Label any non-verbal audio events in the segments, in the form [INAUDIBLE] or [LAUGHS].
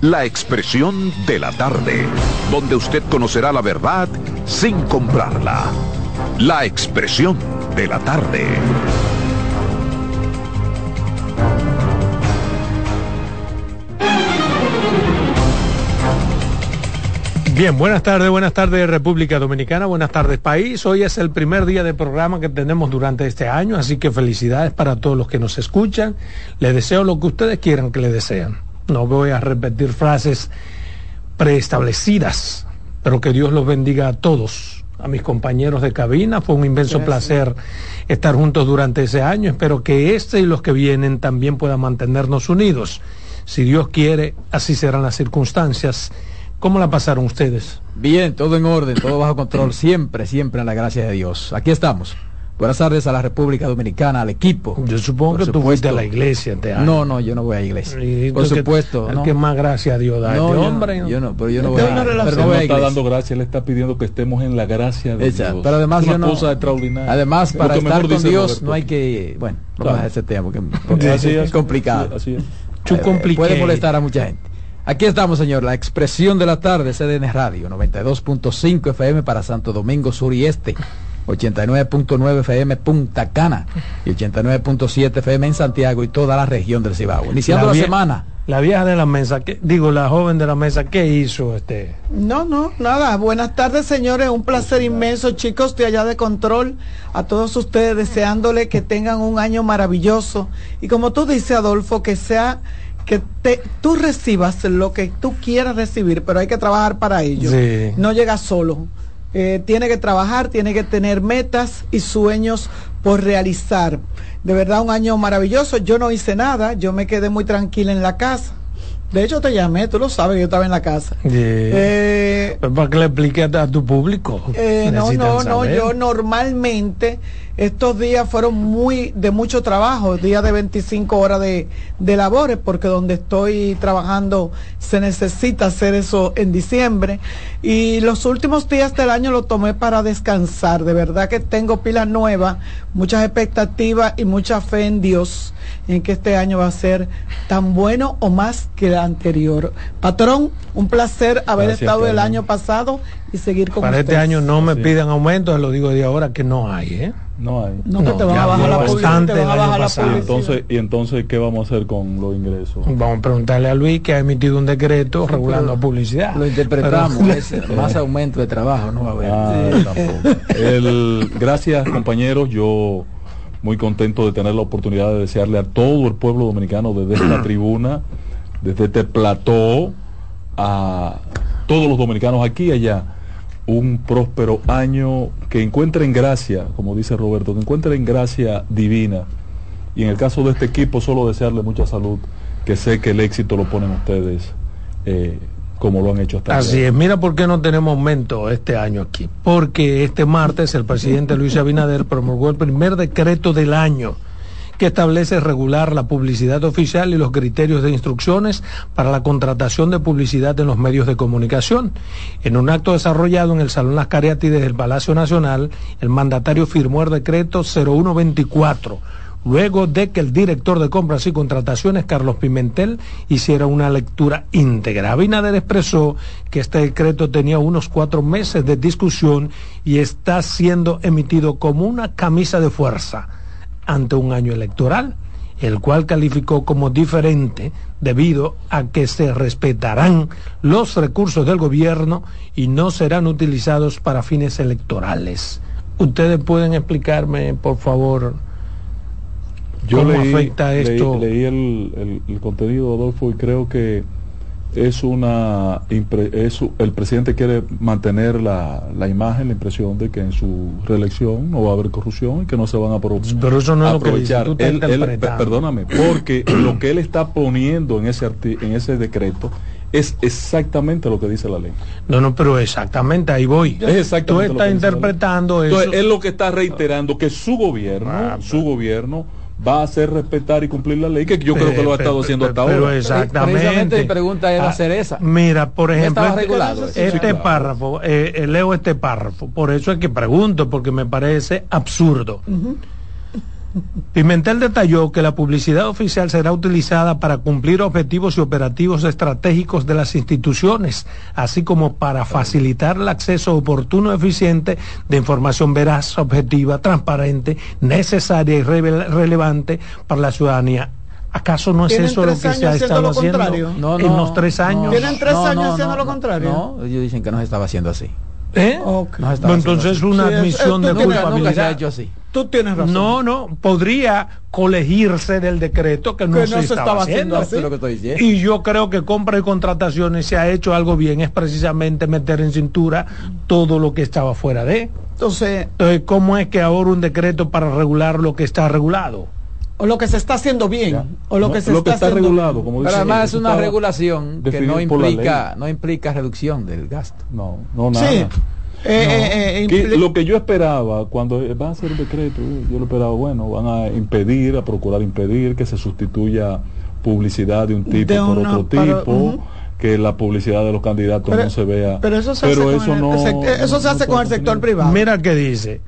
la expresión de la tarde, donde usted conocerá la verdad sin comprarla. La expresión de la tarde. Bien, buenas tardes, buenas tardes República Dominicana, buenas tardes país. Hoy es el primer día de programa que tenemos durante este año, así que felicidades para todos los que nos escuchan. Les deseo lo que ustedes quieran que les desean. No voy a repetir frases preestablecidas, pero que Dios los bendiga a todos, a mis compañeros de cabina. Fue un inmenso placer estar juntos durante ese año. Espero que este y los que vienen también puedan mantenernos unidos. Si Dios quiere, así serán las circunstancias ¿Cómo la pasaron ustedes? Bien, todo en orden, todo bajo control, siempre, siempre en la gracia de Dios. Aquí estamos. Buenas tardes a la República Dominicana, al equipo. Yo supongo que tú fuiste a la iglesia este No, no, yo no voy a iglesia. Por supuesto. El que más gracia a Dios da no, este hombre. Yo no, pero yo no voy a, pero no, voy a está dando gracias, él está pidiendo que estemos en la gracia de Dios. Pero además yo no, cosa extraordinaria. Además, para estar con Dios no hay que, bueno, no claro. ese tema porque, es, complicado. Así es. Eh, puede molestar a mucha gente. Aquí estamos, señor, la expresión de la tarde, CDN Radio, 92.5 FM para Santo Domingo Sur y Este, 89.9 FM Punta Cana [LAUGHS] y 89.7 FM en Santiago y toda la región del Cibao. Iniciando la, semana. La vieja de la mesa, que, digo, la joven de la mesa, ¿qué hizo este? No, no, nada. Buenas tardes, señores. Un placer inmenso, chicos, de allá de control. A todos ustedes deseándole que tengan un año maravilloso. Y como tú dices, Adolfo, que sea que te, tú recibas lo que tú quieras recibir, pero hay que trabajar para ello. No llegas solo. Eh, tiene que trabajar, tiene que tener metas y sueños por realizar. De verdad, un año maravilloso. Yo no hice nada, yo me quedé muy tranquila en la casa. De hecho, te llamé, tú lo sabes, yo estaba en la casa. Eh, para que le explique a tu público. Eh, no, no, no, yo normalmente estos días fueron muy de mucho trabajo, días de 25 horas de, de labores, porque donde estoy trabajando se necesita hacer eso en diciembre. Y los últimos días del año lo tomé para descansar. De verdad que tengo pilas nuevas, muchas expectativas y mucha fe en Dios en que este año va a ser tan bueno o más que el anterior. Patrón, un placer haber estado el año pasado y seguir con Para este año no me piden aumento, lo digo de ahora que no hay, ¿eh? No hay. No, que te van a bajar la publicidad. entonces, ¿Y entonces qué vamos a hacer con los ingresos? Vamos a preguntarle a Luis que ha emitido un decreto regulando la publicidad. Lo interpretamos, más aumento de trabajo, no va a haber. Ah, el, gracias compañeros, yo muy contento de tener la oportunidad de desearle a todo el pueblo dominicano desde esta [CLEARS THROAT] tribuna, desde este plató, a todos los dominicanos aquí y allá, un próspero año que encuentren gracia, como dice Roberto, que encuentren gracia divina. Y en el caso de este equipo, solo desearle mucha salud, que sé que el éxito lo ponen ustedes. Eh, como lo han hecho hasta Así es, mira por qué no tenemos aumento este año aquí. Porque este martes el presidente Luis Abinader promulgó el primer decreto del año que establece regular la publicidad oficial y los criterios de instrucciones para la contratación de publicidad en los medios de comunicación. En un acto desarrollado en el Salón Las Cariátides del Palacio Nacional, el mandatario firmó el decreto 0124 luego de que el director de compras y contrataciones, Carlos Pimentel, hiciera una lectura íntegra. Abinader expresó que este decreto tenía unos cuatro meses de discusión y está siendo emitido como una camisa de fuerza ante un año electoral, el cual calificó como diferente debido a que se respetarán los recursos del gobierno y no serán utilizados para fines electorales. ¿Ustedes pueden explicarme, por favor, yo ¿Cómo leí, afecta esto? Leí, el, el, contenido, Adolfo, y creo que es una es, el presidente quiere mantener la, la, imagen, la impresión de que en su reelección no va a haber corrupción y que no se van a Pero eso no aprovechar. Lo que él, perdóname, porque lo que él está poniendo en ese en ese decreto es exactamente lo que dice la ley. No, no, pero exactamente ahí voy. Es exactamente Tú estás interpretando eso. Entonces, él lo que está reiterando que su gobierno, ah, su gobierno va a hacer respetar y cumplir la ley, que yo creo que lo ha estado haciendo hasta ahora. Exactamente. mi pregunta era hacer esa. Mira, por ejemplo, este, este párrafo, eh, eh, leo este párrafo, por eso es que pregunto, porque me parece absurdo. Pimentel detalló que la publicidad oficial será utilizada para cumplir objetivos y operativos estratégicos de las instituciones, así como para facilitar el acceso oportuno y eficiente de información veraz, objetiva, transparente, necesaria y relevante para la ciudadanía ¿Acaso no es eso lo que se ha estado haciendo no, en los tres años? ¿Tienen tres años haciendo lo contrario? No, ellos dicen que no se estaba haciendo así. ¿Eh? entonces es una admisión de culpabilidad. Tú tienes razón. No, no, podría colegirse del decreto que no, se, estaba, haciendo. así. y yo creo que compra y contrataciones se ha hecho algo bien, es precisamente meter en cintura todo lo que estaba fuera de. Entonces, Entonces ¿cómo es que ahora un decreto para regular lo que está regulado? O lo que se está haciendo bien o lo que se lo está, que está regulado como pero además es una regulación que no implica no implica reducción del gasto. No no nada. Sí. Eh, eh, eh, lo que yo esperaba cuando va a ser un decreto yo lo esperaba bueno van a impedir a procurar impedir que se sustituya publicidad de un tipo por otro tipo que la publicidad de los candidatos no se vea. pero eso se hace, no, eso se hace con el sector privado. Mira qué dice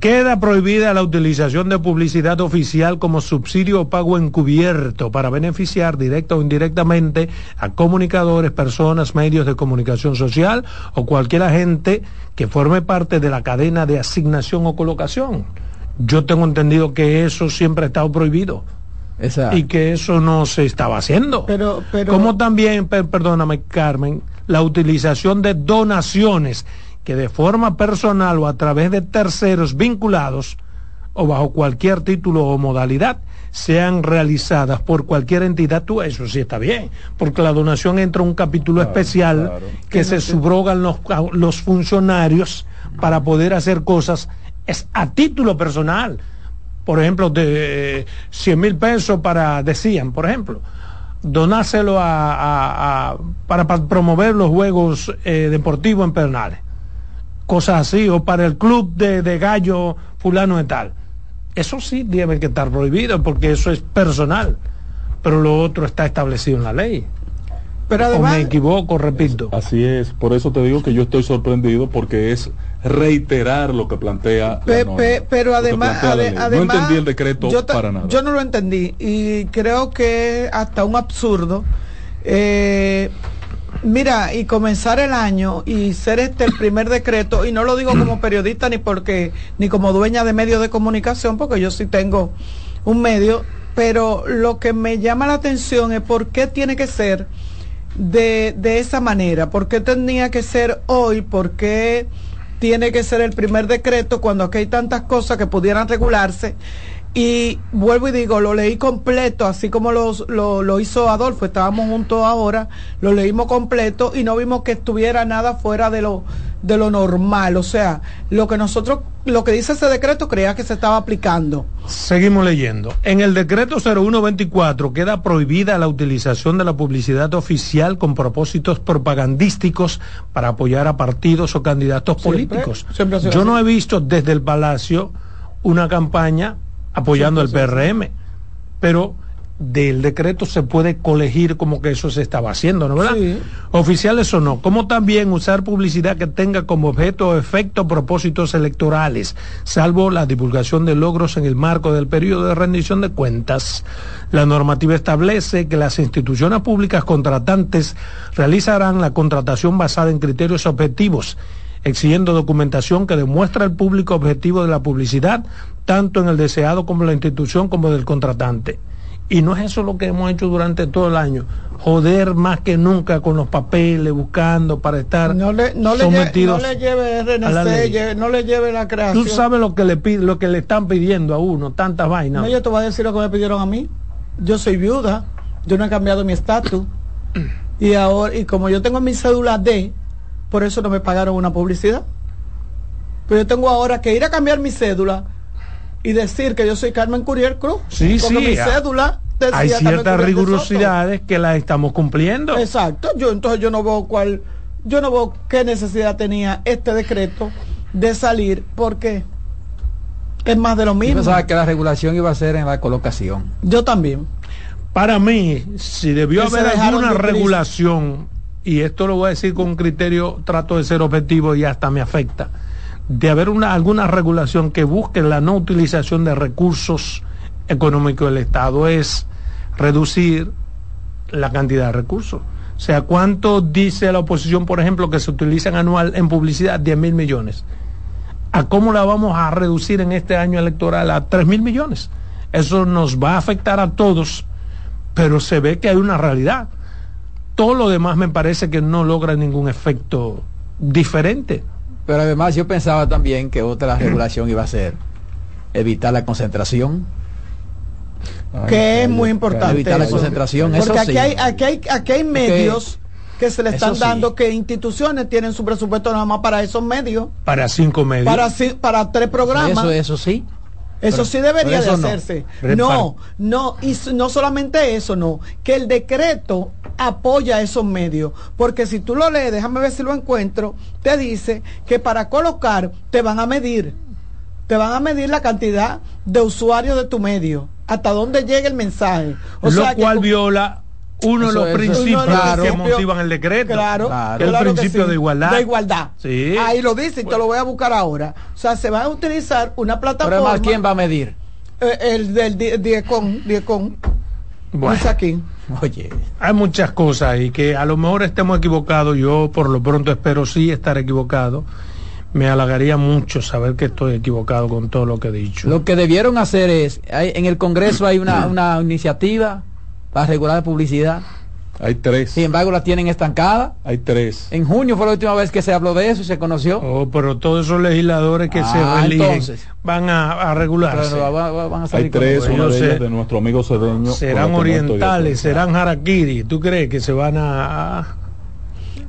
Queda prohibida la utilización de publicidad oficial como subsidio o pago encubierto para beneficiar directa o indirectamente a comunicadores, personas, medios de comunicación social o cualquier agente que forme parte de la cadena de asignación o colocación. Yo tengo entendido que eso siempre ha estado prohibido. Y que eso no se estaba haciendo. Pero, pero... Como también, perdóname Carmen, la utilización de donaciones que de forma personal o a través de terceros vinculados o bajo cualquier título o modalidad sean realizadas por cualquier entidad, tú eso sí está bien, porque la donación entra un capítulo especial que se subrogan los, los funcionarios para poder hacer cosas es a título personal. Por ejemplo, de 100 mil pesos para, decían, por ejemplo, donárselo a, para, promover los juegos eh, deportivos en Pernales cosas así, o para el club de, gallo fulano de tal. Eso sí debe que estar prohibido porque eso es personal, pero lo otro está establecido en la ley. Pero además, o me equivoco, repito. Así es, por eso te digo que yo estoy sorprendido porque es reiterar lo que plantea. pero además, no entendí el decreto para nada. Yo no lo entendí y creo que hasta un absurdo. Eh, Mira, y comenzar el año y ser este el primer decreto, y no lo digo como periodista ni porque, ni como dueña de medios de comunicación, porque yo sí tengo un medio, pero lo que me llama la atención es por qué tiene que ser de, de esa manera, por qué tenía que ser hoy, por qué tiene que ser el primer decreto cuando aquí hay tantas cosas que pudieran regularse y vuelvo y digo, lo leí completo, así como lo, lo, hizo Adolfo, estábamos juntos ahora, lo leímos completo y no vimos que estuviera nada fuera de lo, de lo normal. O sea, lo que nosotros, lo que dice ese decreto creía que se estaba aplicando. Seguimos leyendo. En el decreto 0124 queda prohibida la utilización de la publicidad oficial con propósitos propagandísticos para apoyar a partidos o candidatos políticos. Yo no he visto desde el Palacio una campaña apoyando el PRM. Pero del decreto se puede colegir como que eso se estaba haciendo, ¿no verdad? Oficiales o no, como también usar publicidad que tenga como objeto o efecto propósitos electorales, salvo la divulgación de logros en el marco del periodo de rendición de cuentas. La normativa establece que las instituciones públicas contratantes realizarán la contratación basada en criterios objetivos exigiendo documentación que demuestra el público objetivo de la publicidad, tanto en el deseado como en la institución como del contratante. Y no es eso lo que hemos hecho durante todo el año. Joder más que nunca con los papeles, buscando para estar no le, no sometidos le lleve, no le lleve no le lleve la creación. Tú sabes lo que le pide, lo que le están pidiendo a uno, tantas vainas. No, yo te voy a decir lo que me pidieron a mí. Yo soy viuda, yo no he cambiado mi estatus. [CLEARS THROAT] y ahora, y como yo tengo mi cédula D, por eso no me pagaron una publicidad. Pero yo tengo ahora que ir a cambiar mi cédula y decir que yo soy Carmen Curiel Cruz. Sí, sí. mi cédula hay ciertas rigurosidades que las estamos cumpliendo. Exacto. Yo entonces yo no veo cuál, yo no veo qué necesidad tenía este decreto de salir porque es más de lo mismo. Yo pensaba que la regulación iba a ser en la colocación. Yo también. Para mí, si debió haber alguna regulación y esto lo voy a decir con criterio, trato de ser objetivo y hasta me afecta. de haber una, alguna regulación que busque la no utilización de recursos económicos del Estado es reducir la cantidad de recursos. O sea, ¿cuánto dice la oposición, por ejemplo, que se utilizan anual en publicidad? 10 mil millones. ¿A cómo la vamos a reducir en este año electoral a 3 mil millones? Eso nos va a afectar a todos, pero se ve que hay una realidad. Todo lo demás me parece que no logra ningún efecto diferente. Pero además yo pensaba también que otra regulación iba a ser evitar la concentración. Que es muy importante. Evitar la concentración. Porque aquí, hay, aquí, hay, aquí hay medios que se le están dando que instituciones tienen su presupuesto nada más para esos medios. Para cinco medios. Para, para tres programas. Eso, eso sí. Eso sí debería de hacerse. No. no, y no solamente eso, no, que el decreto apoya esos medios, porque si tú lo lees, déjame ver si lo encuentro, te dice que para colocar te van a medir, te van a medir la cantidad de usuarios de tu medio, hasta dónde llega el mensaje. O lo cual viola uno de los principios que motivan el decreto. Claro, el principio de igualdad. De igualdad. Sí. Ahí lo dice y te lo voy a buscar ahora. O sea, se va a utilizar una plataforma. Pero ¿quién va a medir? Eh, el del Diecon. Diecon. Bueno. aquí. Oye, hay muchas cosas y que a lo mejor estemos equivocados. Yo por lo pronto espero sí estar equivocado. Me halagaría mucho saber que estoy equivocado con todo lo que he dicho. Lo que debieron hacer es, en el Congreso hay una, una iniciativa para regular la publicidad. Hay tres. Sin embargo, la tienen estancada. Hay tres. En junio fue la última vez que se habló de eso y se conoció. Oh, pero todos esos legisladores que se ah, van a, a regularse. Hay tres, uno de, de nuestro amigo Cedeño. Serán orientales, serán harakiri. ¿Tú crees que se van a,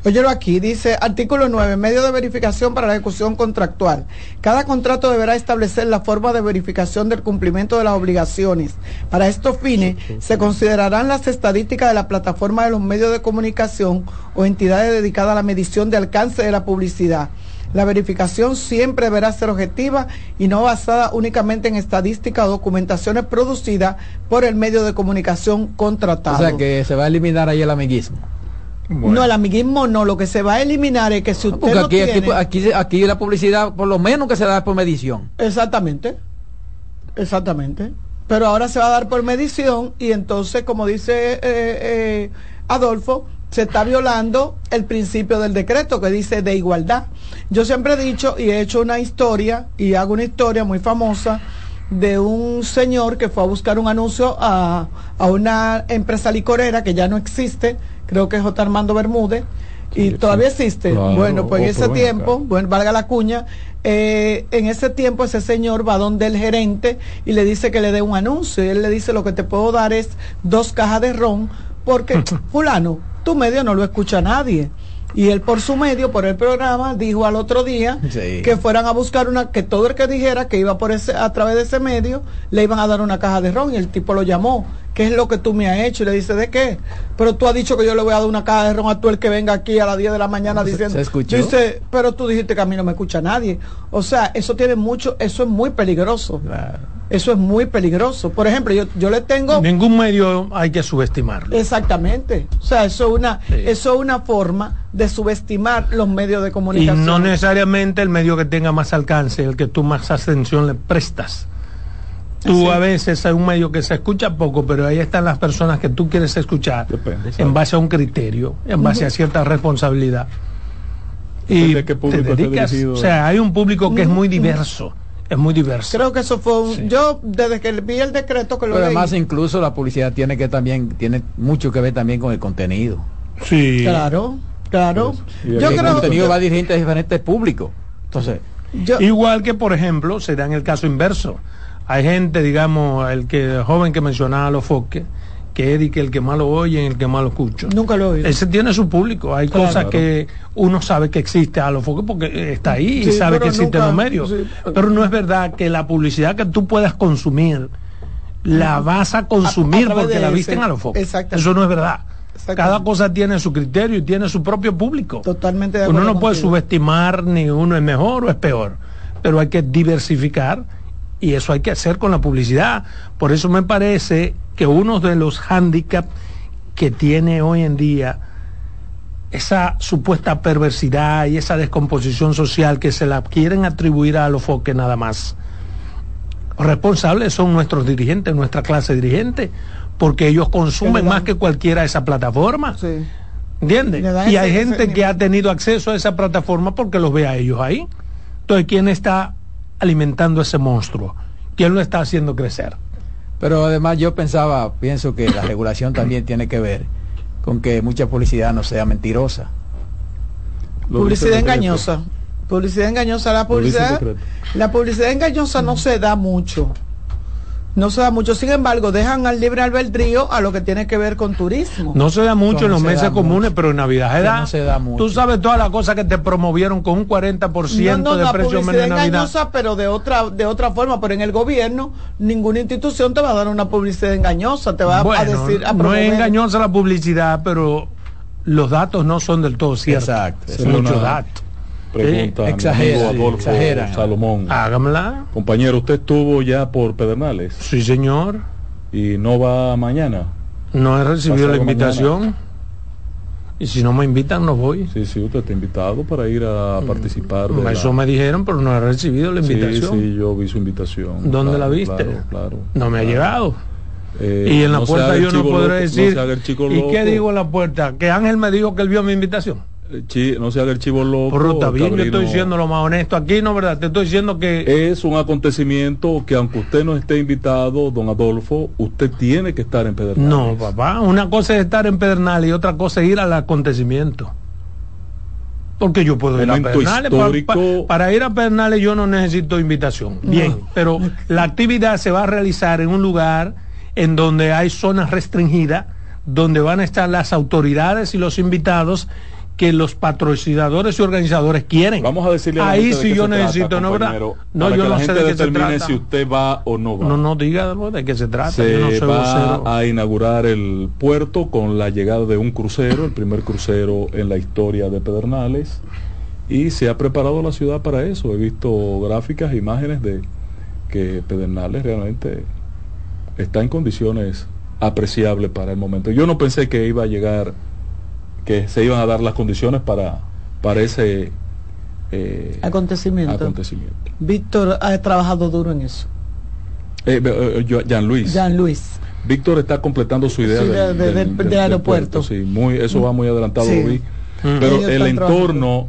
Óyelo aquí, dice artículo 9, medio de verificación para la ejecución contractual. Cada contrato deberá establecer la forma de verificación del cumplimiento de las obligaciones. Para estos fines, se considerarán las estadísticas de la plataforma de los medios de comunicación o entidades dedicadas a la medición de alcance de la publicidad. La verificación siempre deberá ser objetiva y no basada únicamente en estadísticas o documentaciones producidas por el medio de comunicación contratado. O sea que se va a eliminar ahí el amiguismo. No, el amiguismo no, lo que se va a eliminar es que si usted aquí, aquí, aquí, la publicidad por lo menos que se da por medición. Exactamente, exactamente. Pero ahora se va a dar por medición y entonces, como dice eh, eh, Adolfo, se está violando el principio del decreto que dice de igualdad. Yo siempre he dicho y he hecho una historia y hago una historia muy famosa de un señor que fue a buscar un anuncio a, a una empresa licorera que ya no existe, creo que es J. Armando Bermúdez, y todavía existe. bueno, pues en ese tiempo, bueno, valga la cuña, eh, en ese tiempo ese señor va donde el gerente y le dice que le dé un anuncio. Y él le dice, lo que te puedo dar es dos cajas de ron, porque [LAUGHS] fulano, tu medio no lo escucha nadie y él por su medio, por el programa, dijo al otro día que fueran a buscar una, que todo el que dijera que iba por ese, a través de ese medio, le iban a dar una caja de ron y el tipo lo llamó. ¿Qué es lo que tú me has hecho? Y le dice, ¿de qué? Pero tú has dicho que yo le voy a dar una caja de ron a tú el que venga aquí a las 10 de la mañana diciendo. Dice, pero tú dijiste que a mí no me escucha nadie. O sea, eso tiene mucho, eso es muy peligroso. Eso es muy peligroso. Por ejemplo, yo, yo le tengo... Ningún medio hay que subestimarlo. Exactamente. O sea, eso es una, eso es una forma de subestimar los medios de comunicación. Y no necesariamente el medio que tenga más alcance, el que tú más atención le prestas. Tú a veces hay un medio que se escucha poco, pero ahí están las personas que tú quieres escuchar en base a un criterio, en base a cierta responsabilidad. Y ¿De qué público o sea, hay un público que es muy diverso es muy diverso. Creo que eso fue un, yo desde que vi el decreto que lo Pero además incluso la publicidad tiene que también tiene mucho que ver también con el contenido. Sí. Claro, claro. yo creo el contenido va dirigido a diferentes públicos. Entonces, igual que por ejemplo, se da en el caso inverso. Hay gente, digamos, el que joven que mencionaba los foques que que el que más lo oye y el que más lo escucha. Nunca lo oye. Ese tiene su público. Hay cosas que uno sabe que existe a los focos porque está ahí y sabe que existe en los medios. pero no es verdad que la publicidad que tú puedas consumir la vas a consumir porque la visten a los focos. Eso no es verdad. Cada cosa tiene su criterio y tiene su propio público. Totalmente de Uno no puede subestimar ni uno es mejor o es peor, pero hay que diversificar y eso hay que hacer con la publicidad. Por eso me parece que uno de los hándicaps que tiene hoy en día esa supuesta perversidad y esa descomposición social que se la quieren atribuir a los foques nada más. Responsables son nuestros dirigentes, nuestra clase dirigente, porque ellos consumen más que cualquiera esa plataforma. Sí. ¿Entiendes? Y hay gente que ha tenido acceso a esa plataforma porque los ve a ellos ahí. Entonces, ¿quién está alimentando ese monstruo? ¿Quién lo está haciendo crecer? Pero además yo pensaba, pienso que la regulación [CLEARS THROAT] también tiene que ver con que mucha publicidad no sea mentirosa. Publicidad engañosa. Publicidad engañosa. La publicidad, la publicidad engañosa no se da mucho. No se da mucho, sin embargo, dejan al libre albedrío a lo que tiene que ver con turismo. No se da mucho en los meses comunes, pero en Navidad se da. No se da mucho. Tú sabes todas las cosas que te promovieron con un 40% no, no, de precio menos de engañosa, pero de otra de otra forma, pero en el gobierno ninguna institución te va a dar una publicidad engañosa, te va a decir No es engañosa la publicidad, pero los datos no son del todo ciertos. Exacto. Es mucho dato pregunta exagera, exagera. Salomón. Hágamela. Compañero, ¿usted estuvo ya por Pedernales? Sí, señor. ¿Y no va mañana? No he recibido la invitación. Y si no me invitan, no voy. Sí, sí, usted está invitado para ir a mm, participar. Eso me dijeron, pero no he recibido la invitación. Sí, sí, yo vi su invitación. ¿Dónde la viste? Claro, No me ha llegado. Eh, y en la puerta yo no podré decir. ¿Y qué digo en la puerta? Que Ángel me dijo que él vio mi invitación no se haga el chivo loco. Por está bien, yo estoy diciendo lo más honesto aquí, ¿no verdad? Te estoy diciendo que... Es un acontecimiento que aunque usted no esté invitado, don Adolfo, usted tiene que estar en Pedernales. No, papá, una cosa es estar en Pedernales y otra cosa es ir al acontecimiento. Porque yo puedo ir a Pedernales. Para, ir a Pedernales yo no necesito invitación. Bien, pero la actividad se va a realizar en un lugar en donde hay zonas restringidas, donde van a estar las autoridades y los invitados que los patrocinadores y organizadores quieren. Vamos a decirle a Ahí sí yo necesito, ¿no verdad? No, yo no sé de qué se trata. si usted va o no va. No, no diga de qué se trata. Se va a inaugurar el puerto con la llegada de un crucero, el primer crucero en la historia de Pedernales. Y se ha preparado la ciudad para eso. He visto gráficas, imágenes de que Pedernales realmente está en condiciones apreciables para el momento. Yo no pensé que iba a llegar que se iban a dar las condiciones para, para ese eh, acontecimiento. Víctor ha trabajado duro en eso. Eh, eh, Jean Luis. Jean Luis. Víctor está completando su idea del, aeropuerto. sí, muy, eso va muy adelantado, mm. Pero el entorno,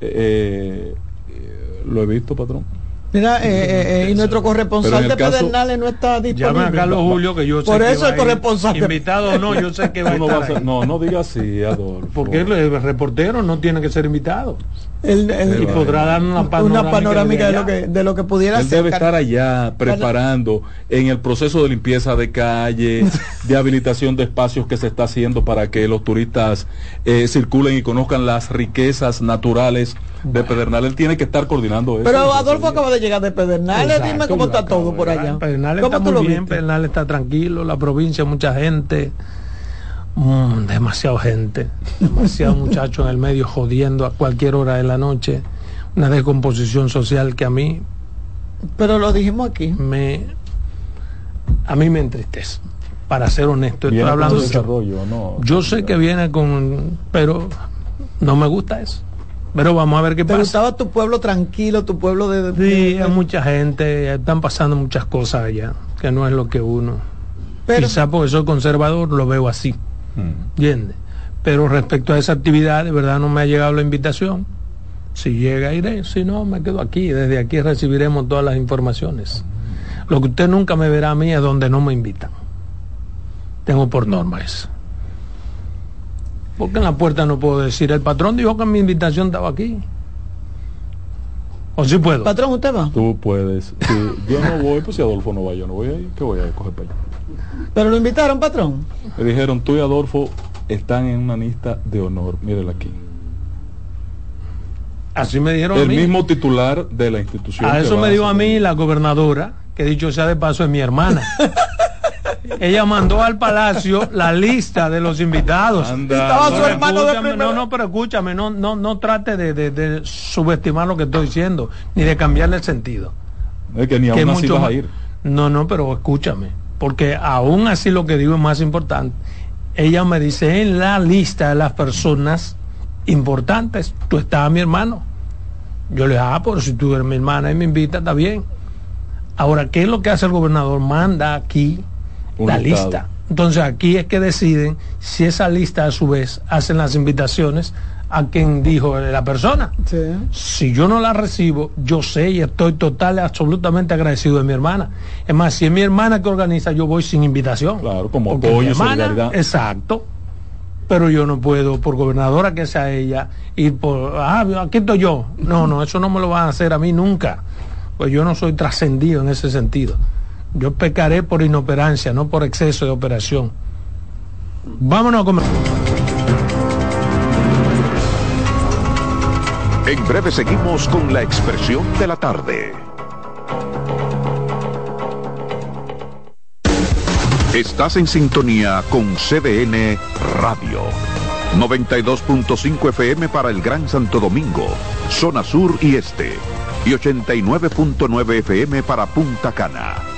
lo he visto, patrón. Mira, eh, eh, eh, y nuestro corresponsal de Pedernales no está disponible. Llame a Carlos Julio, que yo sé Por eso el corresponsal. Invitado no, yo sé que va a estar. Va a no, no diga así, Adolfo. Porque el reportero no tiene que ser invitado. Y podrá dar una panorámica, de, lo que, de lo que pudiera Él debe estar allá preparando en el proceso de limpieza de calle, [LAUGHS] de habilitación de espacios que se está haciendo para que los turistas circulen y conozcan las riquezas naturales de Pedernales. Él tiene que estar coordinando eso. Pero Adolfo acaba de llegar de Pedernales, dime cómo está todo por allá. Pedernales está muy bien, Pedernales está tranquilo, la provincia, mucha gente. Mm, demasiado gente, demasiado [LAUGHS] muchacho en el medio jodiendo a cualquier hora de la noche. Una descomposición social que a mí. Pero lo dijimos aquí. Me, a mí me entristece. Para ser honesto, estoy hablando de desarrollo, no. Yo sé que viene con, pero no me gusta eso. Pero vamos a ver qué pasa. ¿Te gustaba tu pueblo tranquilo, tu pueblo de... sí, hay mucha gente, están pasando muchas cosas allá, que no es lo que uno... Pero... Quizá porque soy conservador lo veo así. ¿Entiendes? Pero respecto a esa actividad, de verdad no me ha llegado la invitación. Si llega, iré. Si no, me quedo aquí. Desde aquí recibiremos todas las informaciones. Lo que usted nunca me verá a mí es donde no me invitan. Tengo por norma eso. Porque en la puerta no puedo decir. El patrón dijo que mi invitación estaba aquí. ¿O sí puedo? Patrón, ¿usted va? Tú puedes. yo no voy, pues si Adolfo no va, yo no voy ahí. ¿Qué voy a coger para allá? ¿Pero lo invitaron, patrón? Le dijeron, tú y Adolfo están en una lista de honor. Mírela aquí. Así me dijeron El a mí. mismo titular de la institución. A eso me dijo a mí la gobernadora, que dicho sea de paso es mi hermana. [LAUGHS] ella mandó al palacio la lista de los invitados. Estaba su hermano de No, no, pero escúchame, no, no, no trate de, subestimar lo que estoy diciendo, ni de cambiarle el sentido. Es que ni aún así vas a ir. No, no, pero escúchame, porque aún así lo que digo es más importante. Ella me dice en la lista de las personas importantes. Tú estás mi hermano. Yo le dije, ah, pero si tú eres mi hermana y me invita, está bien. Ahora, ¿qué es lo que hace el gobernador? Manda aquí la lista. Entonces aquí es que deciden si esa lista a su vez hacen las invitaciones a quien dijo la persona. Si yo no la recibo, yo sé y estoy total, absolutamente agradecido de mi hermana. Es más, si es mi hermana que organiza, yo voy sin invitación. Claro, como apoyo, hermana, Exacto. Pero yo no puedo, por gobernadora que sea ella, ir por, ah, aquí estoy yo. No, no, eso no me lo van a hacer a mí nunca. Pues yo no soy trascendido en ese sentido. Yo pecaré por inoperancia, no por exceso de operación. Vámonos a comer. En breve seguimos con la expresión de la tarde. Estás en sintonía con CDN Radio. 92.5 FM para el Gran Santo Domingo, zona sur y este. Y 89.9 FM para Punta Cana.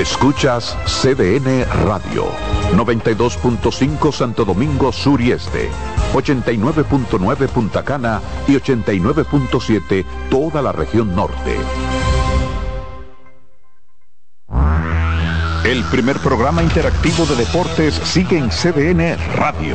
Escuchas CDN Radio, 92.5 Santo Domingo Sur y Este, 89.9 Punta Cana y 89.7 toda la región norte. El primer programa interactivo de deportes sigue en CDN Radio.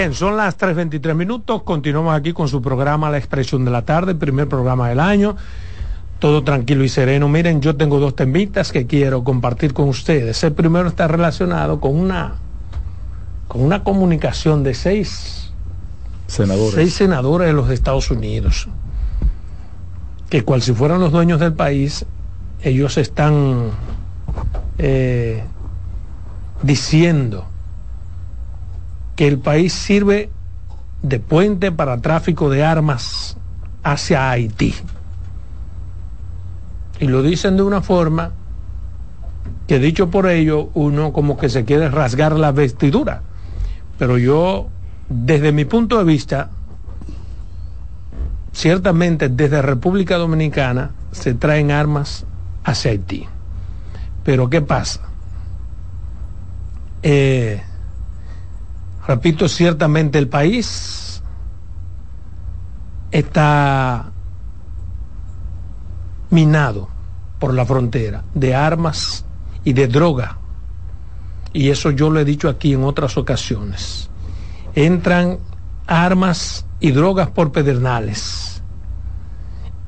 Bien, son las 3.23 minutos. Continuamos aquí con su programa La Expresión de la Tarde, primer programa del año. Todo tranquilo y sereno. Miren, yo tengo dos temitas que quiero compartir con ustedes. El primero está relacionado con una, con una comunicación de seis senadores. seis senadores de los Estados Unidos. Que cual si fueran los dueños del país, ellos están eh, diciendo que el país sirve de puente para tráfico de armas hacia Haití. Y lo dicen de una forma que dicho por ello uno como que se quiere rasgar la vestidura. Pero yo, desde mi punto de vista, ciertamente desde República Dominicana se traen armas hacia Haití. Pero ¿qué pasa? Eh, Repito, ciertamente el país está minado por la frontera de armas y de droga. Y eso yo lo he dicho aquí en otras ocasiones. Entran armas y drogas por pedernales.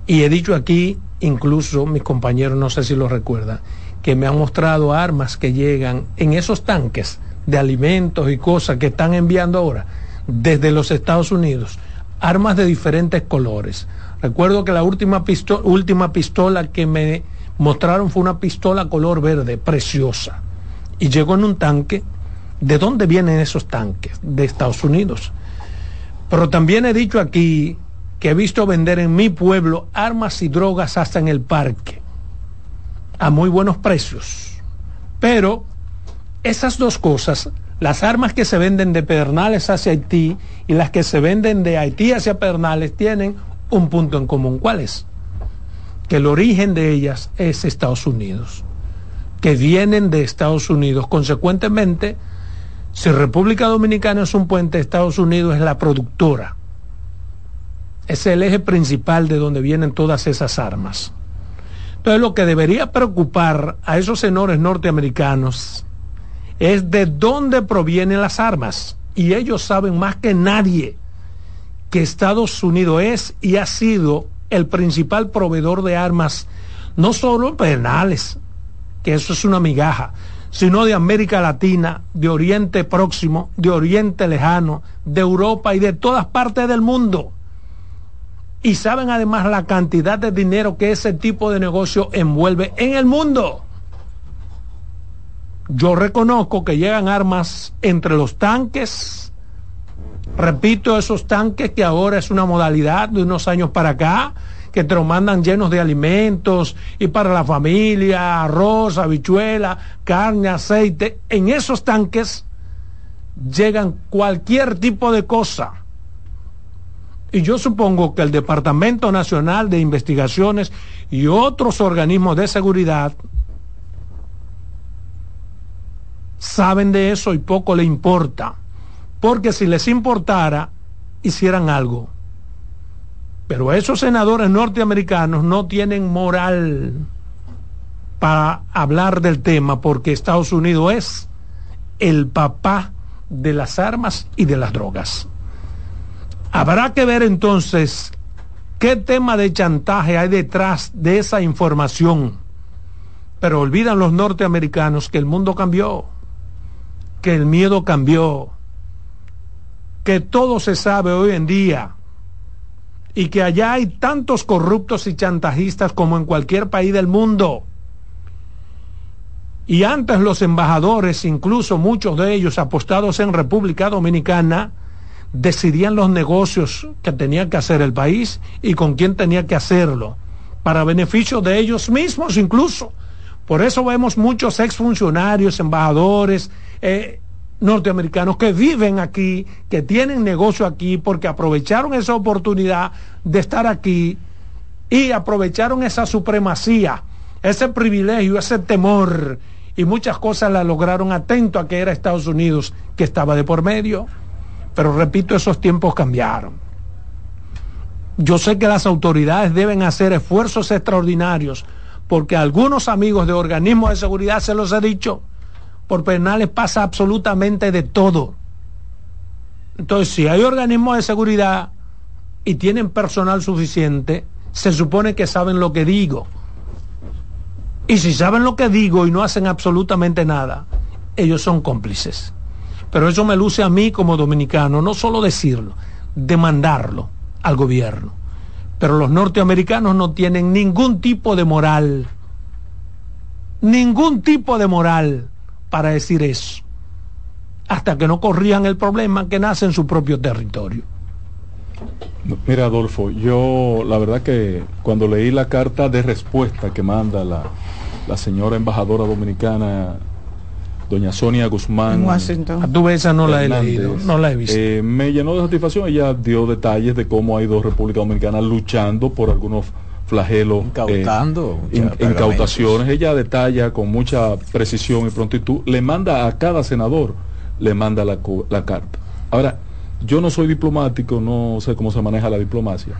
Y he dicho aquí, incluso mis compañeros, no sé si lo recuerdan, que me han mostrado armas que llegan en esos tanques de alimentos y cosas que están enviando ahora desde los Estados Unidos armas de diferentes colores. Recuerdo que la última, última pistola que me mostraron fue una pistola color verde, preciosa. Y llegó en un tanque. ¿De dónde vienen esos tanques? De Estados Unidos. Pero también he dicho aquí que he visto vender en mi pueblo armas y drogas hasta en el parque, a muy buenos precios. Pero esas dos cosas, las armas que se venden de Pedernales hacia Haití y las que se venden de Haití hacia Pedernales, tienen un punto en común. ¿Cuál es? Que el origen de ellas es Estados Unidos, que vienen de Estados Unidos. Consecuentemente, si República Dominicana es un puente, Estados Unidos es la productora es el eje principal de donde vienen todas esas armas. Entonces lo que debería preocupar a esos senores norteamericanos es de dónde provienen las armas. Y ellos saben más que nadie que Estados Unidos es y ha sido el principal proveedor de armas, no solo penales, que eso es una migaja, sino de América Latina, de Oriente Próximo, de Oriente Lejano, de Europa y de todas partes del mundo y saben además la cantidad de dinero que ese tipo de negocio envuelve en el mundo. Yo reconozco que llegan armas entre los tanques, repito, esos tanques que ahora es una modalidad de unos años para acá, que te lo mandan llenos de alimentos y para la familia, arroz, habichuela, carne, aceite. En esos tanques llegan cualquier tipo de cosa y yo supongo que el Departamento Nacional de Investigaciones y otros organismos de seguridad saben de eso y poco le importa. Porque si les importara, hicieran algo. Pero esos senadores norteamericanos no tienen moral para hablar del tema porque Estados Unidos es el papá de las armas y de las drogas. Habrá que ver entonces qué tema de chantaje hay detrás de esa información. Pero olvidan los norteamericanos que el mundo cambió, que el miedo cambió, que todo se sabe hoy en día y que allá hay tantos corruptos y chantajistas como en cualquier país del mundo. Y antes los embajadores, incluso muchos de ellos apostados en República Dominicana, decidían los negocios que tenía que hacer el país y con quién tenía que hacerlo, para beneficio de ellos mismos incluso. Por eso vemos muchos exfuncionarios, embajadores eh, norteamericanos que viven aquí, que tienen negocio aquí, porque aprovecharon esa oportunidad de estar aquí y aprovecharon esa supremacía, ese privilegio, ese temor, y muchas cosas la lograron atento a que era Estados Unidos que estaba de por medio. Pero repito, esos tiempos cambiaron. Yo sé que las autoridades deben hacer esfuerzos extraordinarios porque algunos amigos de organismos de seguridad, se los he dicho, por penales pasa absolutamente de todo. Entonces, si hay organismos de seguridad y tienen personal suficiente, se supone que saben lo que digo. Y si saben lo que digo y no hacen absolutamente nada, ellos son cómplices. Pero eso me luce a mí como dominicano, no solo decirlo, demandarlo al gobierno. Pero los norteamericanos no tienen ningún tipo de moral, ningún tipo de moral para decir eso, hasta que no corrían el problema que nace en su propio territorio. Mira, Adolfo, yo la verdad que cuando leí la carta de respuesta que manda la, la señora embajadora dominicana doña Sonia Guzmán. En Washington. A tu esa no la he leído, no la he visto. Eh, me llenó de satisfacción. Ella dio detalles de cómo ha ido República Dominicana luchando por algunos flagelos. Incautando. Eh, incautaciones. Ella detalla con mucha precisión y prontitud. Le manda a cada senador, le manda la, la carta. Ahora, yo no soy diplomático, no sé cómo se maneja la diplomacia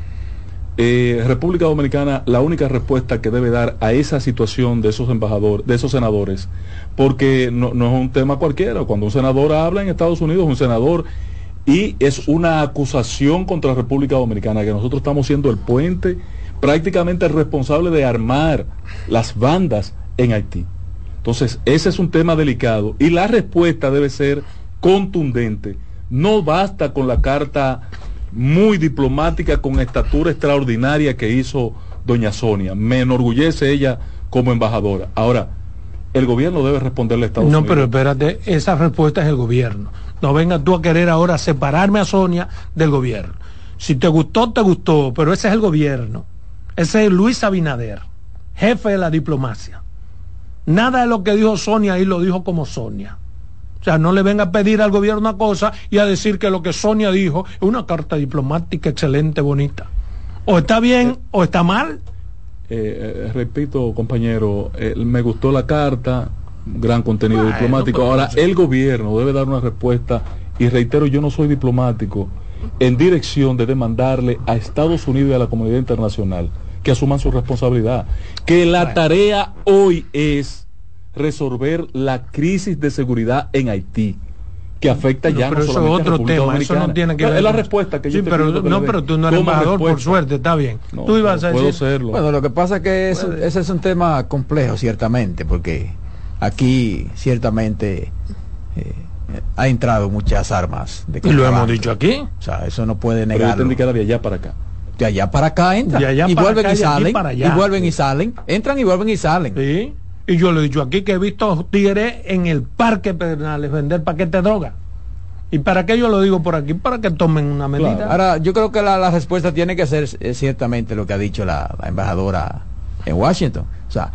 eh, República Dominicana la única respuesta que debe dar a esa situación de esos embajadores, de esos senadores, porque no, es un tema cualquiera. Cuando un senador habla en Estados Unidos, un senador y es una acusación contra la República Dominicana, que nosotros estamos siendo el puente prácticamente responsable de armar las bandas en Haití. Entonces, ese es un tema delicado y la respuesta debe ser contundente. No basta con la carta muy diplomática con estatura extraordinaria que hizo doña Sonia. Me enorgullece ella como embajadora. Ahora, el gobierno debe responderle a Estados no, Unidos. No, pero espérate, esa respuesta es el gobierno. No vengas tú a querer ahora separarme a Sonia del gobierno. Si te gustó, te gustó, pero ese es el gobierno. Ese es Luis Abinader, jefe de la diplomacia. Nada de lo que dijo Sonia ahí lo dijo como Sonia. O sea, no le venga a pedir al gobierno una cosa y a decir que lo que Sonia dijo es una carta diplomática excelente, bonita. O está bien o está mal. Eh, eh, repito, compañero, eh, me gustó la carta, gran contenido diplomático. Ahora, el gobierno debe dar una respuesta, y reitero, yo no soy diplomático, en dirección de demandarle a Estados Unidos y a la comunidad internacional que asuman su responsabilidad. Que la tarea hoy es resolver la crisis de seguridad en Haití que afecta ya no, pero no otro tema, eso no tiene que ver. Es la respuesta que yo pero no, pero tú no eres embajador por suerte, está bien. tú ibas a decir. Serlo. Bueno, lo que pasa es que ese es un tema complejo ciertamente, porque aquí ciertamente eh, ha entrado muchas armas de Y lo hemos dicho aquí. O sea, eso no puede negar. Pero que de allá para acá. De allá para acá entran. y vuelven y salen. Y vuelven y salen. Entran y vuelven y salen. Sí. Y yo le he dicho aquí que he visto tigres en el parque Pedernales vender paquetes de droga. ¿Y para qué yo lo digo por aquí? Para que tomen una medida. Ahora, yo creo que la, respuesta tiene que ser eh, ciertamente lo que ha dicho la, embajadora en Washington. O sea,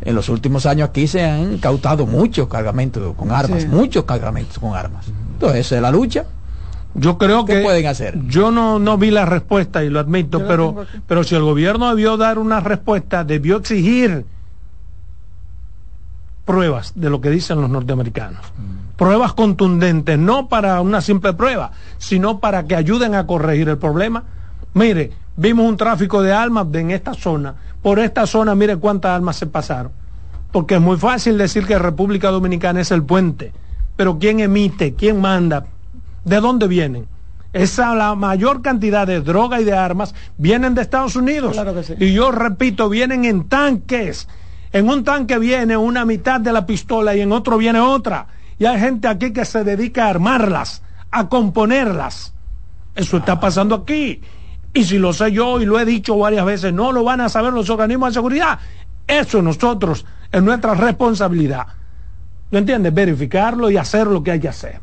en los últimos años aquí se han cautado muchos cargamentos con armas, muchos cargamentos con armas. Entonces, esa es la lucha. Yo creo ¿Qué que pueden hacer? Yo no, no vi la respuesta y lo admito, pero, pero si el gobierno debió dar una respuesta, debió exigir pruebas de lo que dicen los norteamericanos. Mm. Pruebas contundentes, no para una simple prueba, sino para que ayuden a corregir el problema. Mire, vimos un tráfico de armas en esta zona. Por esta zona, mire cuántas armas se pasaron. Porque es muy fácil decir que República Dominicana es el puente. Pero ¿quién emite? ¿Quién manda? ¿De dónde vienen? Esa la mayor cantidad de droga y de armas vienen de Estados Unidos. Y yo repito, vienen en tanques en un tanque viene una mitad de la pistola y en otro viene otra. Y hay gente aquí que se dedica a armarlas, a componerlas. Eso está pasando aquí. Y si lo sé yo y lo he dicho varias veces, no lo van a saber los organismos de seguridad. Eso nosotros es nuestra responsabilidad. ¿No entiendes? Verificarlo y hacer lo que hay que hacer.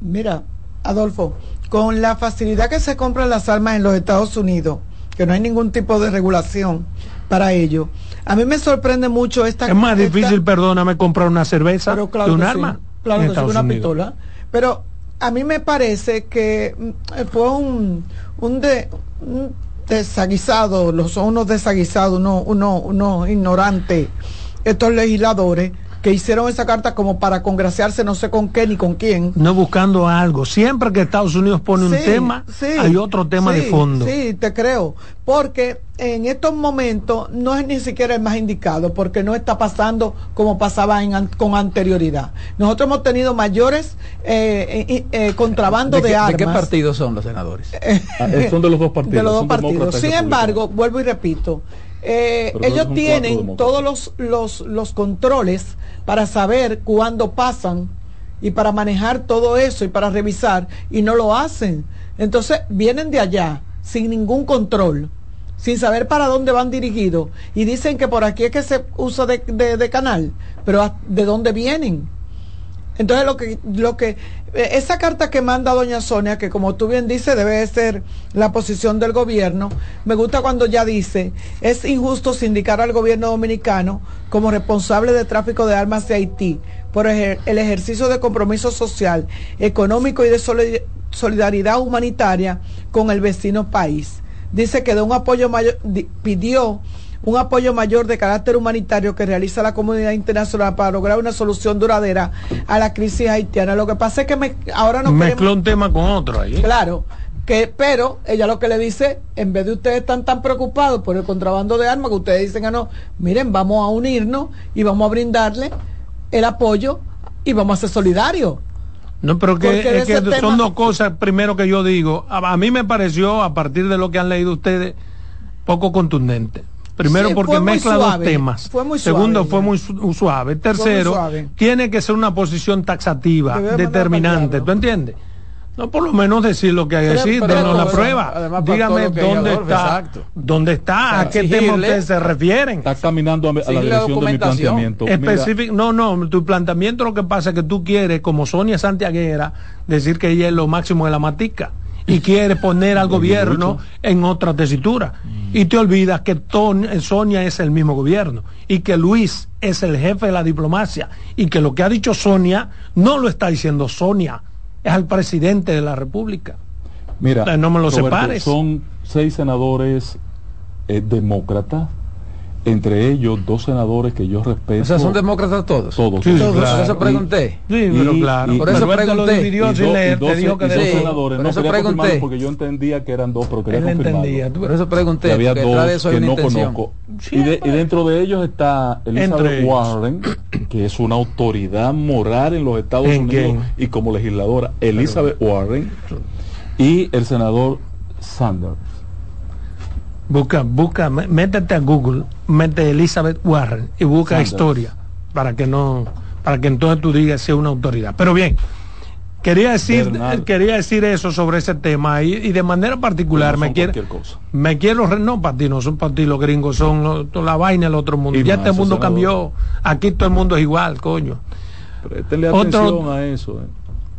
Mira, Adolfo, con la facilidad que se compran las armas en los Estados Unidos, que no hay ningún tipo de regulación para ello, a mí me sorprende mucho esta... Es más difícil, perdóname, comprar una cerveza de un arma. Claro que sí, una pistola. Pero a mí me parece que mm, fue un, un, de, un desaguisado, los, son unos desaguisados, unos uno, uno ignorantes, estos legisladores que hicieron esa carta como para congraciarse no sé con qué ni con quién. No buscando algo. Siempre que Estados Unidos pone un tema, hay otro tema de fondo. Sí, te creo. Porque en estos momentos no es ni siquiera el más indicado, porque no está pasando como pasaba con anterioridad. Nosotros hemos tenido mayores eh, eh, eh contrabando de, armas. ¿De qué partidos son los senadores? Ah, son de los dos partidos. [LAUGHS] De los dos partidos. Sin embargo, vuelvo y repito, eh, ellos tienen todos los, los, los controles para saber cuándo pasan y para manejar todo eso y para revisar y no lo hacen. Entonces vienen de allá sin ningún control, sin saber para dónde van dirigidos y dicen que por aquí es que se usa de, de canal, pero ¿de dónde vienen? Entonces lo que, lo que, eh, esa carta que manda doña Sonia, que como tú bien dices, debe ser la posición del gobierno, me gusta cuando ya dice, es injusto sindicar al gobierno dominicano como responsable de tráfico de armas de Haití por el ejercicio de compromiso social, económico y de solidaridad humanitaria con el vecino país. Dice que de un apoyo mayor, pidió un apoyo mayor de carácter humanitario que realiza la comunidad internacional para lograr una solución duradera a la crisis haitiana. Lo que pasa es que me, ahora no mezcló un tema con otro ahí. Claro, que pero ella lo que le dice, en vez de ustedes están tan preocupados por el contrabando de armas, que ustedes dicen, ah, no, miren, vamos a unirnos y vamos a brindarle el apoyo y vamos a ser solidarios. No, pero que, es que son dos cosas, primero que yo digo, a, mí me pareció, a partir de lo que han leído ustedes, poco contundente. Primero porque mezcla dos temas. Segundo, fue muy suave. Tercero, tiene que ser una posición taxativa, determinante. ¿Tú entiendes? No, por lo menos decir lo que hay que decir, denos la prueba. Dígame dónde está, dónde está, a qué tema ustedes se refieren. Está caminando a, la dirección de mi planteamiento. Específico, no, no, tu planteamiento lo que pasa es que tú quieres, como Sonia Santiaguera, decir que ella es lo máximo de la matica y quiere poner al gobierno en otra tesitura. Y te olvidas que Sonia es el mismo gobierno y que Luis es el jefe de la diplomacia y que lo que ha dicho Sonia no lo está diciendo Sonia es al presidente de la República. Mira, no me lo separes. Son seis senadores eh, demócratas entre ellos dos senadores que yo respeto. O sea, son demócratas todos. Todos. Sí, Por eso pregunté. Sí, pero claro. por eso pregunté. Lo sin leer, te dijo que sí, senadores. Por no eso pregunté. Porque yo entendía que eran dos, pero quería Él entendía. Por eso pregunté. Que había dos que no conozco. y, de, y, dentro de ellos está Elizabeth Warren, que es una autoridad moral en los Estados Unidos y como legisladora, Elizabeth Warren y el senador Sanders. Busca, busca, métete a Google, mete Elizabeth Warren y busca historia para que no, para que entonces tú digas si es una autoridad. Pero bien, quería decir, quería decir eso sobre ese tema y, de manera particular me quiero, me quiero, no para ti, no son para ti los gringos, son la vaina del otro mundo. ya este mundo cambió, aquí todo el mundo es igual, coño. Préstele atención a eso. Eh.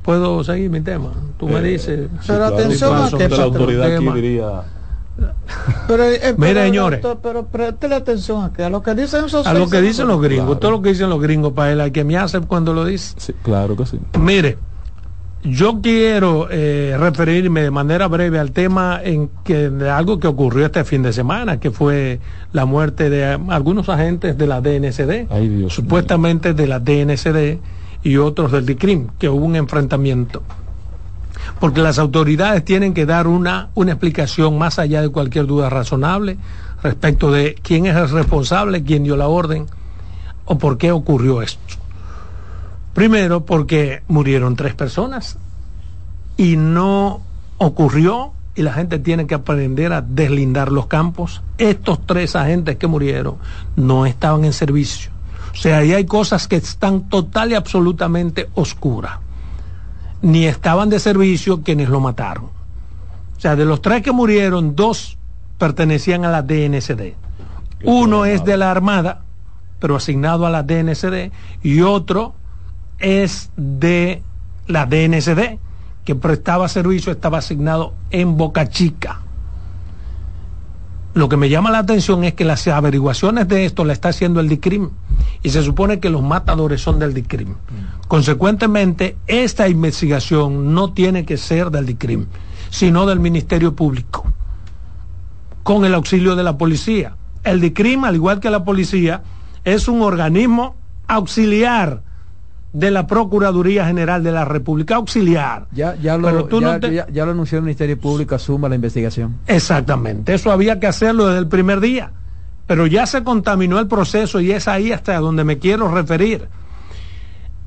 Puedo seguir mi tema. Tú me eh, dices. pero atención a que la autoridad aquí diría pero, eh, Mira, señores. pero la atención a, a lo que dicen esos A lo que dicen los gringos. Todo lo que dicen los gringos para él, hay que me hace cuando lo dice. Sí, claro que sí. Mire, yo quiero eh, referirme de manera breve al tema en que de algo que ocurrió este fin de semana, que fue la muerte de algunos agentes de la DNCD, supuestamente de la DNCD y otros del DICRIM, que hubo un enfrentamiento porque las autoridades tienen que dar una, una explicación más allá de cualquier duda razonable respecto de quién es el responsable, quién dio la orden o por qué ocurrió esto. Primero, porque murieron tres personas y no ocurrió y la gente tiene que aprender a deslindar los campos. Estos tres agentes que murieron no estaban en servicio. O sea, ahí hay cosas que están total y absolutamente oscuras ni estaban de servicio quienes lo mataron. O sea, de los tres que murieron, dos pertenecían a la DNCD. Uno es de la Armada, pero asignado a la DNCD, y otro es de la DNCD, que prestaba servicio, estaba asignado en Boca Chica. Lo que me llama la atención es que las averiguaciones de esto la está haciendo el DICRIM y se supone que los matadores son del DICRIM. Consecuentemente, esta investigación no tiene que ser del DICRIM, sino del Ministerio Público, con el auxilio de la policía. El DICRIM, al igual que la policía, es un organismo auxiliar de la Procuraduría General de la República Auxiliar. Ya, ya, lo, ya, lo anunció el Ministerio Público, asuma la investigación. Exactamente, eso había que hacerlo desde el primer día, pero ya se contaminó el proceso y es ahí hasta donde me quiero referir.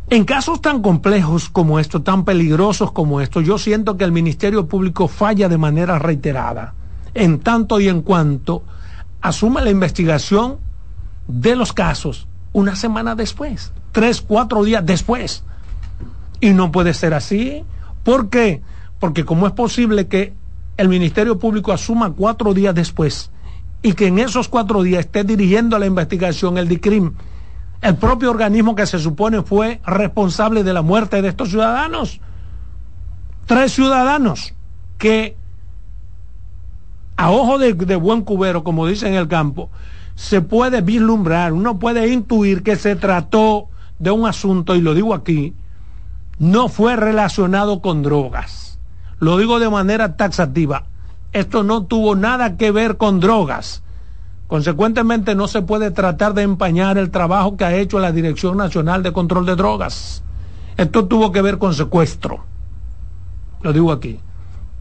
En casos tan complejos como estos, tan peligrosos como estos, yo siento que el Ministerio Público falla de manera reiterada, en tanto y en cuanto asume la investigación de los casos una semana después tres, cuatro días después. Y no puede ser así. ¿Por qué? Porque cómo es posible que el Ministerio Público asuma cuatro días después y que en esos cuatro días esté dirigiendo la investigación el DICRIM, el propio organismo que se supone fue responsable de la muerte de estos ciudadanos. Tres ciudadanos que a ojo de, buen cubero, como dicen en el campo, se puede vislumbrar, uno puede intuir que se trató de un asunto, y lo digo aquí, no fue relacionado con drogas. Lo digo de manera taxativa. Esto no tuvo nada que ver con drogas. Consecuentemente no se puede tratar de empañar el trabajo que ha hecho la Dirección Nacional de Control de Drogas. Esto tuvo que ver con secuestro. Lo digo aquí.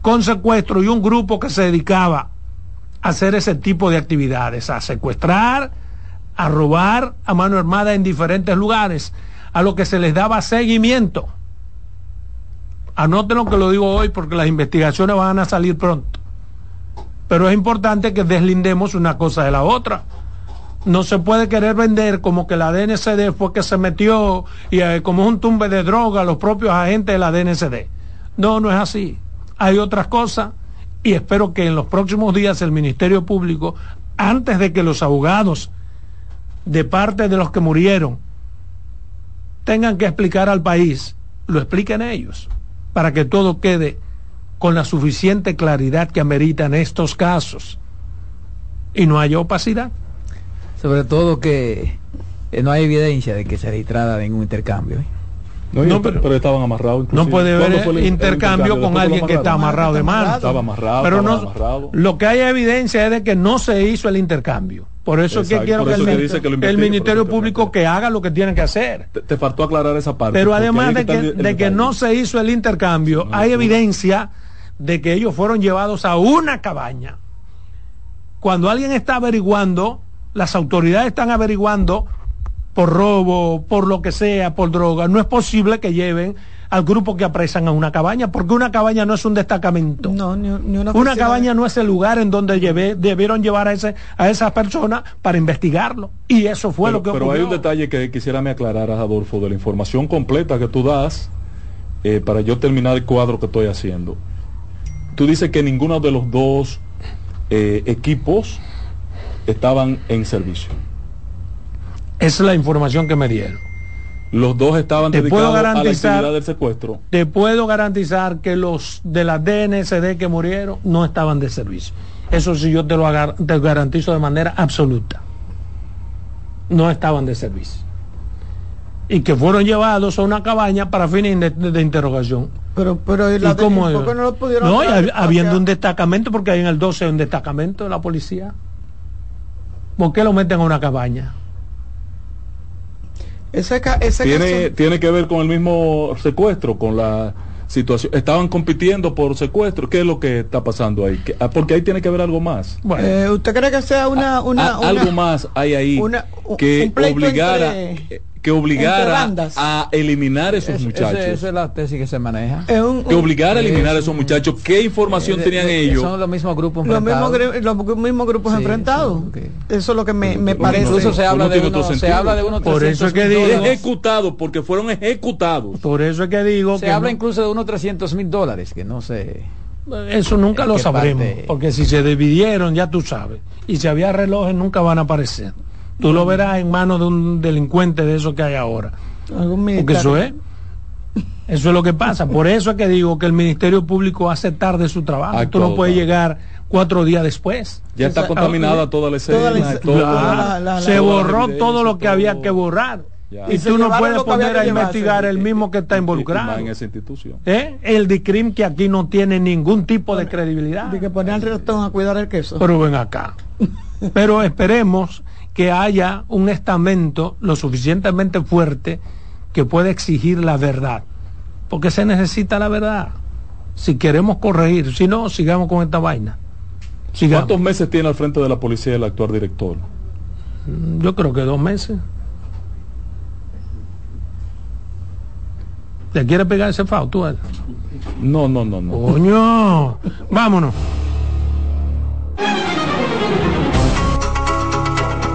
Con secuestro y un grupo que se dedicaba a hacer ese tipo de actividades, a secuestrar, a robar a mano armada en diferentes lugares, a lo que se les daba seguimiento. Anoten lo que lo digo hoy porque las investigaciones van a salir pronto. Pero es importante que deslindemos una cosa de la otra. No se puede querer vender como que la DNCD fue que se metió y eh, como un tumbe de droga los propios agentes de la DNCD. No, no es así. Hay otras cosas y espero que en los próximos días el Ministerio Público, antes de que los abogados de parte de los que murieron tengan que explicar al país, lo expliquen ellos, para que todo quede con la suficiente claridad que ameritan estos casos y no haya opacidad. Sobre todo que eh, no hay evidencia de que se registrara ningún intercambio. ¿eh? No, pero, estaban amarrados. No puede haber intercambio, con alguien que está amarrado de mano. Estaba amarrado. Pero no, lo que hay evidencia es de que no se hizo el intercambio. Por eso es que quiero que, el, Ministerio Público que haga lo que tiene que hacer. Te, faltó aclarar esa parte. Pero además de que, de que no se hizo el intercambio, hay evidencia de que ellos fueron llevados a una cabaña. Cuando alguien está averiguando, las autoridades están averiguando por robo, por lo que sea, por droga, no es posible que lleven al grupo que apresan a una cabaña, porque una cabaña no es un destacamento. No, ni, una, cabaña no es el lugar en donde llevé, debieron llevar a, ese, a esas personas para investigarlo. Y eso fue lo que pero ocurrió. Pero hay un detalle que quisiera me aclarar, Adolfo, de la información completa que tú das, eh, para yo terminar el cuadro que estoy haciendo tú dices que ninguno de los dos eh, equipos estaban en servicio. Esa es la información que me dieron. Los dos estaban dedicados a la actividad del secuestro. Te puedo garantizar que los de la DNSD que murieron no estaban de servicio. Eso sí yo te lo te garantizo de manera absoluta. No estaban de servicio. Y que fueron llevados a una cabaña para fines de interrogación. Pero, pero ¿y la cómo no lo pudieron No, habiendo un destacamento, porque hay en el 12 un destacamento de la policía. ¿Por qué lo meten a una cabaña? Ese, ese tiene, tiene que ver con el mismo secuestro, con la situación. Estaban compitiendo por secuestro. ¿Qué es lo que está pasando ahí? Ah, porque ahí tiene que haber algo más. Eh, ¿Usted cree que sea una... una, algo más hay ahí que obligara que obligara a eliminar esos muchachos. esa es la tesis que se maneja. que obligara a eliminar a esos muchachos. ¿Qué información tenían ellos? Son los mismos grupos los Mismos, los mismos grupos enfrentados. Eso es lo que me, me parece. Incluso se habla, de uno, se habla de uno Por eso es que digo. Ejecutados, porque fueron ejecutados. Por eso es que digo. Se habla incluso de unos 300 mil dólares, que no sé. Eso nunca lo sabremos, porque si se dividieron, ya tú sabes. Y si había relojes, nunca van a aparecer. Tú lo verás en manos de un delincuente de eso que hay ahora. Porque eso es. Eso es lo que pasa. Por eso es que digo que el Ministerio Público hace tarde su trabajo. Tú no puedes llegar cuatro días después. Ya está contaminada toda la escena. se borró todo lo que había que borrar. Y, tú no puedes poner a investigar el mismo que está involucrado. En esa institución. ¿Eh? El DICRIM que aquí no tiene ningún tipo de credibilidad. De que poner al a cuidar el queso. Pero ven acá. Pero esperemos que haya un estamento lo suficientemente fuerte que pueda exigir la verdad. Porque se necesita la verdad. Si queremos corregir, si no, sigamos con esta vaina. ¿Cuántos meses tiene al frente de la policía el actual director? Mm, yo creo que dos meses. ¿Te quiere pegar ese FAO tú? No, no, no, no. Coño, vámonos.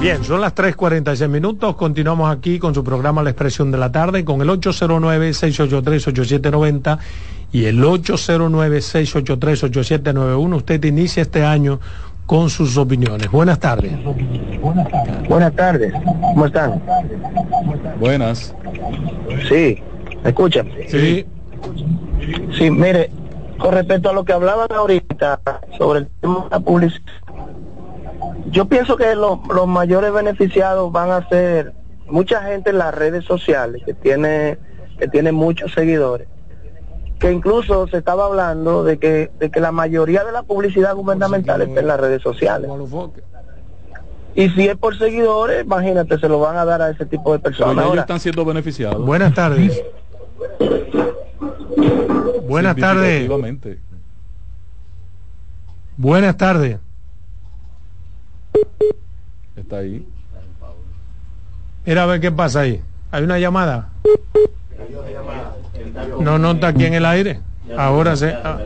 Bien, son las 3.46 minutos. Continuamos aquí con su programa La Expresión de la Tarde con el 809-683-8790 y el 809-683-8791. Usted inicia este año con sus opiniones. Buenas tardes. Buenas tardes. ¿Cómo están? Buenas. Sí, ¿me escuchan? Sí. Sí, mire, con respecto a lo que hablaban ahorita sobre el tema de la publicidad yo pienso que los mayores beneficiados van a ser mucha gente en las redes sociales que tiene que tiene muchos seguidores que incluso se estaba hablando de que de que la mayoría de la publicidad gubernamental está en las redes sociales. Y si es por seguidores imagínate se lo van a dar a ese tipo de personas. ellos están siendo beneficiados. Buenas tardes. Buenas tardes. Buenas tardes Está ahí. Mira a ver qué pasa ahí. ¿Hay una llamada? No, no está aquí en el aire. Ahora se... Ah,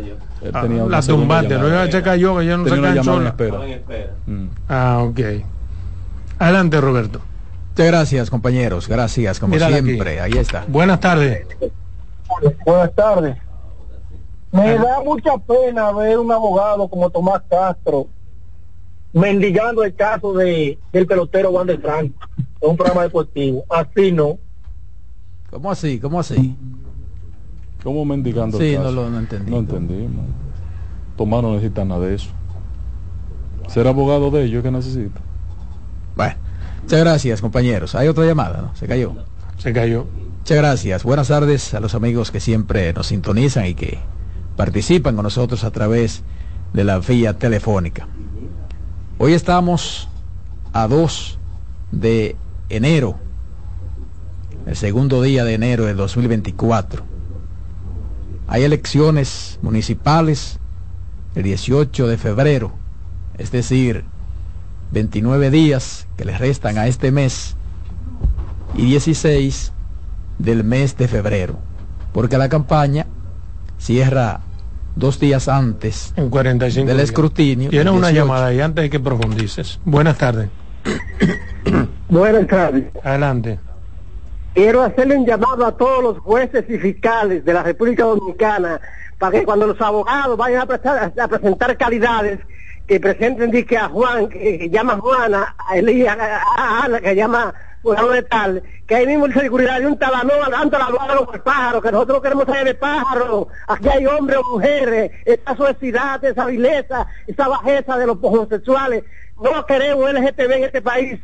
ah, la tumbate. No se cayó, que yo no se cansó. Mm. Ah, ok. Adelante, Roberto. Muchas gracias, compañeros. Gracias, como siempre. Ahí está. Buenas tardes. Buenas tardes. Me da mucha pena ver un abogado como Tomás Castro mendigando el caso de del pelotero Juan de Franco en un programa deportivo. Así no. ¿Cómo así? ¿Cómo así? ¿Cómo mendigando sí, el caso? no lo entendí. No entendimos. Tomás no necesita nada de eso. Ser abogado de ellos que necesita. Bueno, muchas gracias compañeros. Hay otra llamada, ¿no? Se cayó. Se cayó. Muchas gracias. Buenas tardes a los amigos que siempre nos sintonizan y que participan con nosotros a través de la vía telefónica. Hoy estamos a 2 de enero, el segundo día de enero de 2024. Hay elecciones municipales el 18 de febrero, es decir, 29 días que le restan a este mes y 16 del mes de febrero, porque la campaña cierra dos días antes en 45 del escrutinio. Tiene una llamada ahí antes de que profundices. Buenas tardes. [COUGHS] Buenas tardes. Adelante. Quiero hacerle un llamado a todos los jueces y fiscales de la República Dominicana para que cuando los abogados vayan a, presentar calidades, que presenten que a Juan, que, llama Juana, a Elías, a Ana, que llama fulano de tal, que ahí mismo en seguridad de un talanón dando la a los pájaros, que nosotros queremos saber de pájaros, aquí hay hombres o mujeres, esa suacidad, esa vileza, esa bajeza de los homosexuales, no queremos LGTB en este país.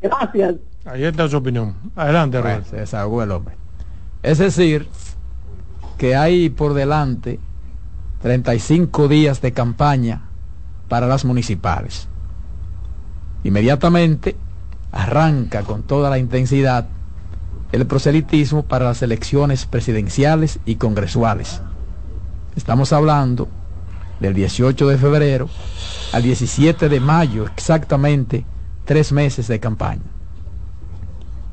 Gracias. Ahí está su opinión. Adelante, bueno, Se desahogó el hombre. Es decir, que hay por delante 35 días de campaña para las municipales. Inmediatamente arranca con toda la intensidad el proselitismo para las elecciones presidenciales y congresuales. Estamos hablando del 18 de febrero al 17 de mayo, exactamente tres meses de campaña.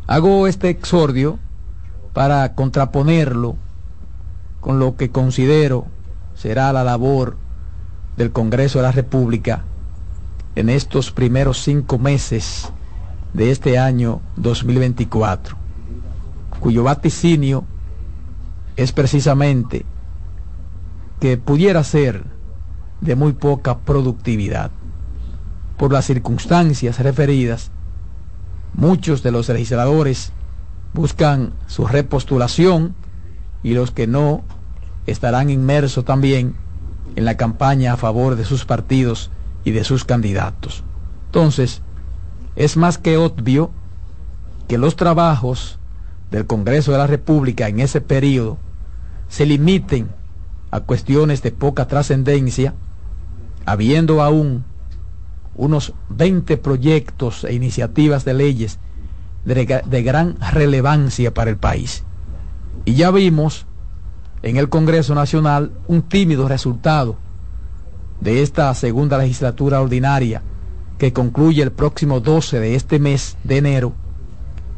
Hago este exordio para contraponerlo con lo que considero será la labor del Congreso de la República en estos primeros cinco meses de este año 2024, cuyo vaticinio es precisamente que pudiera ser de muy poca productividad. Por las circunstancias referidas, muchos de los legisladores buscan su repostulación y los que no estarán inmersos también en la campaña a favor de sus partidos y de sus candidatos. Entonces, es más que obvio que los trabajos del Congreso de la República en ese periodo se limiten a cuestiones de poca trascendencia, habiendo aún unos 20 proyectos e iniciativas de leyes de, de, gran relevancia para el país. Y ya vimos en el Congreso Nacional un tímido resultado de esta segunda legislatura ordinaria que concluye el próximo 12 de este mes de enero,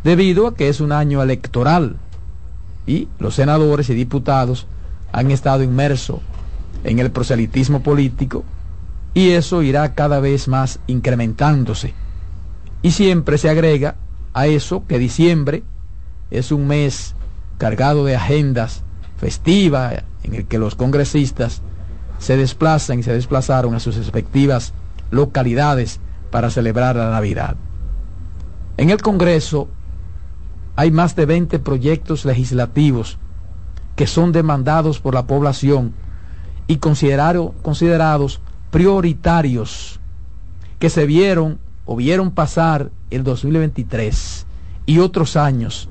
debido a que es un año electoral y los senadores y diputados han estado inmersos en el proselitismo político y eso irá cada vez más incrementándose. Y siempre se agrega a eso que diciembre es un mes cargado de agendas festivas en el que los congresistas se desplazan y se desplazaron a sus respectivas localidades para celebrar la Navidad. En el Congreso hay más de 20 proyectos legislativos que son demandados por la población y considerados prioritarios que se vieron o vieron pasar el 2023 y otros años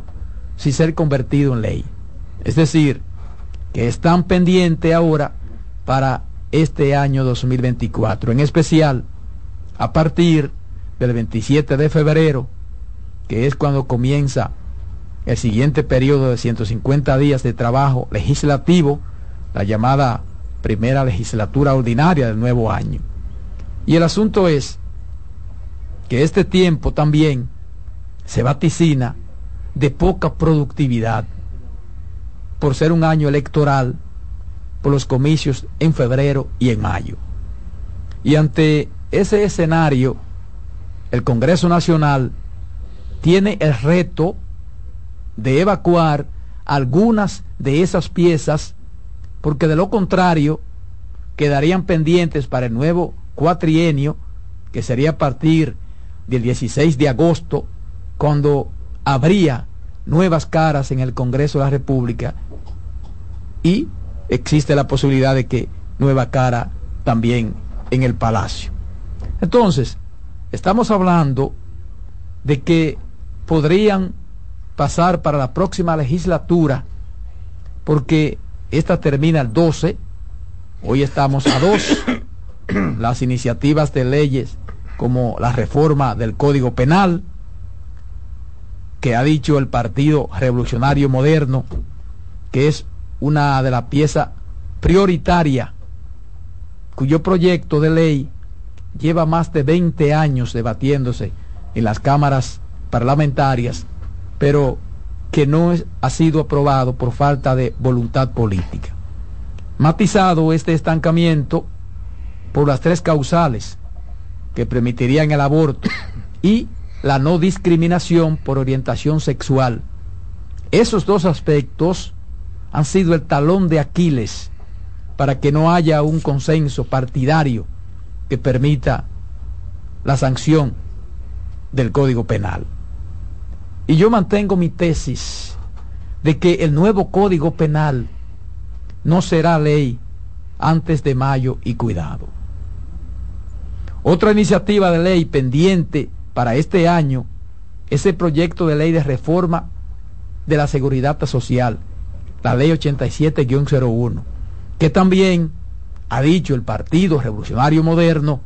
sin ser convertido en ley. Es decir, que están pendientes ahora para este año 2024, en especial a partir del 27 de febrero, que es cuando comienza el siguiente periodo de 150 días de trabajo legislativo, la llamada primera legislatura ordinaria del nuevo año. Y el asunto es que este tiempo también se vaticina de poca productividad por ser un año electoral por los comicios en febrero y en mayo. Y ante ese escenario, el Congreso Nacional tiene el reto de evacuar algunas de esas piezas, porque de lo contrario quedarían pendientes para el nuevo cuatrienio, que sería a partir del 16 de agosto, cuando habría nuevas caras en el Congreso de la República y existe la posibilidad de que nueva cara también en el Palacio. Entonces, estamos hablando de que podrían pasar para la próxima legislatura, porque esta termina el 12, hoy estamos a dos, [COUGHS] las iniciativas de leyes como la reforma del Código Penal, que ha dicho el Partido Revolucionario Moderno, que es una de las piezas prioritarias, cuyo proyecto de ley lleva más de 20 años debatiéndose en las cámaras parlamentarias pero que no ha sido aprobado por falta de voluntad política. Matizado este estancamiento por las tres causales que permitirían el aborto [COUGHS] y la no discriminación por orientación sexual. Esos dos aspectos han sido el talón de Aquiles para que no haya un consenso partidario que permita la sanción del Código Penal. Y yo mantengo mi tesis de que el nuevo Código Penal no será ley antes de mayo y cuidado. Otra iniciativa de ley pendiente para este año es el proyecto de ley de reforma de la seguridad social, la ley 87-01, que también ha dicho el Partido Revolucionario Moderno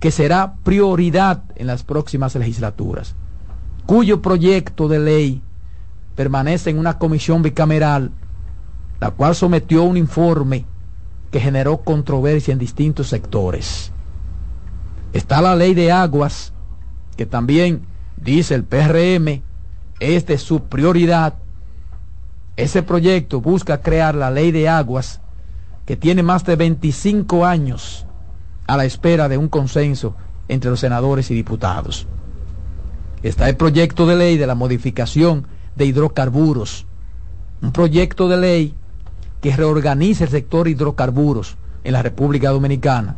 que será prioridad en las próximas legislaturas cuyo proyecto de ley permanece en una comisión bicameral, la cual sometió un informe que generó controversia en distintos sectores. Está la ley de aguas, que también dice el PRM, es de su prioridad. Ese proyecto busca crear la ley de aguas, que tiene más de 25 años a la espera de un consenso entre los senadores y diputados está el proyecto de ley de la modificación de hidrocarburos, un proyecto de ley que reorganice el sector hidrocarburos en la República Dominicana.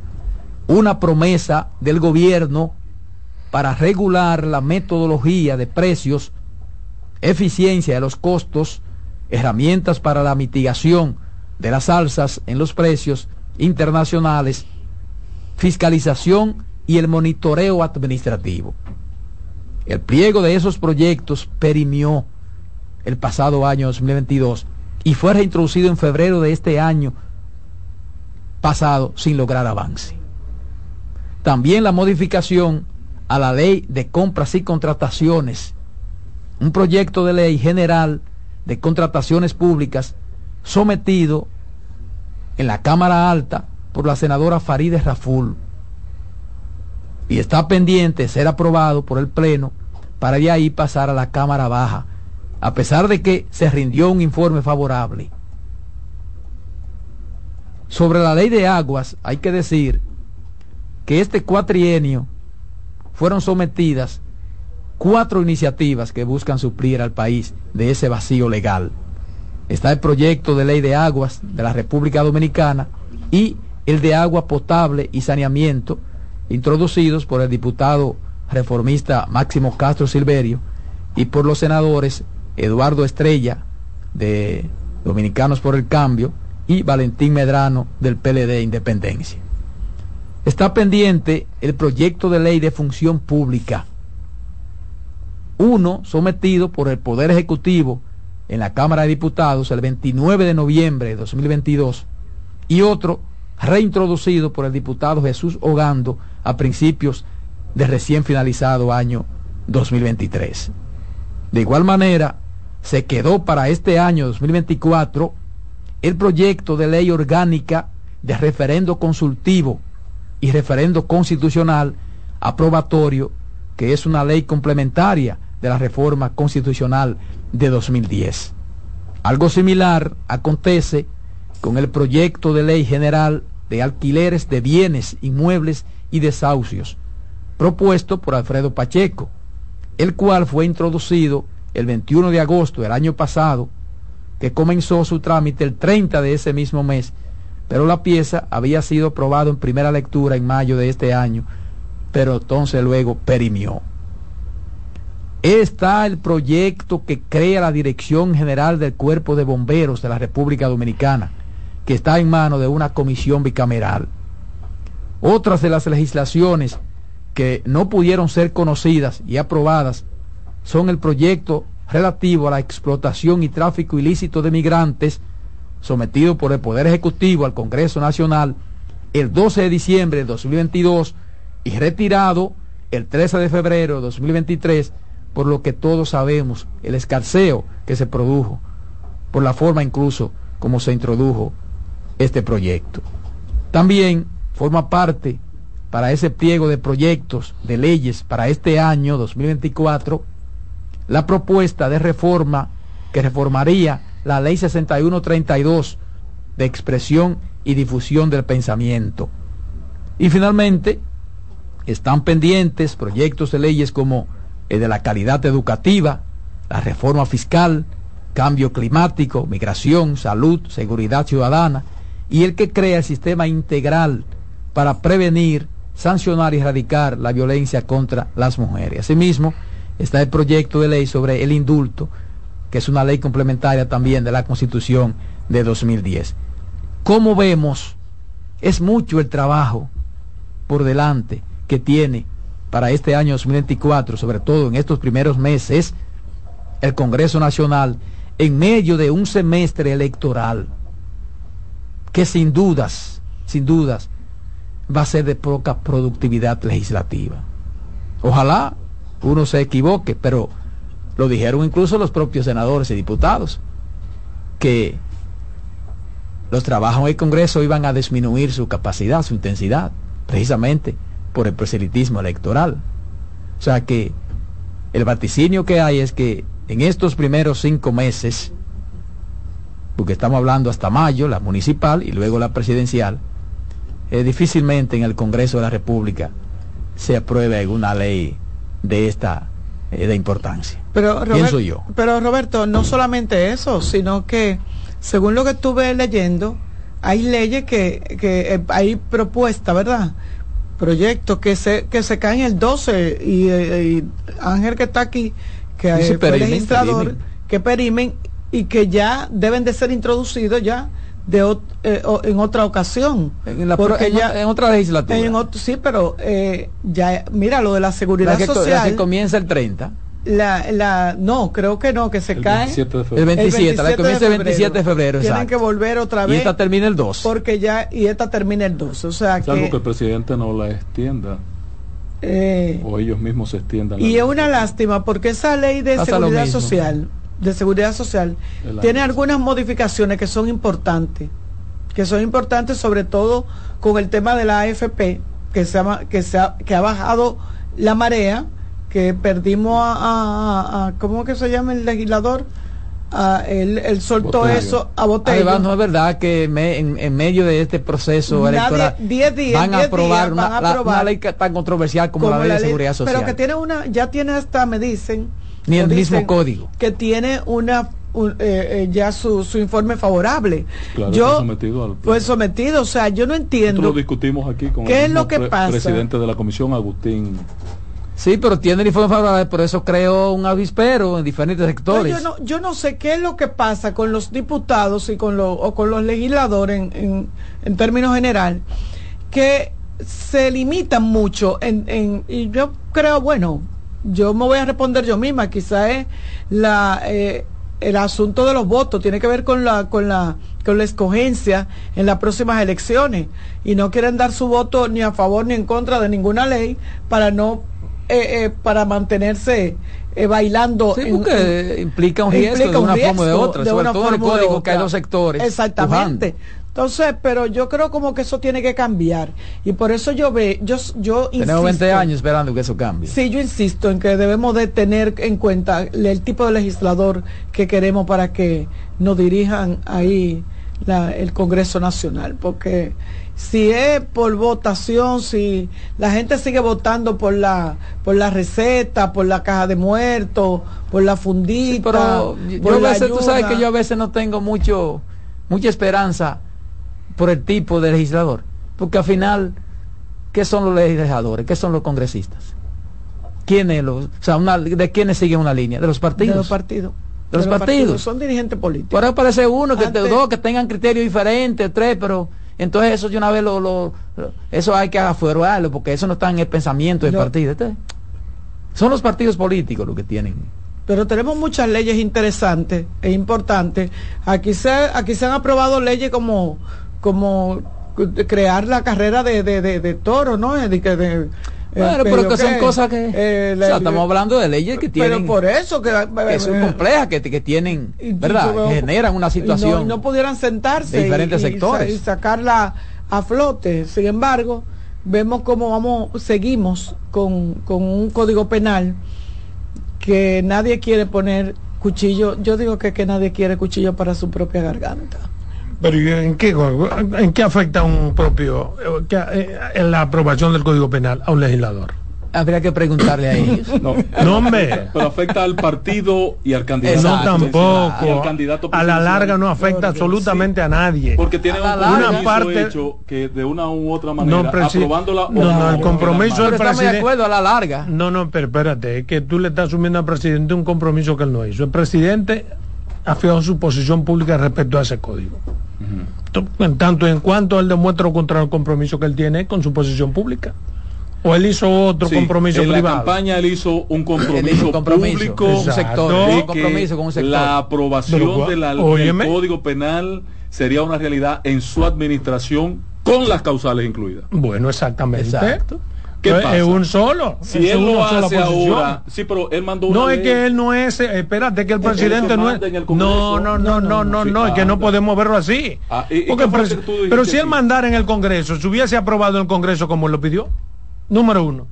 Una promesa del gobierno para regular la metodología de precios, eficiencia de los costos, herramientas para la mitigación de las alzas en los precios internacionales, fiscalización y el monitoreo administrativo. El pliego de esos proyectos perimió el pasado año 2022 y fue reintroducido en febrero de este año pasado sin lograr avance. También la modificación a la ley de compras y contrataciones, un proyecto de ley general de contrataciones públicas sometido en la Cámara Alta por la senadora Farideh Raful y está pendiente ser aprobado por el Pleno para de ahí pasar a la Cámara Baja, a pesar de que se rindió un informe favorable. Sobre la ley de aguas, hay que decir que este cuatrienio fueron sometidas cuatro iniciativas que buscan suplir al país de ese vacío legal. Está el proyecto de ley de aguas de la República Dominicana y el de agua potable y saneamiento, introducidos por el diputado reformista Máximo Castro Silverio y por los senadores Eduardo Estrella de Dominicanos por el Cambio y Valentín Medrano del PLD Independencia. Está pendiente el proyecto de ley de función pública. Uno sometido por el Poder Ejecutivo en la Cámara de Diputados el 29 de noviembre de 2022 y otro reintroducido por el diputado Jesús Ogando a principios de recién finalizado año 2023. De igual manera, se quedó para este año 2024 el proyecto de ley orgánica de referendo consultivo y referendo constitucional aprobatorio, que es una ley complementaria de la reforma constitucional de 2010. Algo similar acontece con el proyecto de ley general de alquileres de bienes, inmuebles y desahucios, propuesto por Alfredo Pacheco, el cual fue introducido el 21 de agosto del año pasado, que comenzó su trámite el 30 de ese mismo mes, pero la pieza había sido aprobada en primera lectura en mayo de este año, pero entonces luego perimió. Está el proyecto que crea la Dirección General del Cuerpo de Bomberos de la República Dominicana, que está en manos de una comisión bicameral. Otras de las legislaciones que no pudieron ser conocidas y aprobadas son el proyecto relativo a la explotación y tráfico ilícito de migrantes sometido por el Poder Ejecutivo al Congreso Nacional el 12 de diciembre de 2022 y retirado el 13 de febrero de 2023, por lo que todos sabemos el escarceo que se produjo, por la forma incluso como se introdujo este proyecto. También forma parte para ese pliego de proyectos de leyes para este año 2024 la propuesta de reforma que reformaría la ley 6132 de expresión y difusión del pensamiento. Y finalmente, están pendientes proyectos de leyes como de la calidad educativa, la reforma fiscal, cambio climático, migración, salud, seguridad ciudadana y el que crea el sistema integral para prevenir sancionar y erradicar la violencia contra las mujeres. Asimismo, está el proyecto de ley sobre el indulto, que es una ley complementaria también de la Constitución de 2010. Como vemos, es mucho el trabajo por delante que tiene para este año 2024, sobre todo en estos primeros meses, el Congreso Nacional en medio de un semestre electoral que sin dudas, sin dudas, va a ser de poca productividad legislativa. Ojalá uno se equivoque, pero lo dijeron incluso los propios senadores y diputados, que los trabajos en el Congreso iban a disminuir su capacidad, su intensidad, precisamente por el proselitismo electoral. O sea que el vaticinio que hay es que en estos primeros cinco meses, porque estamos hablando hasta mayo, la municipal y luego la presidencial, eh, difícilmente en el Congreso de la República se apruebe alguna ley de esta eh, de importancia. Pero, Pienso yo. Pero Roberto, no solamente eso, sino que según lo que estuve leyendo, hay leyes que, que eh, hay propuestas, ¿verdad? Proyectos que se, que se caen el 12 y, Ángel que está aquí, que es el registrador, que perimen y que ya deben de ser introducidos ya de eh, en otra ocasión. En, la, en, otra legislatura. sí, pero eh, ya, mira, lo de la seguridad social. que comienza el 30. La, la, no, creo que no, que se cae. el 27, la comienza el 27 de febrero. Tienen que volver otra vez. Y esta termina el 2. Porque ya, y esta termina el 2. O sea que. que el presidente no la extienda. Eh, o ellos mismos se extiendan. Y es una lástima porque esa ley de seguridad social de Seguridad Social tiene algunas modificaciones que son importantes, que son importantes sobre todo con el tema de la AFP, que, se ha, que, se ha, que ha bajado la marea, que perdimos a, a, ¿cómo que se llama el legislador? él, soltó eso a Botello. no es verdad que en, medio de este proceso electoral van, a aprobar una, ley tan controversial como, la ley de seguridad social. Pero que tiene una, ya tiene hasta, me dicen, ni el mismo código. Que tiene una eh, eh, ya su, su, informe favorable. yo fue sometido, al, fue sometido, o sea, yo no entiendo. lo discutimos aquí con ¿Qué el es lo que pasa? presidente de la comisión, Agustín. Sí, pero tiene el informe favorable, por eso creo un avispero en diferentes sectores. yo, no, yo no sé qué es lo que pasa con los diputados y con, los o con los legisladores en, en, en términos general, que se limitan mucho en, en, y yo creo, bueno, yo me voy a responder yo misma, quizá es la, eh, el asunto de los votos, tiene que ver con la, con la, con la escogencia en las próximas elecciones y no quieren dar su voto ni a favor ni en contra de ninguna ley para no, eh, eh, para mantenerse bailando. Sí, porque implica un riesgo de una forma o de otra, sobre todo en el código que hay dos sectores. Exactamente. Entonces, pero yo creo como que eso tiene que cambiar. Y por eso yo ve, yo, yo Tenemos 20 años esperando que eso cambie. Sí, yo insisto en que debemos de tener en cuenta el tipo de legislador que queremos para que nos dirijan ahí el Congreso Nacional. Porque si es por votación, si la gente sigue votando por la por la receta, por la caja de muertos, por la fundita, pero yo, a veces, tú sabes que yo a veces no tengo mucho mucha esperanza por el tipo de legislador. Porque al final, ¿qué son los legisladores? ¿Qué son los congresistas? ¿Quiénes los, o sea, ¿De quiénes siguen una línea? ¿De los partidos? De los partidos. De, los, partidos. Son dirigentes políticos. Ahora parece uno, que dos, que tengan criterios diferentes, tres, pero entonces eso de una vez lo, lo, eso hay que afuerarlo, porque eso no está en el pensamiento del partido. Este, son los partidos políticos los que tienen pero tenemos muchas leyes interesantes e importantes. Aquí se, aquí se han aprobado leyes como como crear la carrera de, de, de, toro, ¿no? De, de, bueno, pero que son cosas que... Eh, estamos hablando de leyes que tienen... Pero por eso que... que son complejas, que, que tienen, ¿verdad? que generan una situación... Y no, pudieran sentarse diferentes sectores. Y, sacarla a flote. Sin embargo, vemos cómo vamos, seguimos con, con un código penal que nadie quiere poner cuchillo. Yo digo que, que nadie quiere cuchillo para su propia garganta. Pero ¿en qué, ¿en qué afecta un propio, eh, en la aprobación del Código Penal a un legislador? Habría que preguntarle a [LAUGHS] ellos. No, no Pero afecta al partido y al candidato. no tampoco. a la larga no afecta absolutamente a nadie. Porque tiene una parte hecho que de una u otra manera no, aprobándola no, no, el compromiso del presidente. de acuerdo a la larga. No, no, pero espérate, es que tú le estás asumiendo al presidente un compromiso que él no hizo. El presidente ha fijado su posición pública respecto a ese código. En tanto en cuanto él demuestra contra el compromiso que él tiene con su posición pública. ¿O él hizo otro compromiso en privado? la campaña él hizo un compromiso, público un sector, un compromiso con un sector. La aprobación del Código Penal sería una realidad en su administración con las causales incluidas. Bueno, exactamente. Exacto. Es un solo. Si él lo hace ahora, sí, pero él mandó No es que él no es, eh, espérate que el presidente no es. No, no, no, no, no, no, es que no podemos verlo así. Ah, pero si él mandara en el Congreso, si hubiese aprobado en el Congreso como lo pidió, número uno.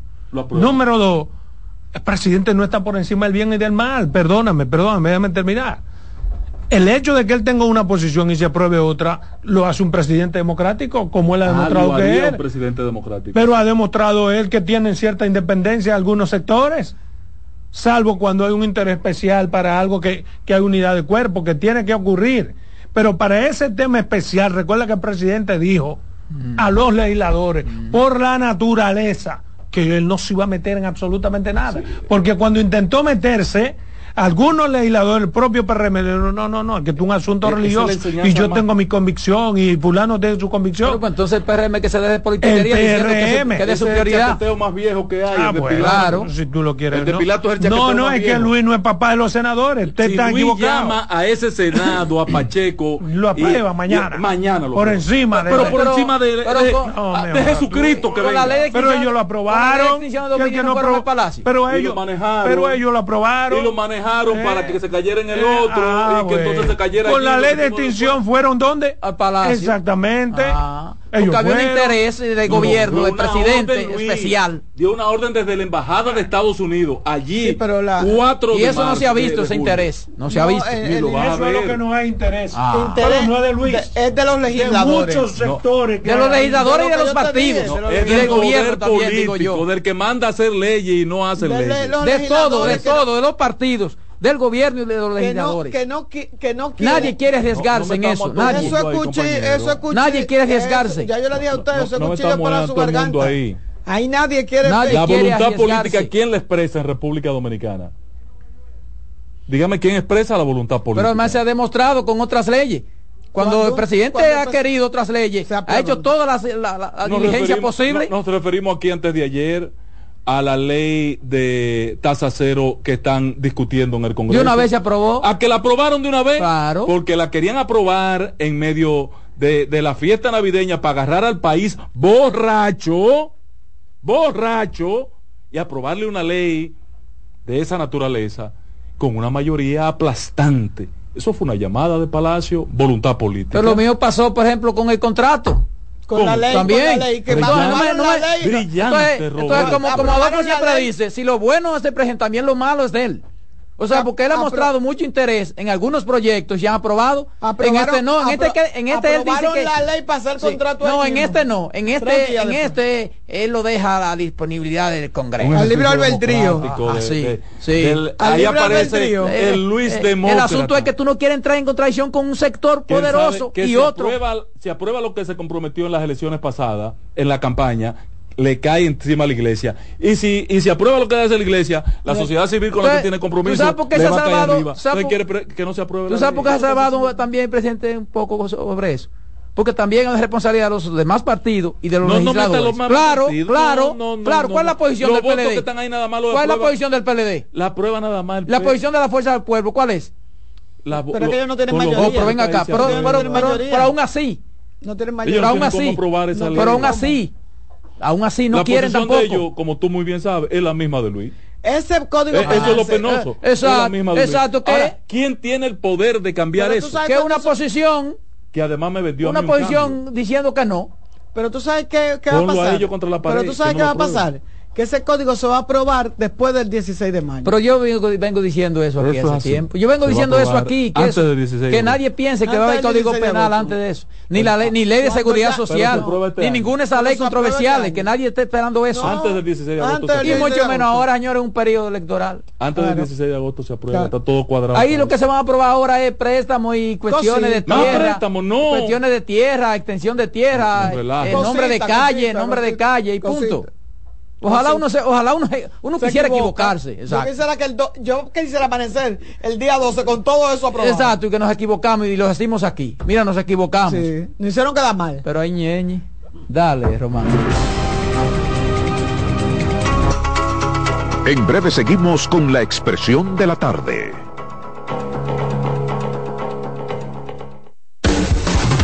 Número dos, el presidente no está por encima del bien y del mal. Perdóname, perdóname, déjame terminar el hecho de que él tenga una posición y se apruebe otra, lo hace un presidente democrático, como él ha ah, demostrado que es. presidente democrático. Pero ha demostrado él que tiene cierta independencia en algunos sectores, salvo cuando hay un interés especial para algo que, que hay unidad de cuerpo, que tiene que ocurrir. Pero para ese tema especial, recuerda que el presidente dijo mm. a los legisladores, mm. por la naturaleza, que él no se iba a meter en absolutamente nada. Porque cuando intentó meterse, algunos legisladores, el propio PRM, no, no, no, no, que es un asunto religioso y yo tengo mi convicción y fulano tiene su convicción. Pues, entonces el PRM que se deje politiquería el PRM, que, de su prioridad. El más viejo que hay. Ah, bueno, claro. Si tú lo quieres. El de Pilato es el No, no, es que Luis no es papá de los senadores. Usted está Luis equivocado. llama a ese Senado, a Pacheco. lo aprueba mañana. mañana lo Por encima de. Pero por encima de, de, Jesucristo que Pero ellos lo aprobaron. Pero ellos Pero ellos lo aprobaron. Manejaron para que se cayera en el eh, otro ah, y que entonces se cayera Con la ley de extinción fueron? Al palacio. Exactamente. Ah. Porque había un interés de gobierno, del presidente especial. Dio una orden desde la embajada de Estados Unidos. Allí, pero la, cuatro Y eso no se ha visto, ese interés. No se ha visto. eso es lo que no hay interés. Ah. Interés no es de Luis. es de los legisladores. De muchos sectores. de los legisladores y de los partidos. Es del gobierno también, digo yo. Del que manda a hacer leyes y no hace leyes. De todo, de todo, de los partidos del gobierno y de los legisladores. Que no, que no, Nadie quiere arriesgarse en eso. Nadie. Eso escuché, eso escuché. Nadie quiere arriesgarse. ya yo le dije a ustedes, eso es para su garganta. Ahí. ahí nadie quiere. Nadie la voluntad política, ¿quién la expresa en República Dominicana? Dígame quién expresa la voluntad política. Pero además se ha demostrado con otras leyes. Cuando el presidente ha querido otras leyes, ha hecho toda la, la, diligencia posible. nos referimos aquí antes de ayer a la ley de tasa cero que están discutiendo en el Congreso. De una vez se aprobó. A que la aprobaron de una vez. Claro. Porque la querían aprobar en medio de, de la fiesta navideña para agarrar al país borracho, borracho, y aprobarle una ley de esa naturaleza con una mayoría aplastante. Eso fue una llamada de Palacio, voluntad política. Pero lo mío pasó, por ejemplo, con el contrato con la ley, También. Con la ley, que no, la ley. Brillante, entonces, entonces como, como Adolfo siempre dice, si lo bueno es de presidente, también lo malo es de él. O sea, porque él ha mostrado mucho interés en algunos proyectos ya aprobado. En este no, en este que en este él dice que la ley para hacer contrato. No, en este no, en este en este él lo deja a la disponibilidad del Congreso. Al libre albedrío. Ah, sí, sí. ahí aparece el Luis de El asunto es que tú no quieres entrar en contradicción con un sector poderoso y otro. Aprueba, se aprueba lo que se comprometió en las elecciones pasadas, en la campaña, le cae encima a la iglesia. Y si, y si aprueba lo que hace la iglesia, la sociedad civil con la que tiene compromiso, ¿tú sabes por qué se ha salvado? quiere que no se apruebe ¿Tú sabes por qué se ha salvado también, presidente, un poco sobre eso? Porque también es responsabilidad de los demás partidos y de los legisladores. claro, claro, claro. ¿Cuál es la posición del PLD? ¿Cuál es la posición del PLD? La prueba nada más. La posición de la fuerza del pueblo, ¿cuál es? La, pero que ellos no tienen mayoría. pero venga acá, pero, aún así. No tienen mayoría. Pero aún así. Pero aún así aún así no quieren tampoco. De ellos, como tú muy bien sabes, es la misma de Luis. Ese código eh, eso es lo penoso. Eh, exacto, exacto que ¿quién tiene el poder de cambiar eso? Que es una posición que además me vendió una posición diciendo que no. Pero tú sabes qué, qué va a pasar. Pero tú sabes qué va a pasar que ese código se va a aprobar después del 16 de mayo. Pero yo vengo, diciendo eso aquí hace tiempo. Yo vengo diciendo eso aquí, que, que nadie piense que va a haber código penal antes de eso. Ni la ley, ni ley de seguridad social, ni ninguna esa ley controversial, que nadie esté esperando eso. antes del 16 de agosto. y mucho menos ahora, señores, un periodo electoral. Antes del 16 de agosto se aprueba, está todo cuadrado. Ahí lo que se va a aprobar ahora es préstamos y cuestiones de tierra. No, Cuestiones de tierra, extensión de tierra, nombre de calle, nombre de calle y punto. Ojalá uno se, ojalá uno, uno quisiera equivocarse. Yo quisiera que el yo quisiera amanecer el día 12 con todo eso aprobado. Exacto, y que nos equivocamos y lo decimos aquí. Mira, nos equivocamos. Sí, nos hicieron quedar mal. Pero ahí ñeñi. Dale, Román. En breve seguimos con la expresión de la tarde.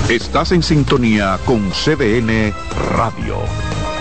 Estás en sintonía con CDN Radio.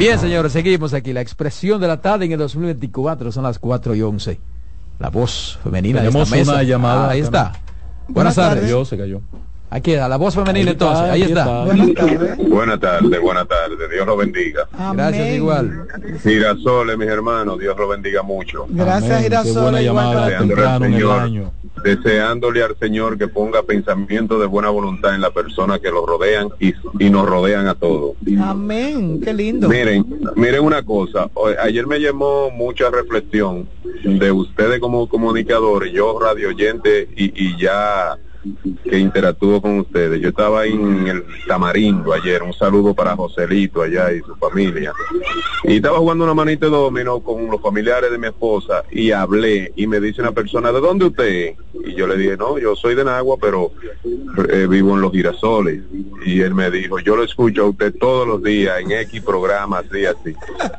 Bien, señores, seguimos aquí. La expresión de la tarde en el 2024 son las 4 y 11. La voz femenina Tenemos de esta una llamada. Ah, ahí está. Buenas, tardes. Dios se cayó. Aquí está, la voz femenina entonces. ahí está. Buenas tardes. Buenas tardes, buenas tardes. Dios lo bendiga. Gracias igual. Girasoles, mis hermanos, Dios lo bendiga mucho. Gracias, Girasoles. Llamada en el año deseándole al Señor que ponga pensamiento de buena voluntad en la persona que lo rodean y, y nos rodean a todos. Amén, qué lindo. Miren, miren una cosa, ayer me llamó mucha reflexión de ustedes como comunicadores, yo radio oyente y, y ya que interactúo con ustedes. Yo estaba ahí en el Tamarindo ayer, un saludo para Joselito allá y su familia. Y estaba jugando una manita de domino con los familiares de mi esposa y hablé y me dice una persona, ¿de dónde usted? Y yo le dije, no, yo soy de Nagua, pero eh, vivo en Los Girasoles. Y él me dijo, yo lo escucho a usted todos los días en X programas, así, así.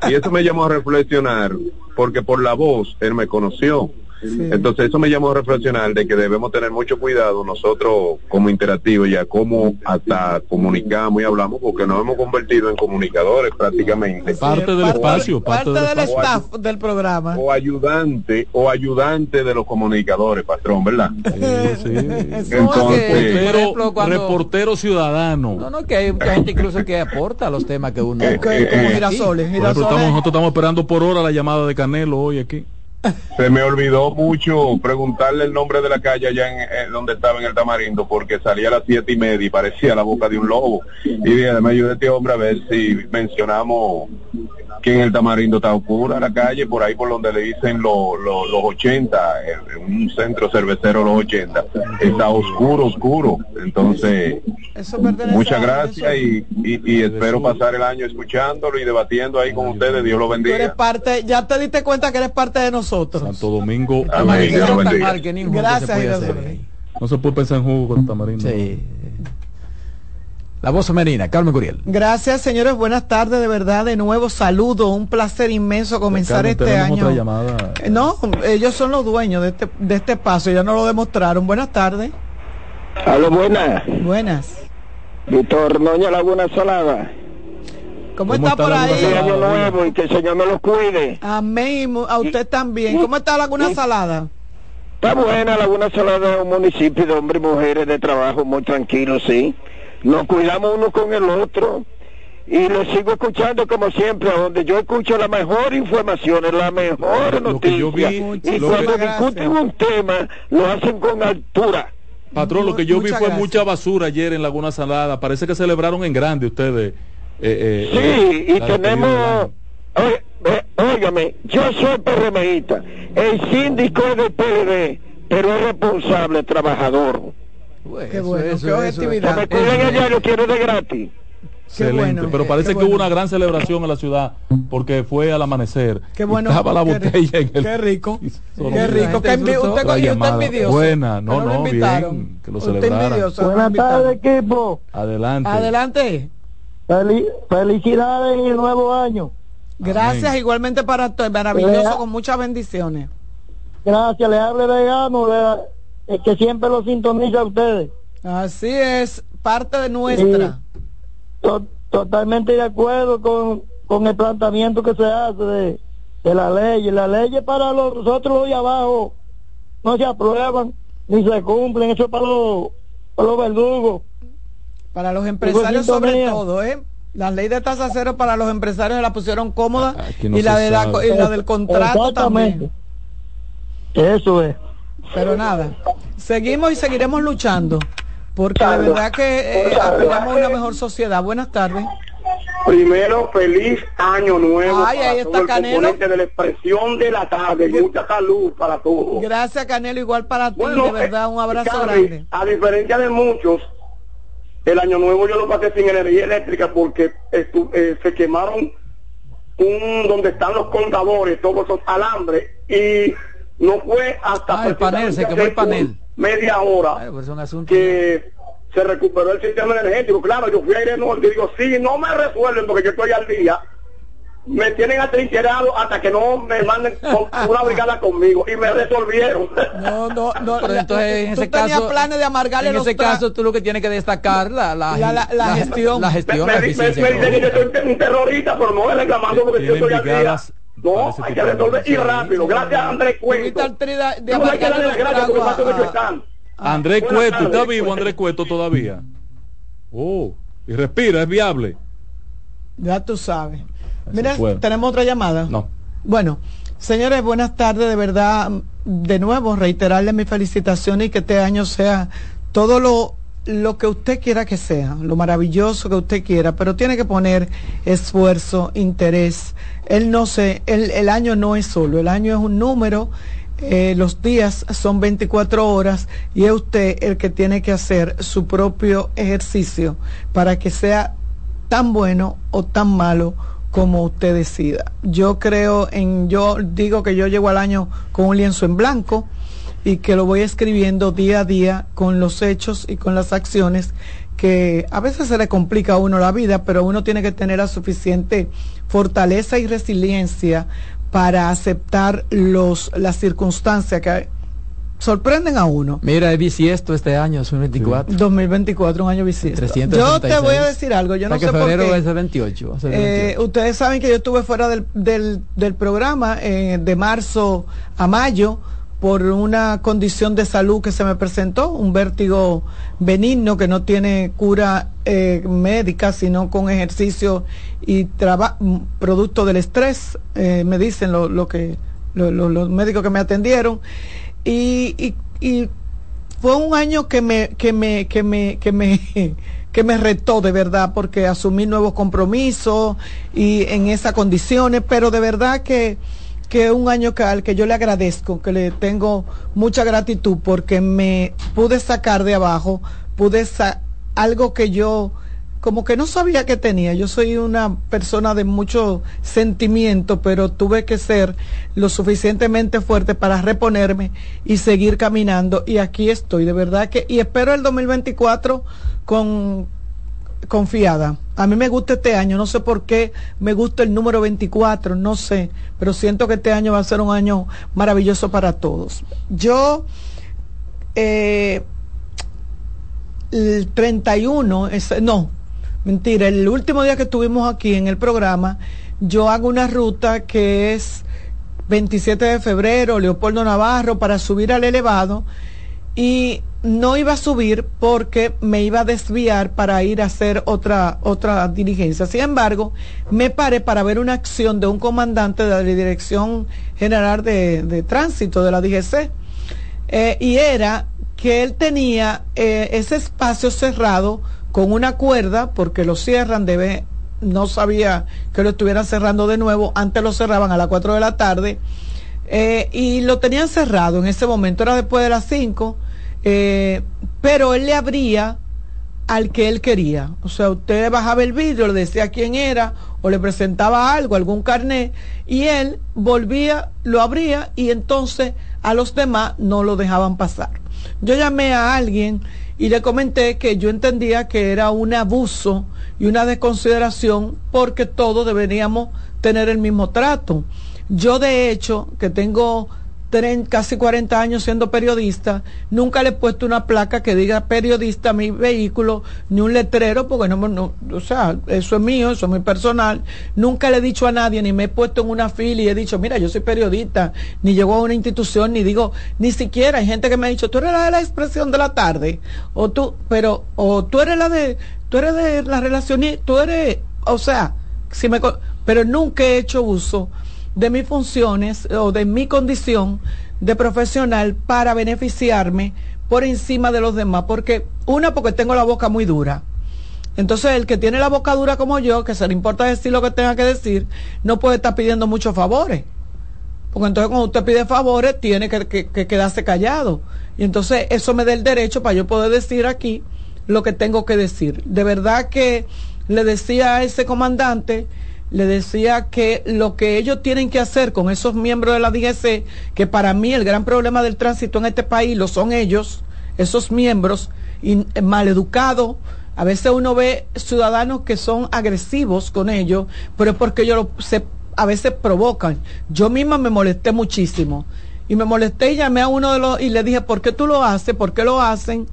Y eso me llamó a reflexionar, porque por la voz él me conoció entonces eso me llamó a reflexionar de que debemos tener mucho cuidado nosotros como interactivos ya como hasta comunicamos y hablamos porque nos hemos convertido en comunicadores prácticamente. Parte del espacio, parte, del, staff del programa. O ayudante o ayudante de los comunicadores, patrón, ¿verdad? Sí, sí. [LAUGHS] Entonces, reportero ciudadano. No, no, que hay, gente incluso que aporta los temas que uno... [LAUGHS] como girasoles, nosotros estamos esperando por hora la llamada de Canelo hoy aquí. Se me olvidó mucho preguntarle el nombre de la calle allá en, donde estaba en el Tamarindo, porque salía a las siete y media y parecía la boca de un lobo. Y dije, me ayude este hombre a ver si mencionamos que en el Tamarindo está oscura la calle, por ahí por donde le dicen los 80, en un centro cervecero los 80, está oscuro, oscuro. Entonces, muchas gracias y, espero pasar el año escuchándolo y debatiendo ahí con ustedes. Dios lo bendiga. eres parte, ya te diste cuenta que eres parte de nosotros. Santo Domingo. Gracias, No se puede pensar en jugo con Tamarindo. Sí. La voz femenina, Carmen Curiel. Gracias, señores. Buenas tardes, de verdad. De nuevo, saludo. Un placer inmenso comenzar este año. Eh, no, ellos son los dueños de este, de este paso, ya no lo demostraron. Buenas tardes. Aló, buenas. Buenas. Víctor Noña Laguna Salada. ¿Cómo, está, por ahí? Año nuevo y que el Señor me los cuide. Amén. A usted también. ¿Cómo está Laguna Salada? Está buena Laguna Salada, es un municipio de hombres y mujeres de trabajo muy tranquilo, sí nos cuidamos uno con el otro y lo sigo escuchando como siempre, donde yo escucho la mejor información, la mejor noticia. y cuando discuten un tema, lo hacen con altura. Patrón, lo que yo vi fue mucha basura ayer en Laguna Salada. Parece que celebraron en grande ustedes. Eh, eh, sí, y tenemos... óigame, yo soy PRMista, el síndico es de PLD, pero es responsable, trabajador qué bueno, qué objetividad. lo quiero de gratis. Excelente, pero parece que hubo una gran celebración en la ciudad porque fue al amanecer. Qué bueno. Estaba la botella en el Qué rico. Qué rico. Que usted, usted envidioso. Buena, no, no, bien. Que lo celebrara. Buenas tardes, equipo. Adelante. Adelante. felicidades en el nuevo año. Gracias, igualmente para todo. Maravilloso, con muchas bendiciones. Gracias, le hable de Gano, es que siempre lo sintoniza a ustedes. Así es, parte de nuestra. totalmente de acuerdo con, con el planteamiento que se hace de, de la ley. Las leyes para los, nosotros los de abajo no se aprueban ni se cumplen. Eso es para los, para los verdugos. Para los empresarios sobre todo, ¿eh? La ley de tasa cero para los empresarios la pusieron cómoda y, la de la, y la del contrato también. Eso es. Pero nada, seguimos y seguiremos luchando porque de verdad que eh, aspiramos a una mejor sociedad. Buenas tardes. Primero, feliz año nuevo. Ay, ahí está Canelo. de la expresión de la tarde. Mucha salud para todos. Gracias, Canelo. Igual para ti, de verdad. Un abrazo grande. A diferencia de muchos, el año nuevo yo lo pasé sin energía eléctrica porque eh, se quemaron un donde están los contadores, todos esos alambres. Y no fue hasta... Ah, el panel, se quemó el panel. Media hora pues que se recuperó el sistema energético. Claro, yo fui a Aire Norte y digo, sí, no me resuelven porque yo estoy al día. Me tienen atrincherado hasta que no me manden [LAUGHS] una brigada conmigo y me resolvieron. No, no, [LAUGHS] no. Pero entonces en ese caso, planes de amargarle en ese caso tú lo que tienes que destacar la, la, la, gestión. La gestión, me, dicen que yo soy un terrorista, pero no es reclamando porque yo estoy al día. No, hay que resolver y rápido. Gracias, Andrés Cueto. No hay que darle las gracias por el que están. Andrés Cueto, ¿está vivo Andrés Cueto todavía? Oh, y respira, es viable. Ya tú sabes. Mira, ¿tenemos otra llamada? No. Bueno, señores, buenas tardes. De verdad, de nuevo, reiterarle mi felicitación y que este año sea todo lo, lo que usted quiera que sea, lo maravilloso que usted quiera, pero tiene que poner esfuerzo, interés. Él no sé, el, el año no es solo, el año es un número eh, los días son 24 horas y es usted el que tiene que hacer su propio ejercicio para que sea tan bueno o tan malo como usted decida. Yo creo en, yo digo que yo llego al año con un lienzo en blanco y que lo voy escribiendo día a día con los hechos y con las acciones que a veces se le complica a uno la vida, pero uno tiene que tener la suficiente fortaleza y resiliencia para aceptar los, las circunstancias que sorprenden a uno. Mira, es bisiesto este año, 2024. 2024, un año bisiesto. Yo te voy a decir algo, yo no sé por qué. Es 28, eh, ustedes saben que yo estuve fuera del, del, del programa eh, de marzo a mayo por una condición de salud que se me presentó, un vértigo benigno que no tiene cura eh, médica, sino con ejercicio y producto del estrés, eh, me dicen lo, que los médicos que me atendieron. Y, y, fue un año que me, que me, que me, que me, [LAUGHS] que me retó de verdad, porque asumí nuevos compromisos y en esas condiciones, pero de verdad que que un año que, al que yo le agradezco, que le tengo mucha gratitud porque me pude sacar de abajo, pude algo que yo como que no sabía que tenía. Yo soy una persona de mucho sentimiento, pero tuve que ser lo suficientemente fuerte para reponerme y seguir caminando. Y aquí estoy, de verdad que, y espero el 2024 con confiada. A mí me gusta este año, no sé por qué me gusta el número 24, no sé, pero siento que este año va a ser un año maravilloso para todos. Yo, eh, el 31, es, no, mentira, el último día que estuvimos aquí en el programa, yo hago una ruta que es 27 de febrero, Leopoldo Navarro, para subir al elevado y no iba a subir porque me iba a desviar para ir a hacer otra, otra diligencia. Sin embargo, me paré para ver una acción de un comandante de la Dirección General de, Tránsito de la DGC. Eh, y era que él tenía eh, ese espacio cerrado con una cuerda, porque lo cierran, debe, no sabía que lo estuvieran cerrando de nuevo, antes lo cerraban a las 4 de la tarde, eh, y lo tenían cerrado en ese momento, era después de las 5 eh, pero él le abría al que él quería. O sea, usted bajaba el vidrio, le decía quién era o le presentaba algo, algún carnet, y él volvía, lo abría y entonces a los demás no lo dejaban pasar. Yo llamé a alguien y le comenté que yo entendía que era un abuso y una desconsideración porque todos deberíamos tener el mismo trato. Yo de hecho, que tengo casi 40 años siendo periodista, nunca le he puesto una placa que diga periodista a mi vehículo, ni un letrero, porque no, no, o sea, eso es mío, eso es muy personal. Nunca le he dicho a nadie, ni me he puesto en una fila y he dicho, mira, yo soy periodista, ni llego a una institución, ni digo, ni siquiera hay gente que me ha dicho, tú eres la de la expresión de la tarde, o tú, pero, o tú eres la de, tú eres de la relación, tú eres, o sea, me, pero nunca he hecho uso de mis funciones o de mi condición de profesional para beneficiarme por encima de los demás, porque una porque tengo la boca muy dura. Entonces el que tiene la boca dura como yo, que se le importa decir lo que tenga que decir, no puede estar pidiendo muchos favores. Porque entonces cuando usted pide favores, tiene que, que quedarse callado. Y entonces eso me da el derecho para yo poder decir aquí lo que tengo que decir. De verdad que le decía a ese comandante le decía que lo que ellos tienen que hacer con esos miembros de la DGC, que para mí el gran problema del tránsito en este país lo son ellos, esos miembros y, eh, maleducados. A veces uno ve ciudadanos que son agresivos con ellos, pero es porque ellos se, a veces provocan. Yo misma me molesté muchísimo. Y me molesté y llamé a uno de los y le dije, ¿por qué tú lo haces? ¿Por qué lo hacen?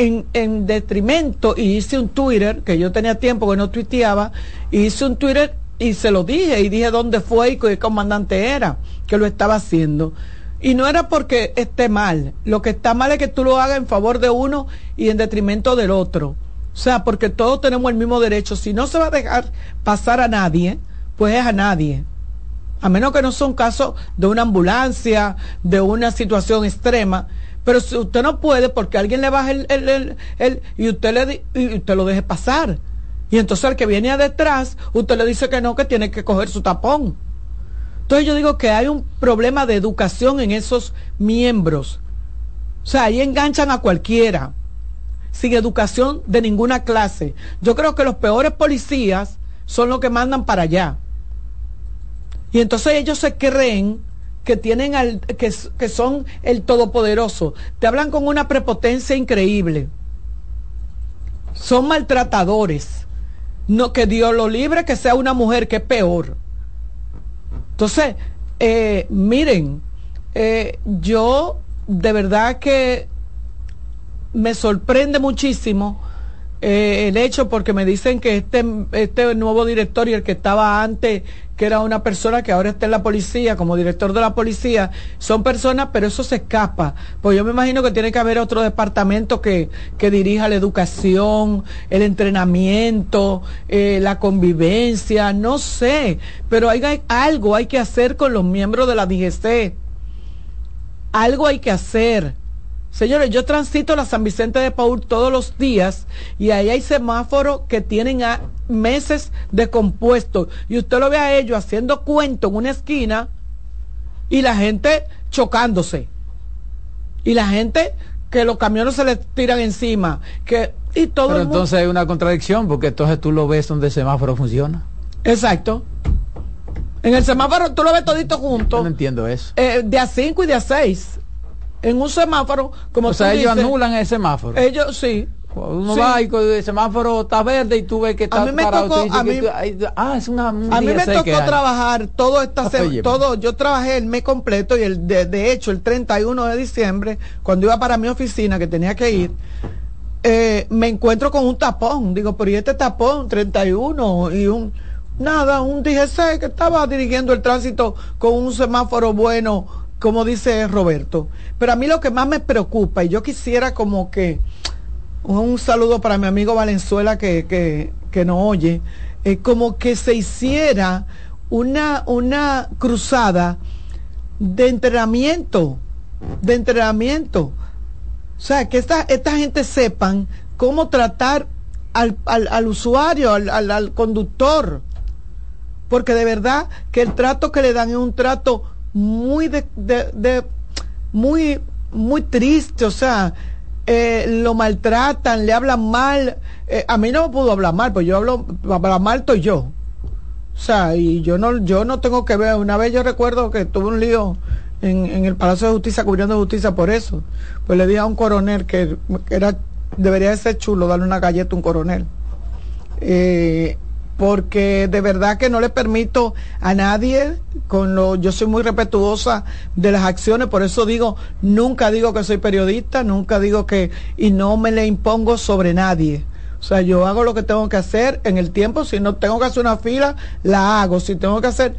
En, detrimento y hice un Twitter, que yo tenía tiempo que no tuiteaba, hice un Twitter y se lo dije y dije dónde fue y qué comandante era que lo estaba haciendo. Y no era porque esté mal, lo que está mal es que tú lo hagas en favor de uno y en detrimento del otro. O sea, porque todos tenemos el mismo derecho. Si no se va a dejar pasar a nadie, pues es a nadie. A menos que no sea un caso de una ambulancia, de una situación extrema, pero si usted no puede porque alguien le baja el, el, el, y usted le y usted lo deje pasar. Y entonces al que viene detrás, usted le dice que no, que tiene que coger su tapón. Entonces yo digo que hay un problema de educación en esos miembros. O sea, ahí enganchan a cualquiera, sin educación de ninguna clase. Yo creo que los peores policías son los que mandan para allá. Y entonces ellos se creen que tienen al, que, que son el todopoderoso. Te hablan con una prepotencia increíble. Son maltratadores. No, que Dios lo libre que sea una mujer, que es peor. Entonces, eh, miren, eh, yo de verdad que me sorprende muchísimo eh, el hecho porque me dicen que este, este nuevo director y el que estaba antes, que era una persona que ahora está en la policía, como director de la policía, son personas, pero eso se escapa. Pues yo me imagino que tiene que haber otro departamento que, que dirija la educación, el entrenamiento, eh, la convivencia, no sé, pero algo hay que hacer con los miembros de la DGC. Algo hay que hacer Señores, yo transito la San Vicente de Paul todos los días y ahí hay semáforos que tienen a meses de compuesto. Y usted lo ve a ellos haciendo cuento en una esquina y la gente chocándose. Y la gente que los camiones se les tiran encima. Que, y todo Pero entonces hay una contradicción porque entonces tú lo ves donde el semáforo funciona. Exacto. En el semáforo tú lo ves todito junto. no entiendo eso. Eh, de a 5 y de a 6 en un semáforo, como o sea, ellos anulan el semáforo. Ellos sí. Uno va y el semáforo está verde y tú ves que está a mí me Tocó, a mí, ah, es una, a mí me tocó trabajar todo esta todo, yo trabajé el mes completo y el de, hecho el 31 de diciembre, cuando iba para mi oficina que tenía que ir, eh, me encuentro con un tapón. Digo, pero ¿y este tapón? 31 y un nada, un DGC que estaba dirigiendo el tránsito con un semáforo bueno como dice Roberto. Pero a mí lo que más me preocupa, y yo quisiera como que, un saludo para mi amigo Valenzuela que, que, que no oye, como que se hiciera una, una cruzada de entrenamiento, de entrenamiento. O sea, que esta, esta gente sepan cómo tratar al, al, al usuario, al, al, al conductor. Porque de verdad que el trato que le dan es un trato muy de, de, muy muy triste, o sea, eh, lo maltratan, le hablan mal. Eh, a mí no me pudo hablar mal, pues yo hablo, hablar mal estoy yo. O sea, y yo no, yo no tengo que ver. Una vez yo recuerdo que tuve un lío en, en el Palacio de Justicia, cubriendo justicia por eso. Pues le dije a un coronel que, era, debería de ser chulo darle una galleta a un coronel. Eh, porque de verdad que no le permito a nadie con lo yo soy muy respetuosa de las acciones por eso digo nunca digo que soy periodista nunca digo que y no me le impongo sobre nadie. O sea yo hago lo que tengo que hacer en el tiempo si no tengo que hacer una fila la hago si tengo que hacer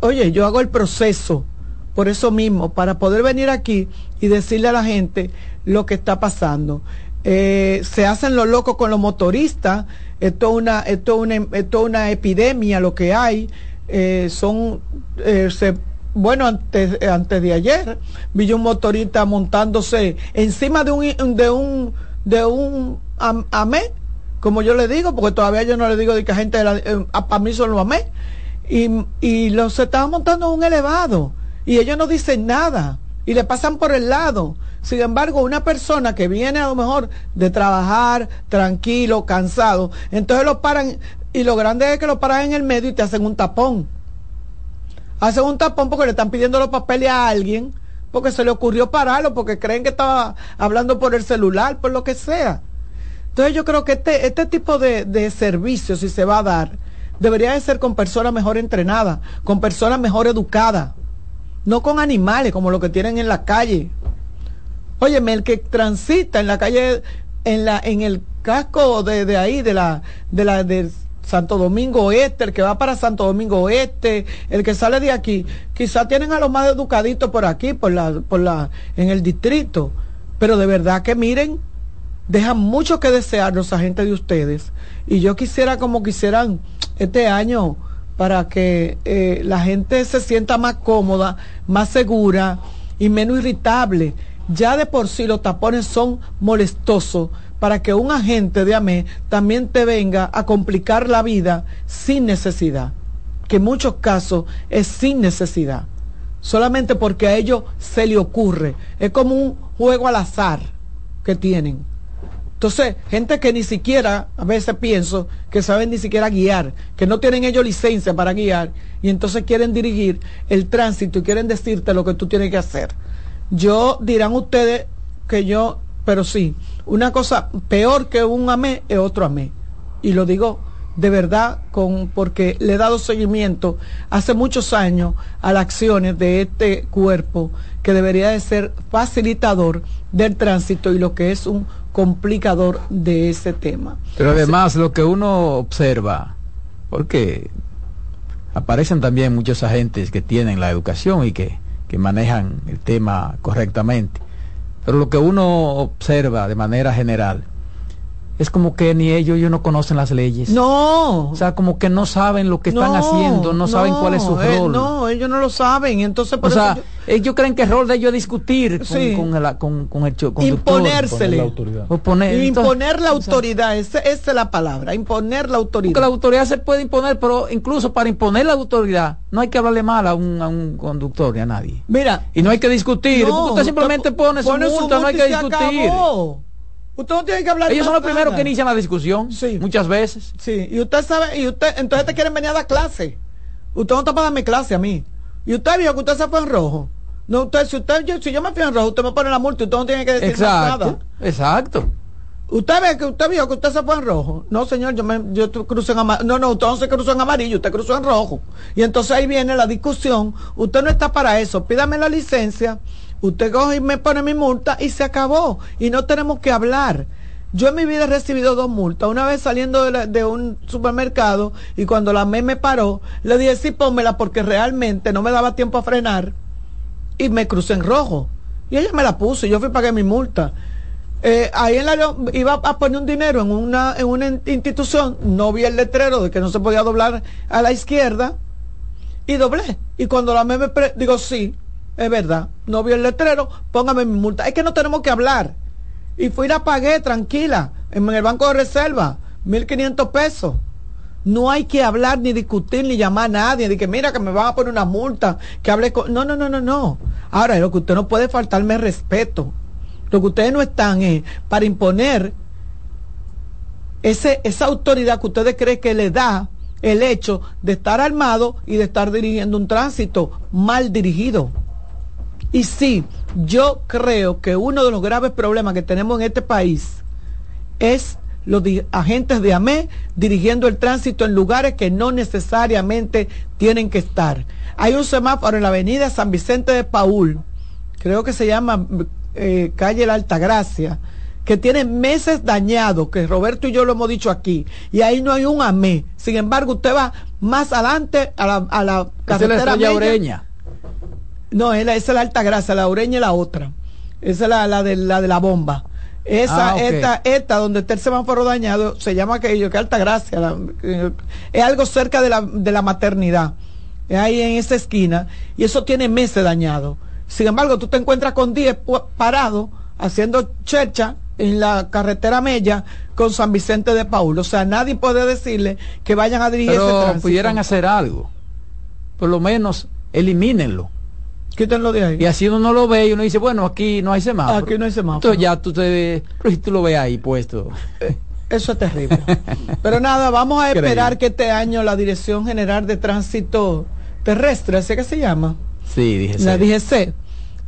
oye yo hago el proceso por eso mismo para poder venir aquí y decirle a la gente lo que está pasando. Eh, se hacen los locos con los motoristas esto es una, esto una, esto una epidemia lo que hay. Eh, son, eh, bueno, antes, antes de ayer vi un motorista montándose encima de un, de un, de un amé, como yo le digo, porque todavía yo no le digo de que gente, eh, para mí son los amé, y, y los se estaban montando en un elevado, y ellos no dicen nada, y le pasan por el lado. Sin embargo, una persona que viene a lo mejor de trabajar tranquilo, cansado, entonces lo paran y lo grande es que lo paran en el medio y te hacen un tapón. Hacen un tapón porque le están pidiendo los papeles a alguien, porque se le ocurrió pararlo, porque creen que estaba hablando por el celular, por lo que sea. Entonces yo creo que este, este tipo de, de servicio, si se va a dar, debería de ser con personas mejor entrenadas, con personas mejor educadas, no con animales como lo que tienen en la calle. Óyeme, el que transita en la calle, en la, en el casco de, ahí, de la, de la, de Santo Domingo Oeste, el que va para Santo Domingo Oeste, el que sale de aquí, quizá tienen a los más educaditos por aquí, por la, por la, en el distrito. Pero de verdad que miren, dejan mucho que desear los agentes de ustedes. Y yo quisiera como quisieran este año para que eh, la gente se sienta más cómoda, más segura y menos irritable. Ya de por sí los tapones son molestosos para que un agente de AME también te venga a complicar la vida sin necesidad, que en muchos casos es sin necesidad, solamente porque a ellos se le ocurre, es como un juego al azar que tienen. Entonces, gente que ni siquiera, a veces pienso, que saben ni siquiera guiar, que no tienen ellos licencia para guiar, y entonces quieren dirigir el tránsito y quieren decirte lo que tú tienes que hacer. Yo dirán ustedes que yo, pero sí, una cosa peor que un amé es otro amé. Y lo digo de verdad con porque le he dado seguimiento hace muchos años a las acciones de este cuerpo que debería de ser facilitador del tránsito y lo que es un complicador de ese tema. Pero además lo que uno observa, porque aparecen también muchos agentes que tienen la educación y que que manejan el tema correctamente. Pero lo que uno observa de manera general es como que ni ellos, ellos no conocen las leyes. No. O sea, como que no saben lo que están haciendo, no, saben cuál es su eh, rol. no, ellos no lo saben. Entonces, o sea, ellos creen que el rol de ellos es discutir con, el, con, con el Imponérsele. la autoridad. imponer la autoridad, esa, es la palabra, imponer la autoridad. Porque la autoridad se puede imponer, pero incluso para imponer la autoridad no hay que hablarle mal a un, a un conductor ni a nadie. Mira. Y no hay que discutir, porque usted simplemente pone, su multa, no hay que discutir. Usted no tiene que hablar. Ellos son los primeros que inician la discusión. Sí. Muchas veces. Sí. Y usted sabe, y usted, entonces te quieren venir a dar clase. Usted no está para darme clase a mí. Y usted vio que usted se fue en rojo. No, usted, si usted, yo, si yo me fui en rojo, usted me pone la multa y usted no tiene que decir nada. Exacto. Usted ve que usted vio que usted se fue en rojo. No, señor, yo me, yo crucé en amarillo. No, no, usted no se cruzó en amarillo, usted cruzó en rojo. Y entonces ahí viene la discusión. Usted no está para eso. Pídame la licencia Usted coge y me pone mi multa y se acabó. Y no tenemos que hablar. Yo en mi vida he recibido dos multas. Una vez saliendo de, un supermercado y cuando la me me paró, le dije, sí, pónmela porque realmente no me daba tiempo a frenar y me crucé en rojo. Y ella me la puso y yo fui a pagar mi multa. Eh, ahí en la, iba a poner un dinero en una, en una institución, no vi el letrero de que no se podía doblar a la izquierda y doblé. Y cuando la me, me digo, sí, es verdad, no vio el letrero, póngame mi multa. Es que no tenemos que hablar. Y fui y la pagué tranquila en el banco de reserva, 1.500 pesos. No hay que hablar ni discutir ni llamar a nadie, de que mira que me van a poner una multa, que hable con... No, no, no, no, no. Ahora, lo que usted no puede faltarme respeto. Lo que ustedes no están es para imponer ese, esa autoridad que ustedes creen que le da el hecho de estar armado y de estar dirigiendo un tránsito mal dirigido. Y sí, yo creo que uno de los graves problemas que tenemos en este país es los agentes de AME dirigiendo el tránsito en lugares que no necesariamente tienen que estar. Hay un semáforo en la avenida San Vicente de Paul, creo que se llama eh, calle La Altagracia, que tiene meses dañados, que Roberto y yo lo hemos dicho aquí, y ahí no hay un AME. Sin embargo, usted va más adelante a la, a la carretera. Ureña. No, esa es la Altagracia, la Ureña y la otra. Esa es la, la, de, la de la bomba. Esa, ah, esta, esta, donde está el semáforo dañado, se llama aquello, que alta gracia. Eh, es algo cerca de la, de la maternidad. Es ahí en esa esquina. Y eso tiene meses dañado. Sin embargo, tú te encuentras con 10 parados haciendo chercha en la carretera Mella con San Vicente de Paul. O sea, nadie puede decirle que vayan a dirigir Pero pudieran hacer algo. Por lo menos elimínenlo. Quítenlo de ahí. Y así uno no lo ve y uno dice, bueno, aquí no hay semáforo. Aquí no hay semáforo. Entonces ya tú te pero si tú lo ves ahí puesto. Eh, eso es terrible. [LAUGHS] Pero nada, vamos a esperar que este año la Dirección General de Tránsito Terrestre, ¿así que se llama? Sí, dije La DGC.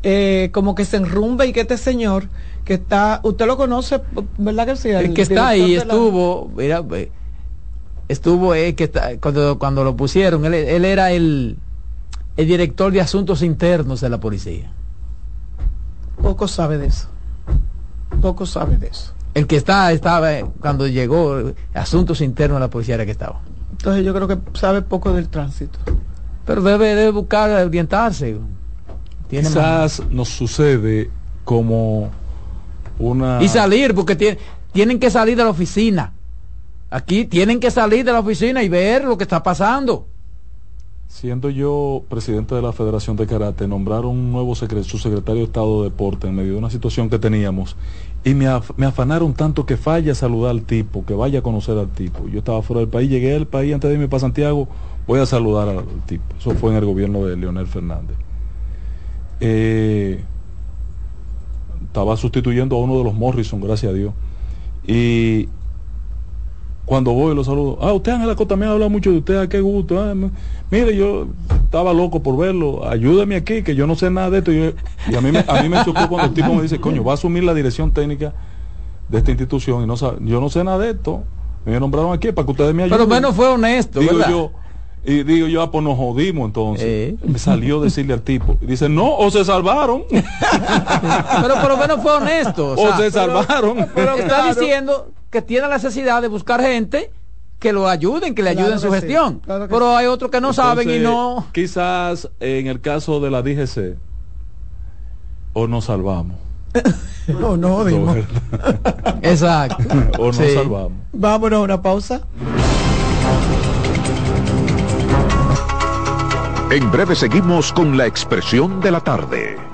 Eh, como que se enrumbe y que este señor que está, usted lo conoce, ¿verdad que sí? El, que está ahí estuvo, mira, estuvo eh, que está, cuando, cuando lo pusieron, él era el el director de asuntos internos de la policía. Poco sabe de eso. Poco sabe de eso. El que está, estaba, cuando llegó asuntos internos de la policía era que estaba. Entonces yo creo que sabe poco del tránsito. Pero debe, debe buscar orientarse. Quizás nos sucede como una... Y salir, porque tienen que salir de la oficina. Aquí tienen que salir de la oficina y ver lo que está pasando. Siendo yo presidente de la Federación de Karate, nombraron un nuevo subsecretario de Estado de Deporte en medio de una situación que teníamos y me, afanaron tanto que falla a saludar al tipo, que vaya a conocer al tipo. Yo estaba fuera del país, llegué al país antes de irme para Santiago, voy a saludar al tipo. Eso fue en el gobierno de Leonel Fernández. Eh, estaba sustituyendo a uno de los Morrison, gracias a Dios. Y cuando voy lo saludo. Ah, usted Ángela Costa me ha hablado mucho de usted, ah, qué gusto. Ah, mire, yo estaba loco por verlo, ayúdeme aquí, que yo no sé nada de esto. Y, a, mí me, a mí me chocó cuando el tipo me dice, coño, va a asumir la dirección técnica de esta institución y no sabe, yo no sé nada de esto. Me nombraron aquí para que ustedes me ayuden. Pero menos fue honesto, digo Yo, y digo yo, ah, pues nos jodimos entonces. Eh. Me salió decirle al tipo. Y dice, no, o se salvaron. [LAUGHS] pero por lo menos fue honesto. O, se salvaron. Pero está diciendo que tiene la necesidad de buscar gente que lo ayuden, que le ayuden en su gestión. Pero hay otros que no saben y no. Quizás en el caso de la DGC, o nos salvamos. o [LAUGHS] no, [LAUGHS] dimos. [LAUGHS] Exacto. o nos salvamos. Vámonos a una pausa. En breve seguimos con la expresión de la tarde.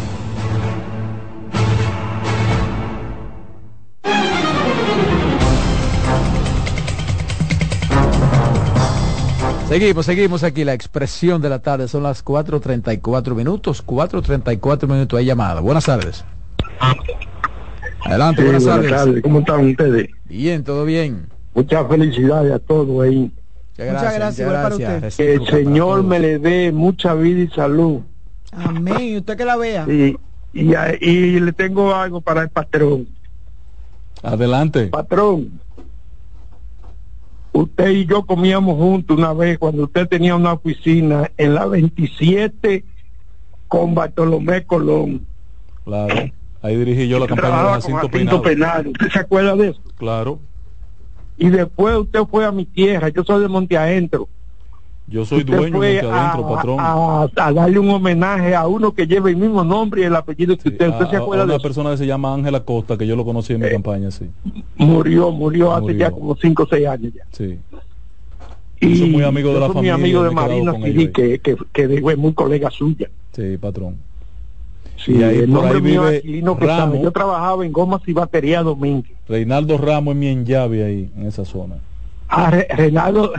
Seguimos, seguimos aquí, la expresión de la tarde, son las 4.34 minutos, 4.34 minutos, hay llamada. Buenas tardes. Adelante, buenas, tardes. ¿Cómo están ustedes? Bien, todo bien. Muchas felicidades a todos ahí. Muchas gracias, Que el Señor me le dé mucha vida y salud. Amén. ¿Y usted que la vea? Y, y, y le tengo algo para el patrón. Adelante. Patrón, usted y yo comíamos juntos una vez cuando usted tenía una oficina en la 27 con Bartolomé Colón. Claro. Ahí dirigí yo la campaña de Jacinto, Jacinto Penal. ¿Usted se acuerda de eso? Claro. Y después usted fue a mi tierra, yo soy de Monte Adentro. Yo soy dueño de Monte Adentro, patrón. A, darle un homenaje a uno que lleva el mismo nombre y el apellido que usted. ¿Usted se acuerda de una persona que se llama Ángela Costa, que yo lo conocí en mi eh, campaña, sí. Murió, murió, hace ya como 5 o 6 años ya. Sí. Y soy muy amigo de la familia. Muy amigo de Marina, que, que, que, es muy colega suya. Sí, patrón. Sí, y ahí, el nombre mío Ramos, Yo trabajaba en gomas y batería Domínguez. Reinaldo Ramos es mi enllave ahí, en esa zona. Ah, Reinaldo,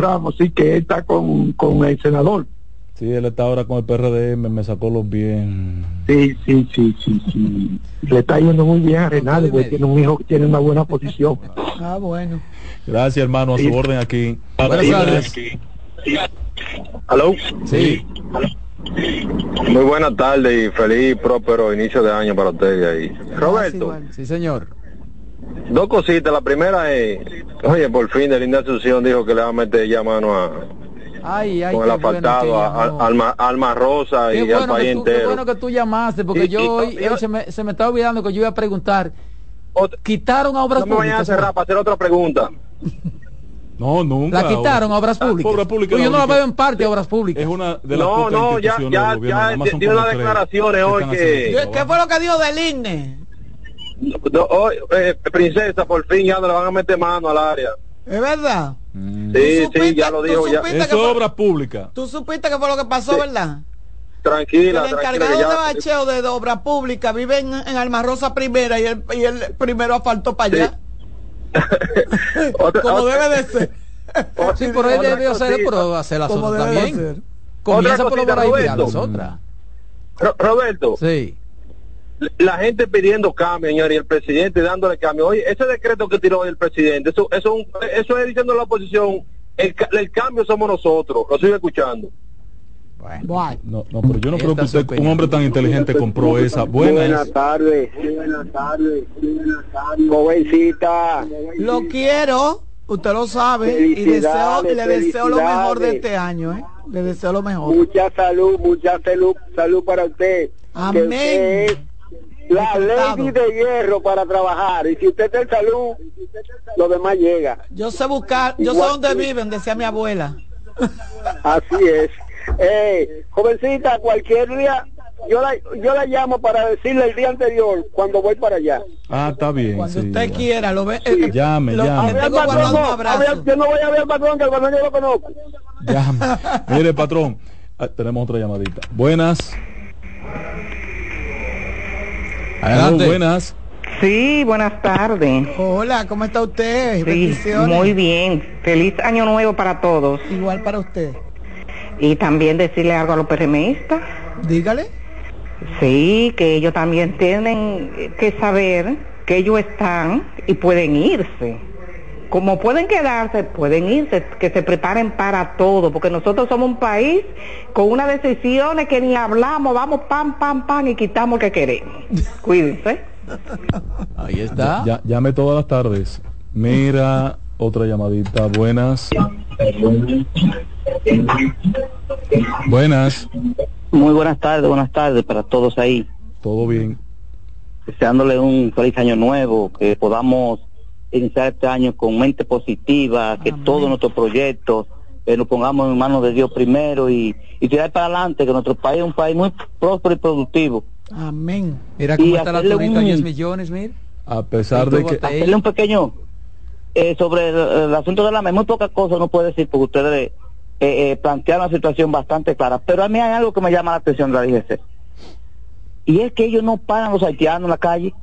Ramos, sí, que está con, con el senador. Sí, él está ahora con el PRDM, me sacó los bien. Sí, sí, sí, sí, sí. Le está yendo muy bien a Reinaldo, porque tiene un hijo que tiene una buena posición. Ah, bueno. Gracias, hermano, a su orden aquí. Buenas tardes. ¿Aló? Sí. Muy buenas tardes y feliz próspero inicio de año para ustedes ahí. Roberto. Sí, señor. Dos cositas. La primera es, oye, por fin de Linda Asunción dijo que le va a meter ya mano a, Ay, ay, con el asfaltado a, Alma, Alma, Rosa y al país entero. Qué bueno que tú llamaste, porque yo hoy, se, me, se me estaba olvidando que yo iba a preguntar. quitaron a obras no públicas. No me vayan a cerrar para hacer otra pregunta. No, nunca. La quitaron a obras públicas. Obra pública, yo no la veo en parte a obras públicas. Es una de las No, no, ya, ya, ya dio unas declaraciones hoy que... ¿Qué fue lo que dijo del INE? No, eh, princesa, por fin ya no le van a meter mano al área. ¿Es verdad? Mm. Sí, sí, ya lo dijo ya. Eso es obra pública. Tú supiste que fue lo que pasó, ¿verdad? Tranquila, el encargado de bacheo de obra pública vive en, en Alma Rosa primera y el, y el primero asfaltó para allá. [LAUGHS] como debe de ser. [LAUGHS] sí, por él debió ser, pero hacer las otras también. Comienza por obra y las otras. Roberto. Sí la gente pidiendo cambio, señor, y el presidente dándole cambio. Oye, ese decreto que tiró el presidente, eso, eso, eso es diciendo la oposición, el, el cambio somos nosotros, lo sigo escuchando. Bueno. No, no, pero yo no creo que usted, un hombre tan inteligente, compró esa. Buenas, buenas tardes. Buenas tardes. Buenas tardes. Jovencita. Lo quiero, usted lo sabe, y deseo, le deseo lo mejor de este año, ¿eh? Le deseo lo mejor. Mucha salud, mucha salud, salud para usted. Amén la ley de hierro para trabajar. Y si usted está en salud, lo demás llega. Yo sé buscar, yo sé dónde viven, decía mi abuela. [LAUGHS] Así es. Eh, jovencita, cualquier día yo la, yo la llamo para decirle el día anterior cuando voy para allá. Ah, está bien. Cuando usted quiera, lo ve. Eh, llame, llame. yo no voy a ver al patrón, que el patrón yo lo conozco. Llame. [LAUGHS] Mire, patrón, ah, tenemos otra llamadita. Buenas. Adelante. buenas. Sí, buenas tardes. [COUGHS] Hola, ¿cómo está usted? Sí, muy bien. Feliz año nuevo para todos. Igual para usted. Y también decirle algo a los PRMistas. Dígale. Sí, que ellos también tienen que saber que ellos están y pueden irse como pueden quedarse, pueden irse, que se preparen para todo, porque nosotros somos un país con unas decisiones que ni hablamos, vamos pam, pam, pam y quitamos lo que queremos. Cuídense. [LAUGHS] Ahí está. Ya, llame todas las tardes. Mira, otra llamadita. Buenas. Buenas. Muy buenas tardes, buenas tardes para todos ahí. Todo bien. Deseándole un feliz año nuevo, que podamos iniciar este año con mente positiva, que todos nuestros proyectos eh, nos pongamos en manos de Dios primero y, tirar para adelante, que nuestro país es un país muy próspero y productivo. Amén. Mira cómo está la tonita, 10 millones, mira. A pesar de que... Hacerle un pequeño... eh, sobre el, asunto de la muy pocas cosas no puede decir porque ustedes eh, eh, plantean una situación bastante clara. Pero a mí hay algo que me llama la atención de la DGC. Y es que ellos no paran los haitianos en la calle.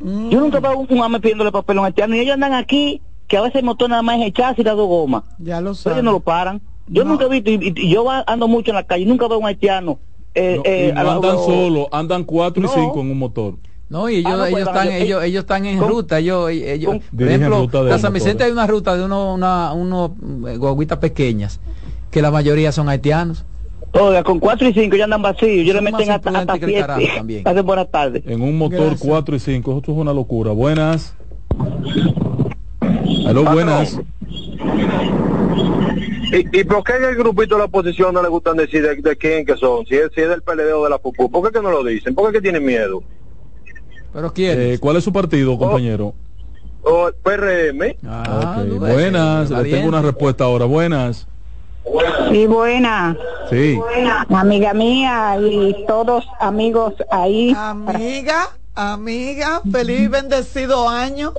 Yo nunca veo un, un pidiéndole papel a un haitiano y ellos andan aquí que a veces el motor nada más es echarse y da dos gomas. Ya lo Ellos no lo paran. Yo nunca he visto, y, yo ando mucho en la calle, nunca veo un haitiano. Eh, eh, andan solo, andan cuatro y cinco en un motor. No, y ellos, ah, ellos, están, ellos, ellos están en ruta. Ellos, ellos, por ejemplo, la San Vicente hay una ruta de unos una, uno, eh, guaguitas pequeñas, que la mayoría son haitianos. Oiga, con 4 y 5 ya andan vacíos, yo le meten hasta, hasta 7. Hace buenas tardes. En un motor 4 y 5, esto es una locura. Buenas. Aló, buenas. ¿Y, por qué en el grupito de la oposición no le gustan decir de, quién que son? Si es, si es del PLD o de la PUPU, ¿por qué que no lo dicen? ¿Por qué que tienen miedo? ¿Pero quién? Eh, ¿Cuál es su partido, oh. compañero? O, oh, PRM. Ah, Buenas, le tengo una respuesta ahora. Buenas. Sí, buena. Sí. Amiga mía y todos amigos ahí. Amiga, amiga, feliz bendecido año.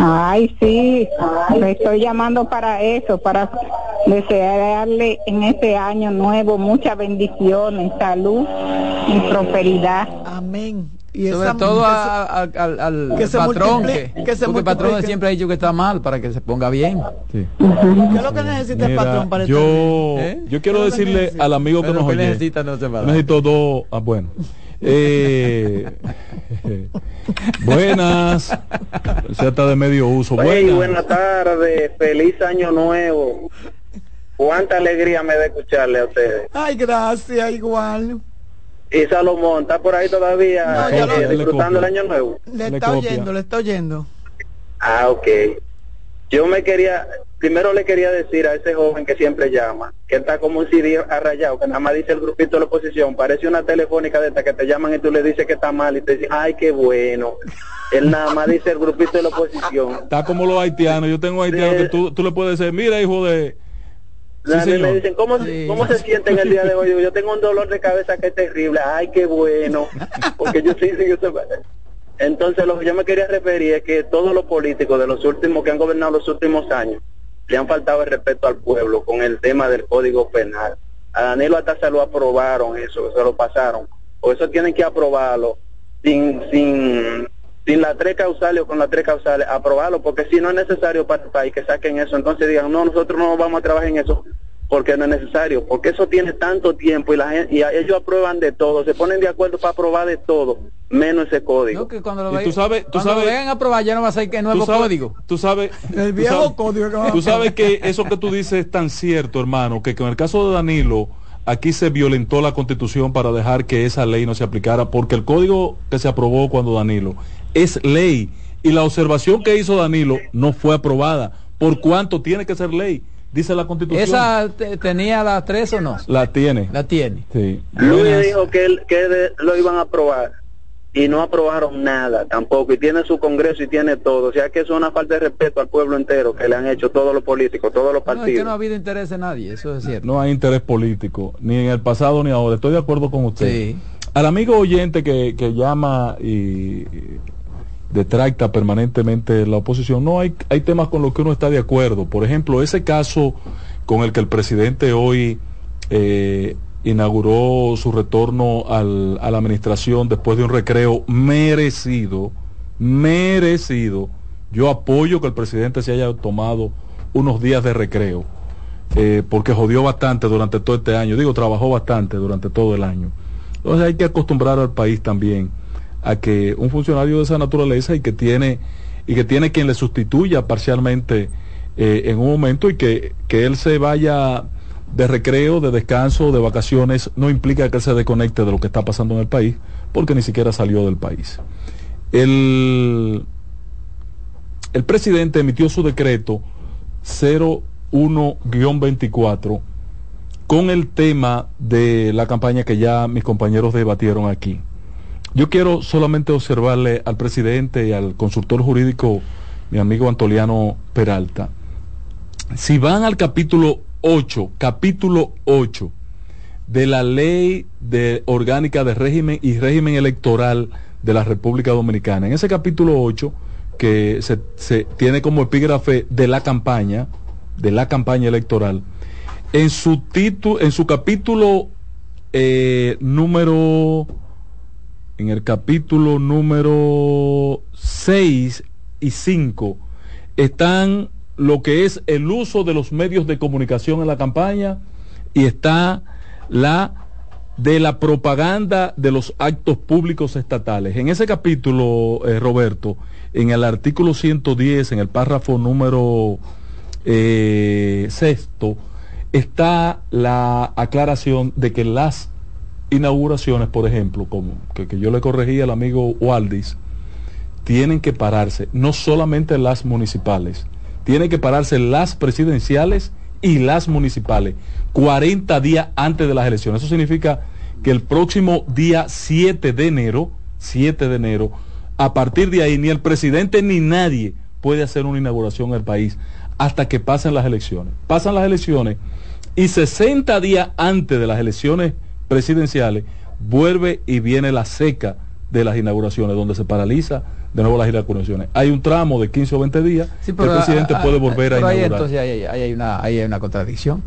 Ay, sí, me estoy llamando para eso, para desearle en este año nuevo muchas bendiciones, salud y prosperidad. Amén. Y Sobre todo al, patrón, que, porque el patrón siempre ha dicho que está mal para que se ponga bien. ¿Qué es lo que necesita el patrón para yo, ¿Eh? yo quiero decirle al amigo que nos oye, necesita, no se necesito dos, ah, bueno. Eh, [LAUGHS] buenas. Se está de medio uso. Buenas. buenas tardes. Feliz año nuevo. Cuánta alegría me da escucharle a ustedes. Ay, gracias, igual. Y Salomón, ¿está por ahí todavía eh, disfrutando el año nuevo? Le, está oyendo, le está oyendo. Ah, ok. Yo me quería, primero le quería decir a ese joven que siempre llama, que está como un CD arrayado, que nada más dice el grupito de la oposición, parece una telefónica de esta que te llaman y tú le dices que está mal y te dicen, ay, qué bueno. Él nada más dice el grupito de la oposición. Está como los haitianos, yo tengo haitianos que tú, tú le puedes decir, mira, hijo de... Sí, me dicen, ¿cómo, ¿cómo se sienten el día de hoy? Yo tengo un dolor de cabeza que es terrible. Ay, qué bueno. Porque yo sí, sí, yo entonces lo que yo me quería referir es que todos los políticos de los últimos que han gobernado los últimos años le han faltado el respeto al pueblo con el tema del código penal. A Danilo hasta se lo aprobaron eso, se lo pasaron. O eso tienen que aprobarlo sin, sin, sin las tres causales o con las tres causales, aprobarlo, porque si no es necesario para el país que saquen eso, entonces digan, no, nosotros no vamos a trabajar en eso, porque no es necesario, porque eso tiene tanto tiempo y, la gente, y ellos aprueban de todo, se ponen de acuerdo para aprobar de todo, menos ese código. No, que cuando lo, tú sabes, tú sabes, lo aprobar ya no va a ser que nuevo código. Tú sabes, [LAUGHS] el viejo código. tú sabes que eso que tú dices es tan cierto, hermano, que con el caso de Danilo aquí se violentó la constitución para dejar que esa ley no se aplicara, porque el código que se aprobó cuando Danilo es ley y la observación que hizo Danilo no fue aprobada. ¿Por cuánto tiene que ser ley? dice la constitución. ¿Esa tenía las tres o no? La tiene. La tiene. Sí. Luis dijo que, él, que lo iban a aprobar y no aprobaron nada tampoco y tiene su congreso y tiene todo o sea que es una falta de respeto al pueblo entero que le han hecho todos los políticos todos los partidos no, es que no ha habido interés en nadie eso es cierto no hay interés político ni en el pasado ni ahora estoy de acuerdo con usted sí. al amigo oyente que, que llama y detracta permanentemente la oposición. No, hay, hay temas con los que uno está de acuerdo. Por ejemplo, ese caso con el que el presidente hoy eh, inauguró su retorno al, a la administración después de un recreo merecido, merecido. Yo apoyo que el presidente se haya tomado unos días de recreo, eh, porque jodió bastante durante todo este año. Digo, trabajó bastante durante todo el año. Entonces hay que acostumbrar al país también a que un funcionario de esa naturaleza y que tiene y que tiene quien le sustituya parcialmente eh, en un momento y que, que él se vaya de recreo, de descanso, de vacaciones, no implica que él se desconecte de lo que está pasando en el país, porque ni siquiera salió del país. El, el presidente emitió su decreto 01-24 con el tema de la campaña que ya mis compañeros debatieron aquí. Yo quiero solamente observarle al presidente y al consultor jurídico, mi amigo Antoliano Peralta. Si van al capítulo 8, capítulo 8 de la ley orgánica de régimen y régimen electoral de la República Dominicana, en ese capítulo 8 que se, tiene como epígrafe de la campaña, de la campaña electoral, en su título, en su capítulo eh, número, en el capítulo número 6 y 5, están lo que es el uso de los medios de comunicación en la campaña y está la de la propaganda de los actos públicos estatales. En ese capítulo, eh, Roberto, en el artículo 110, en el párrafo número eh, sexto, está la aclaración de que las inauguraciones, por ejemplo, como que, yo le corregí al amigo Waldis, tienen que pararse, no solamente las municipales, tienen que pararse las presidenciales y las municipales 40 días antes de las elecciones. Eso significa que el próximo día 7 de enero, 7 de enero, a partir de ahí ni el presidente ni nadie puede hacer una inauguración en el país hasta que pasen las elecciones. Pasan las elecciones y 60 días antes de las elecciones presidenciales vuelve y viene la seca de las inauguraciones, donde se paraliza de nuevo las inauguraciones. Hay un tramo de 15 o 20 días que el presidente puede volver a inaugurar. entonces ahí, hay, una, hay una contradicción.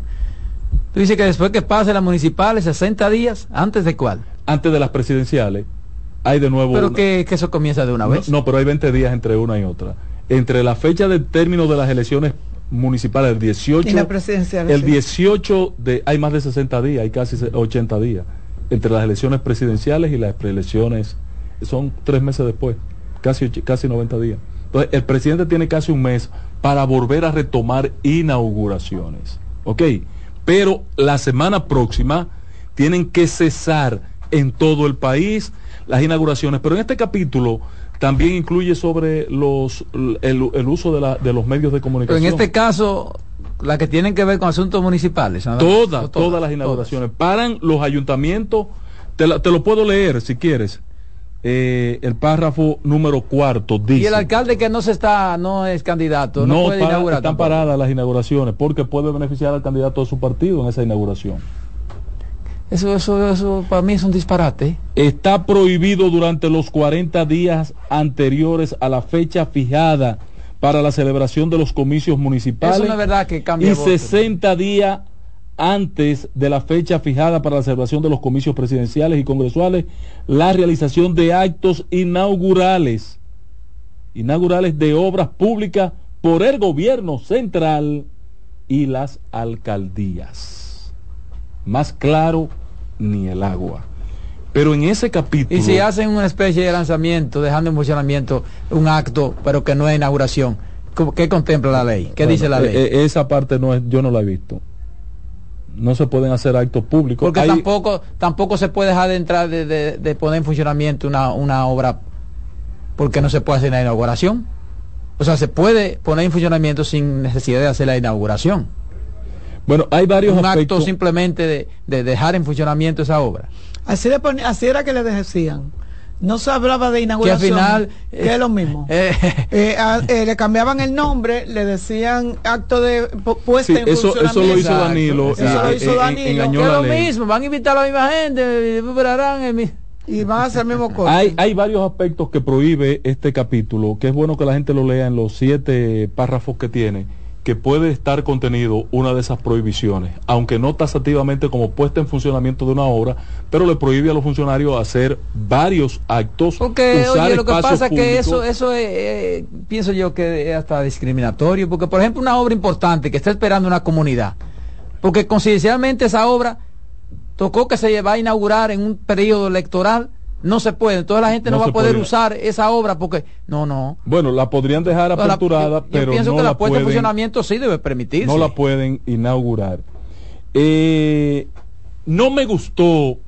Tú dices que después que pase las municipales, 60 días, ¿antes de cuál? Antes de las presidenciales, hay de nuevo... Pero que, eso comienza de una vez. No, pero hay 20 días entre una y otra. Entre la fecha del término de las elecciones municipales, el 18... Y la presidencial. El 18 de... Hay más de 60 días, hay casi 80 días. Entre las elecciones presidenciales y las preelecciones, son tres meses después casi, casi 90 días. Entonces, el presidente tiene casi un mes para volver a retomar inauguraciones. ¿Ok? Pero la semana próxima tienen que cesar en todo el país las inauguraciones. Pero en este capítulo también incluye sobre los el, uso de, la, de, los medios de comunicación. Pero en este caso, la que tienen que ver con asuntos municipales. Todas, todas, las inauguraciones. Paran los ayuntamientos. Te, te, lo puedo leer si quieres. Eh, el párrafo número cuarto dice... Y el alcalde que no se está, no es candidato, no, puede inaugurar. Están paradas las inauguraciones porque puede beneficiar al candidato de su partido en esa inauguración. Eso, eso, eso para mí es un disparate. Está prohibido durante los 40 días anteriores a la fecha fijada para la celebración de los comicios municipales. Eso no es verdad que cambia. Y 60 días antes de la fecha fijada para la celebración de los comicios presidenciales y congresuales, la realización de actos inaugurales, inaugurales de obras públicas por el gobierno central y las alcaldías. Más claro, ni el agua. Pero en ese capítulo... Y si hacen una especie de lanzamiento, dejando en funcionamiento un acto, pero que no es inauguración, ¿qué contempla la ley? ¿Qué dice la ley? E, e, esa parte no es, yo no la he visto no se pueden hacer actos públicos. Porque tampoco, tampoco se puede dejar de entrar de, poner en funcionamiento una, una, obra porque no se puede hacer la inauguración. O sea, se puede poner en funcionamiento sin necesidad de hacer la inauguración. Bueno, hay varios Un acto simplemente de, dejar en funcionamiento esa obra. Así, le así era que le decían no se hablaba de inauguración, que al final que es lo mismo. Eh, eh, eh, le cambiaban el nombre, le decían acto de puesta en eso, eso lo hizo Danilo. Eso lo hizo Danilo. Que es lo mismo, van a invitar a la misma gente, y van a hacer el mismo corte. Hay, hay varios aspectos que prohíbe este capítulo, que es bueno que la gente lo lea en los siete párrafos que tiene que puede estar contenido una de esas prohibiciones, aunque no tasativamente como puesta en funcionamiento de una obra, pero le prohíbe a los funcionarios hacer varios actos. Porque, oye, lo que pasa es que eso, eso es, eh, pienso yo que es hasta discriminatorio, porque por ejemplo una obra importante que está esperando una comunidad, porque coincidencialmente esa obra tocó que se va a inaugurar en un periodo electoral, no se puede. Toda la gente no, va a poder usar esa obra porque no, no. Bueno, la podrían dejar aperturada, pero yo pienso que la, puesta en funcionamiento sí debe permitirse. No la pueden inaugurar. Eh, no me gustó.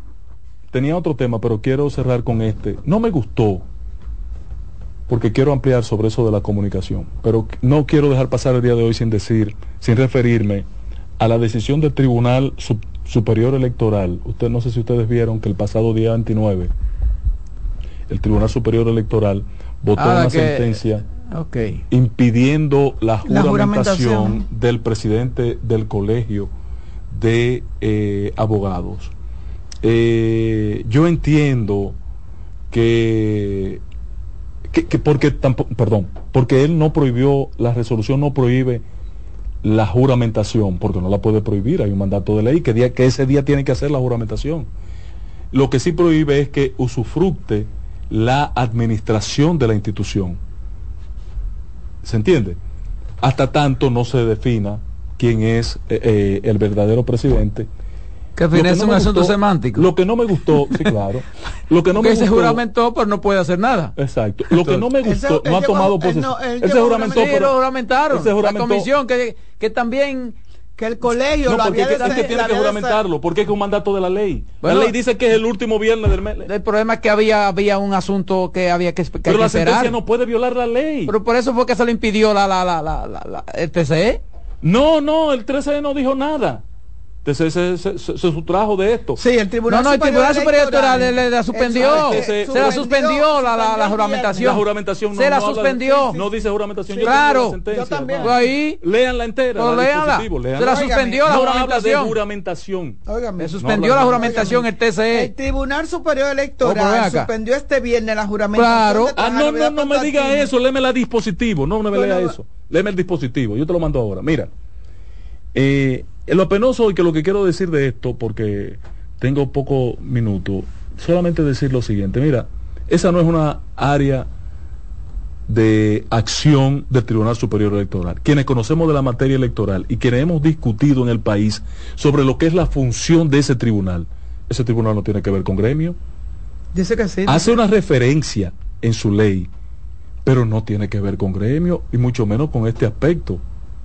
Tenía otro tema, pero quiero cerrar con este. No me gustó porque quiero ampliar sobre eso de la comunicación, pero no quiero dejar pasar el día de hoy sin decir, sin referirme a la decisión del Tribunal Superior Electoral. Usted no sé si ustedes vieron que el pasado día 29 el Tribunal Superior Electoral votó ah, una sentencia impidiendo la juramentación, del presidente del colegio de eh, abogados. Eh, yo entiendo que, que, porque tampoco, perdón, porque él no prohibió, la resolución no prohíbe la juramentación, porque no la puede prohibir, hay un mandato de ley que, día, que ese día tiene que hacer la juramentación. Lo que sí prohíbe es que usufructe la administración de la institución. ¿Se entiende? Hasta tanto no se defina quién es eh, eh, el verdadero presidente que al es un asunto semántico. Lo que no me gustó, sí, claro. Lo que no me gustó, se juramentó, pero no puede hacer nada. Exacto. Lo que no me gustó, no ha tomado posesión. Él, se juramentó, pero lo juramentaron. La comisión que, que también que el colegio no, lo porque había es que tiene que juramentarlo, porque es que es un mandato de la ley. la ley dice que es el último viernes del mes. El problema es que había había un asunto que había que, que Pero la sentencia no puede violar la ley. Pero por eso fue que se lo impidió la la la la, la, el TCE. No, no, el TCE no dijo nada se, se, se, se, sustrajo de esto. Sí, el Tribunal, no, no, el Tribunal Superior Electoral le, la suspendió. Se, la suspendió la, la, la, juramentación. La juramentación no, se la suspendió. no dice juramentación. claro. Yo también. Pues ahí. Leanla entera. Pues la Se la suspendió la juramentación. de juramentación. Se suspendió la juramentación el TCE. El Tribunal Superior Electoral suspendió este viernes la juramentación. Claro. Ah, no, no, no me diga eso. Léeme la dispositivo. No, no me lea eso. Léeme el dispositivo. Yo te lo mando ahora. Mira. Eh lo penoso y que lo que quiero decir de esto, porque tengo poco minuto, solamente decir lo siguiente, mira, esa no es una área de acción del Tribunal Superior Electoral. Quienes conocemos de la materia electoral y quienes hemos discutido en el país sobre lo que es la función de ese tribunal, ese tribunal no tiene que ver con gremio. Dice que sí. Hace una referencia en su ley, pero no tiene que ver con gremio y mucho menos con este aspecto,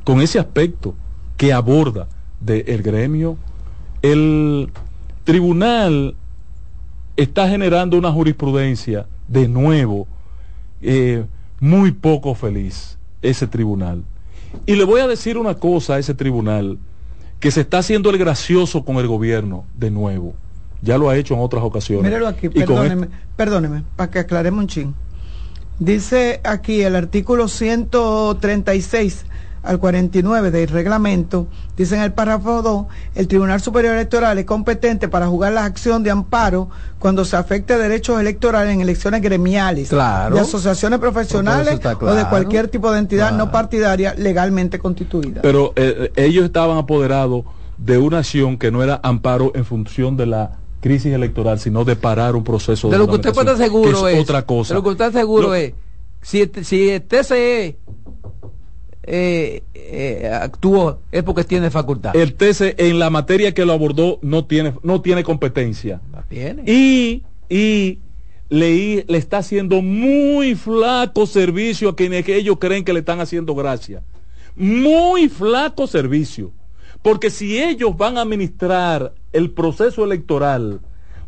con ese aspecto que aborda del gremio. El tribunal está generando una jurisprudencia de nuevo eh, muy poco feliz, ese tribunal. Y le voy a decir una cosa a ese tribunal, que se está haciendo el gracioso con el gobierno de nuevo. Ya lo ha hecho en otras ocasiones. Míralo aquí, perdóneme, este perdóneme, para que aclaremos un ching. Dice aquí el artículo 136 al 49 del reglamento, dice en el párrafo 2, el Tribunal Superior Electoral es competente para jugar la acción de amparo cuando se afecte derechos electorales en elecciones gremiales, de asociaciones profesionales o de cualquier tipo de entidad no partidaria legalmente constituida. Pero eh, eh, ellos estaban apoderados de una acción que no era amparo en función de la crisis electoral, sino de parar un proceso de, lo que usted puede estar seguro es, otra cosa. De lo que usted seguro es si, si el TCE eh, eh, actuó es porque tiene facultad. El TC en la materia que lo abordó no tiene, no tiene competencia. Y, y le, le está haciendo muy flaco servicio a quienes ellos creen que le están haciendo gracia. Muy flaco servicio. Porque si ellos van a administrar el proceso electoral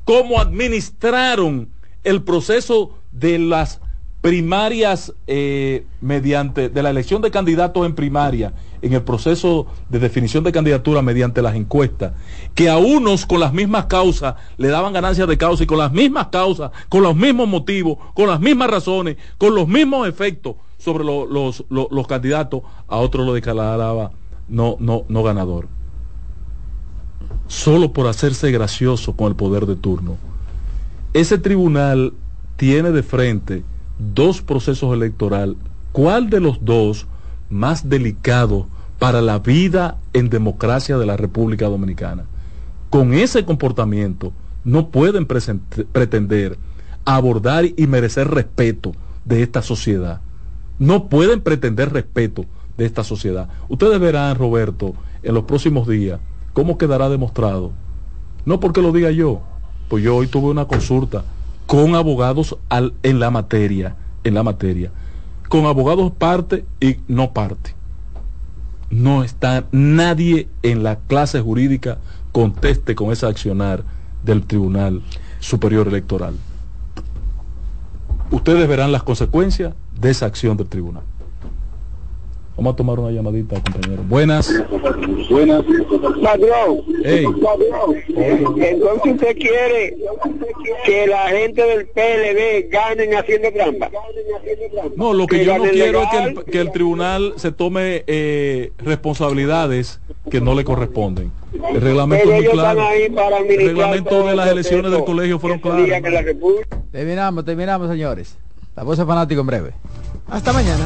como administraron el proceso de las primarias eh, mediante de la elección de candidatos en primaria en el proceso de definición de candidatura mediante las encuestas que a unos con las mismas causas le daban ganancias de causa y con las mismas causas con los mismos motivos con las mismas razones con los mismos efectos sobre los, los, candidatos a otros lo declaraba no no no ganador. Solo por hacerse gracioso con el poder de turno. Ese tribunal tiene de frente dos procesos electorales, ¿cuál de los dos más delicado para la vida en democracia de la República Dominicana? Con ese comportamiento no pueden pretender abordar y merecer respeto de esta sociedad. No pueden pretender respeto de esta sociedad. Ustedes verán, Roberto, en los próximos días cómo quedará demostrado. No porque lo diga yo, pues yo hoy tuve una consulta con abogados en la materia, en la materia, con abogados parte y no parte. No está nadie en la clase jurídica conteste con ese accionar del Tribunal Superior Electoral. Ustedes verán las consecuencias de esa acción del tribunal. Vamos a tomar una llamadita, compañero. Buenas. Buenas. Padrón. Entonces usted quiere que la gente del PLD ganen haciendo trampa. No, lo que, yo no quiero es que el, tribunal se tome eh, responsabilidades que no le corresponden. El reglamento es muy claro. El reglamento de las elecciones del colegio fueron claros. Terminamos, terminamos, señores. La voz de fanático en breve. Hasta mañana.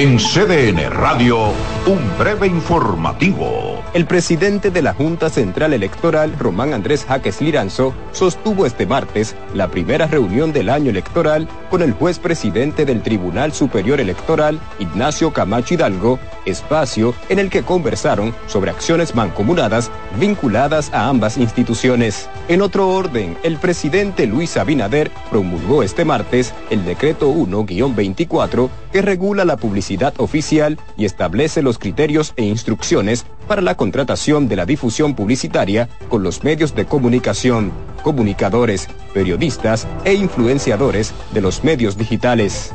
En CDN Radio, un breve informativo. El presidente de la Junta Central Electoral, Román Andrés Jaques Liranzo, sostuvo este martes la primera reunión del año electoral con el juez presidente del Tribunal Superior Electoral, Ignacio Camacho Hidalgo, espacio en el que conversaron sobre acciones mancomunadas vinculadas a ambas instituciones. En otro orden, el presidente Luis Abinader promulgó este martes el decreto 1-24 que regula la publicidad oficial y establece los criterios e instrucciones para la contratación de la difusión publicitaria con los medios de comunicación, comunicadores, periodistas e influenciadores de los medios digitales.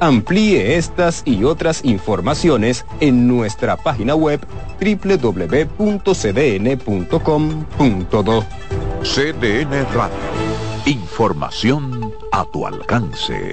Amplíe estas y otras informaciones en nuestra página web www.cdn.com.do. CDN Radio. Información a tu alcance.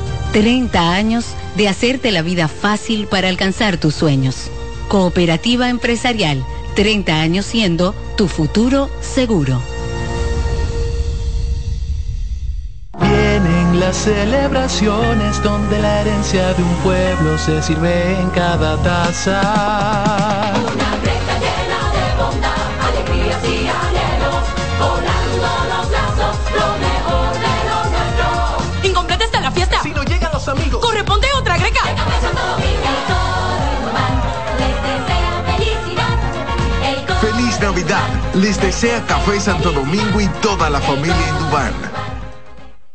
30 años de hacerte la vida fácil para alcanzar tus sueños. Cooperativa empresarial, 30 años siendo tu futuro seguro. Vienen las celebraciones donde la herencia de un pueblo se sirve en cada taza. Los amigos, corresponde otra greca. Feliz Navidad. Les desea Café Santo Domingo y toda la familia Indubán.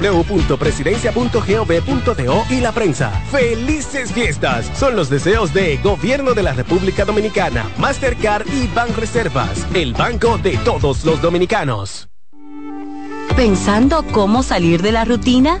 www.presidencia.gov.do y la prensa. ¡Felices fiestas! Son los deseos de Gobierno de la República Dominicana, Mastercard y Banreservas, el banco de todos los dominicanos. ¿Pensando cómo salir de la rutina?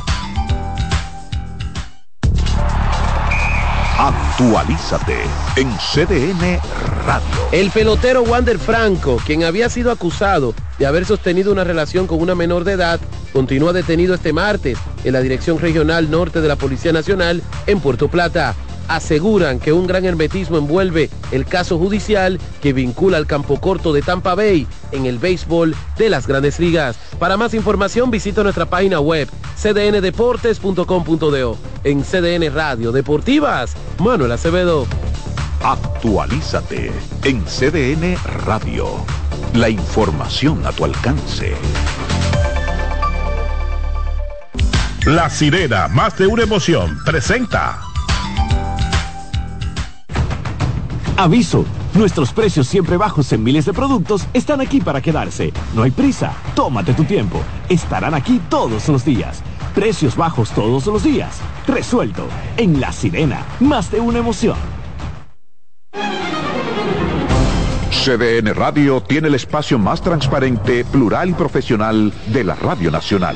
Actualízate en CDN Radio. El pelotero Wander Franco, quien había sido acusado de haber sostenido una relación con una menor de edad, continúa detenido este martes en la Dirección Regional Norte de la Policía Nacional en Puerto Plata aseguran que un gran hermetismo envuelve el caso judicial que vincula al campo corto de Tampa Bay en el béisbol de las grandes ligas. Para más información visita nuestra página web cdndeportes.com.do. En CDN Radio Deportivas, Manuel Acevedo. Actualízate en CDN Radio. La información a tu alcance. La sirena, más de una emoción, presenta. Aviso Nuestros precios siempre bajos en miles de productos están aquí para quedarse. No hay prisa, tómate tu tiempo. Estarán aquí todos los días. Precios bajos todos los días. Resuelto. En La Sirena, más de una emoción. CDN Radio tiene el espacio más transparente, plural y profesional de la Radio Nacional.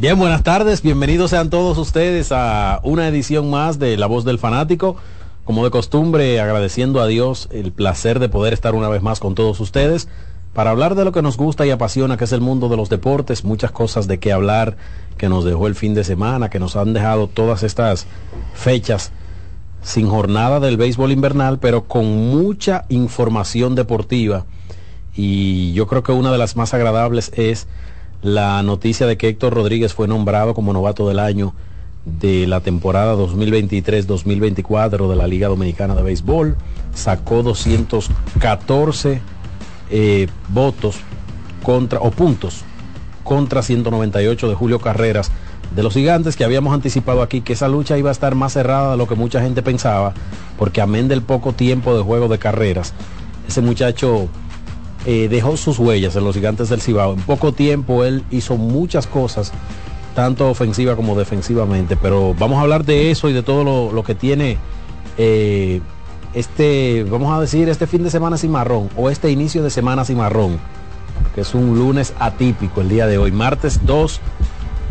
Bien, buenas tardes, bienvenidos sean todos ustedes a una edición más de La Voz del Fanático. Como de costumbre, agradeciendo a Dios el placer de poder estar una vez más con todos ustedes para hablar de lo que nos gusta y apasiona, que es el mundo de los deportes, muchas cosas de qué hablar que nos dejó el fin de semana, que nos han dejado todas estas fechas sin jornada del béisbol invernal, pero con mucha información deportiva. Y yo creo que una de las más agradables es la noticia de que Héctor Rodríguez fue nombrado como novato del año de la temporada 2023-2024 de la Liga Dominicana de Béisbol. Sacó 214 eh, votos contra, o puntos contra 198 de Julio Carreras de los gigantes que habíamos anticipado aquí que esa lucha iba a estar más cerrada de lo que mucha gente pensaba, porque amén del poco tiempo de juego de carreras, ese muchacho eh, dejó sus huellas en los gigantes del Cibao. En poco tiempo él hizo muchas cosas, tanto ofensiva como defensivamente, pero vamos a hablar de eso y de todo lo, que tiene eh, este, vamos a decir, este fin de semana sin marrón o este inicio de semana sin marrón, que es un lunes atípico el día de hoy, martes 2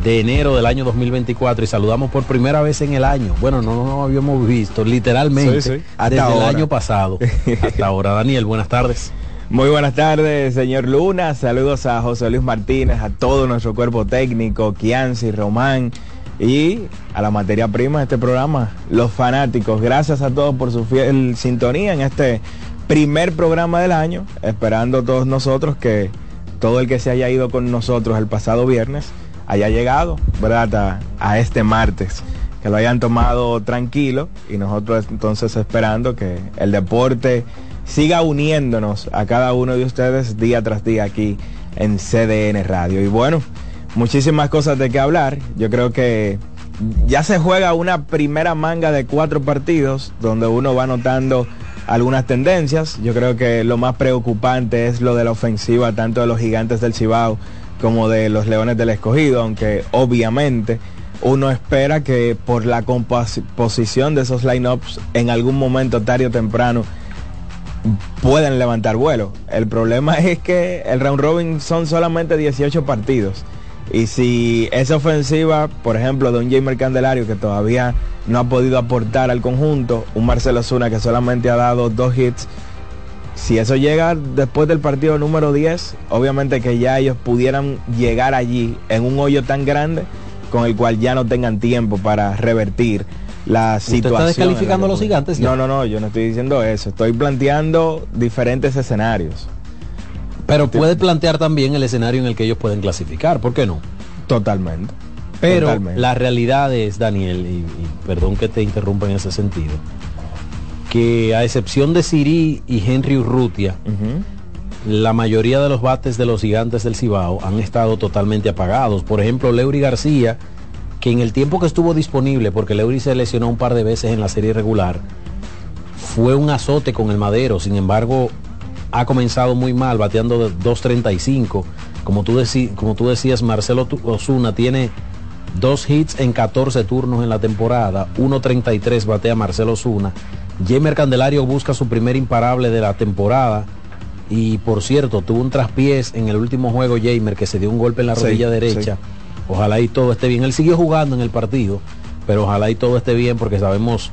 de enero del año 2024 y saludamos por primera vez en el año. Bueno, no nos habíamos visto literalmente desde el año pasado [LAUGHS] hasta ahora. Daniel, buenas tardes. Muy buenas tardes, señor Luna. Saludos a José Luis Martínez, a todo nuestro cuerpo técnico, Kianci, Román y a la materia prima de este programa, los fanáticos. Gracias a todos por su fiel sintonía en este primer programa del año, esperando todos nosotros que todo el que se haya ido con nosotros el pasado viernes haya llegado, ¿verdad? A, este martes, que lo hayan tomado tranquilo y nosotros entonces esperando que el deporte siga uniéndonos a cada uno de ustedes día tras día aquí en CDN Radio. Y bueno, muchísimas cosas de qué hablar. Yo creo que ya se juega una primera manga de cuatro partidos donde uno va notando algunas tendencias. Yo creo que lo más preocupante es lo de la ofensiva tanto de los gigantes del Cibao como de los Leones del Escogido, aunque obviamente uno espera que por la composición de esos lineups en algún momento tarde o temprano pueden levantar vuelo. El problema es que el round robin son solamente 18 partidos. Y si esa ofensiva, por ejemplo, de un Jamer Candelario que todavía no ha podido aportar al conjunto, un Marcelo Zuna que solamente ha dado dos hits, si eso llega después del partido número 10, obviamente que ya ellos pudieran llegar allí en un hoyo tan grande con el cual ya no tengan tiempo para revertir la situación. está descalificando a los gigantes? No, no, no, yo no estoy diciendo eso. Estoy planteando diferentes escenarios. Pero puede plantear también el escenario en el que ellos pueden clasificar, ¿por qué no? Totalmente. Pero la realidad es, Daniel, y, perdón que te interrumpa en ese sentido, que a excepción de Siri y Henry Urrutia, la mayoría de los bates de los gigantes del Cibao han estado totalmente apagados. Por ejemplo, Leury García que en el tiempo que estuvo disponible, porque Leury se lesionó un par de veces en la serie regular, fue un azote con el madero. Sin embargo, ha comenzado muy mal, bateando de 2.35. Como tú, como tú decías, Marcelo Osuna tiene dos hits en 14 turnos en la temporada, 1.33 batea Marcelo Osuna. Jamer Candelario busca su primer imparable de la temporada. Y por cierto, tuvo un traspiés en el último juego Jamer que se dio un golpe en la rodilla derecha. Ojalá y todo esté bien. Él siguió jugando en el partido, pero ojalá y todo esté bien porque sabemos,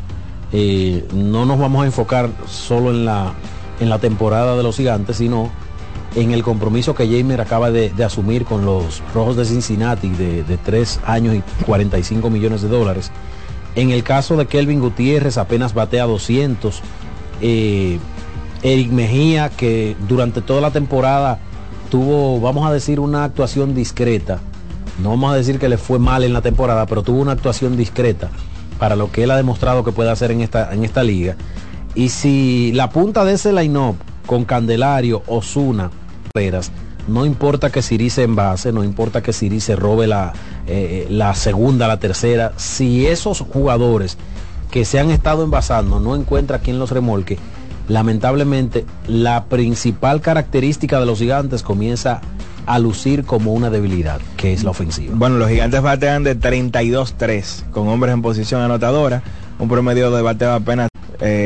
eh, no nos vamos a enfocar solo en la, en la temporada de los gigantes, sino en el compromiso que Jamer acaba de, asumir con los Rojos de Cincinnati de, de 3 años y 45 millones de dólares. En el caso de Kelvin Gutiérrez apenas batea 200. Eh, Eric Mejía, que durante toda la temporada tuvo, vamos a decir, una actuación discreta. No vamos a decir que le fue mal en la temporada, pero tuvo una actuación discreta para lo que él ha demostrado que puede hacer en esta, en esta liga. Y si la punta de ese line-up con Candelario, Osuna, no importa que Siri se envase, no importa que Siri se robe la, eh, la segunda, la tercera, si esos jugadores que se han estado envasando no encuentra quien los remolque, lamentablemente la principal característica de los gigantes comienza a lucir como una debilidad, que es la ofensiva. Bueno, los gigantes batean de 32-3 con hombres en posición anotadora, un promedio de bateo apenas... Eh,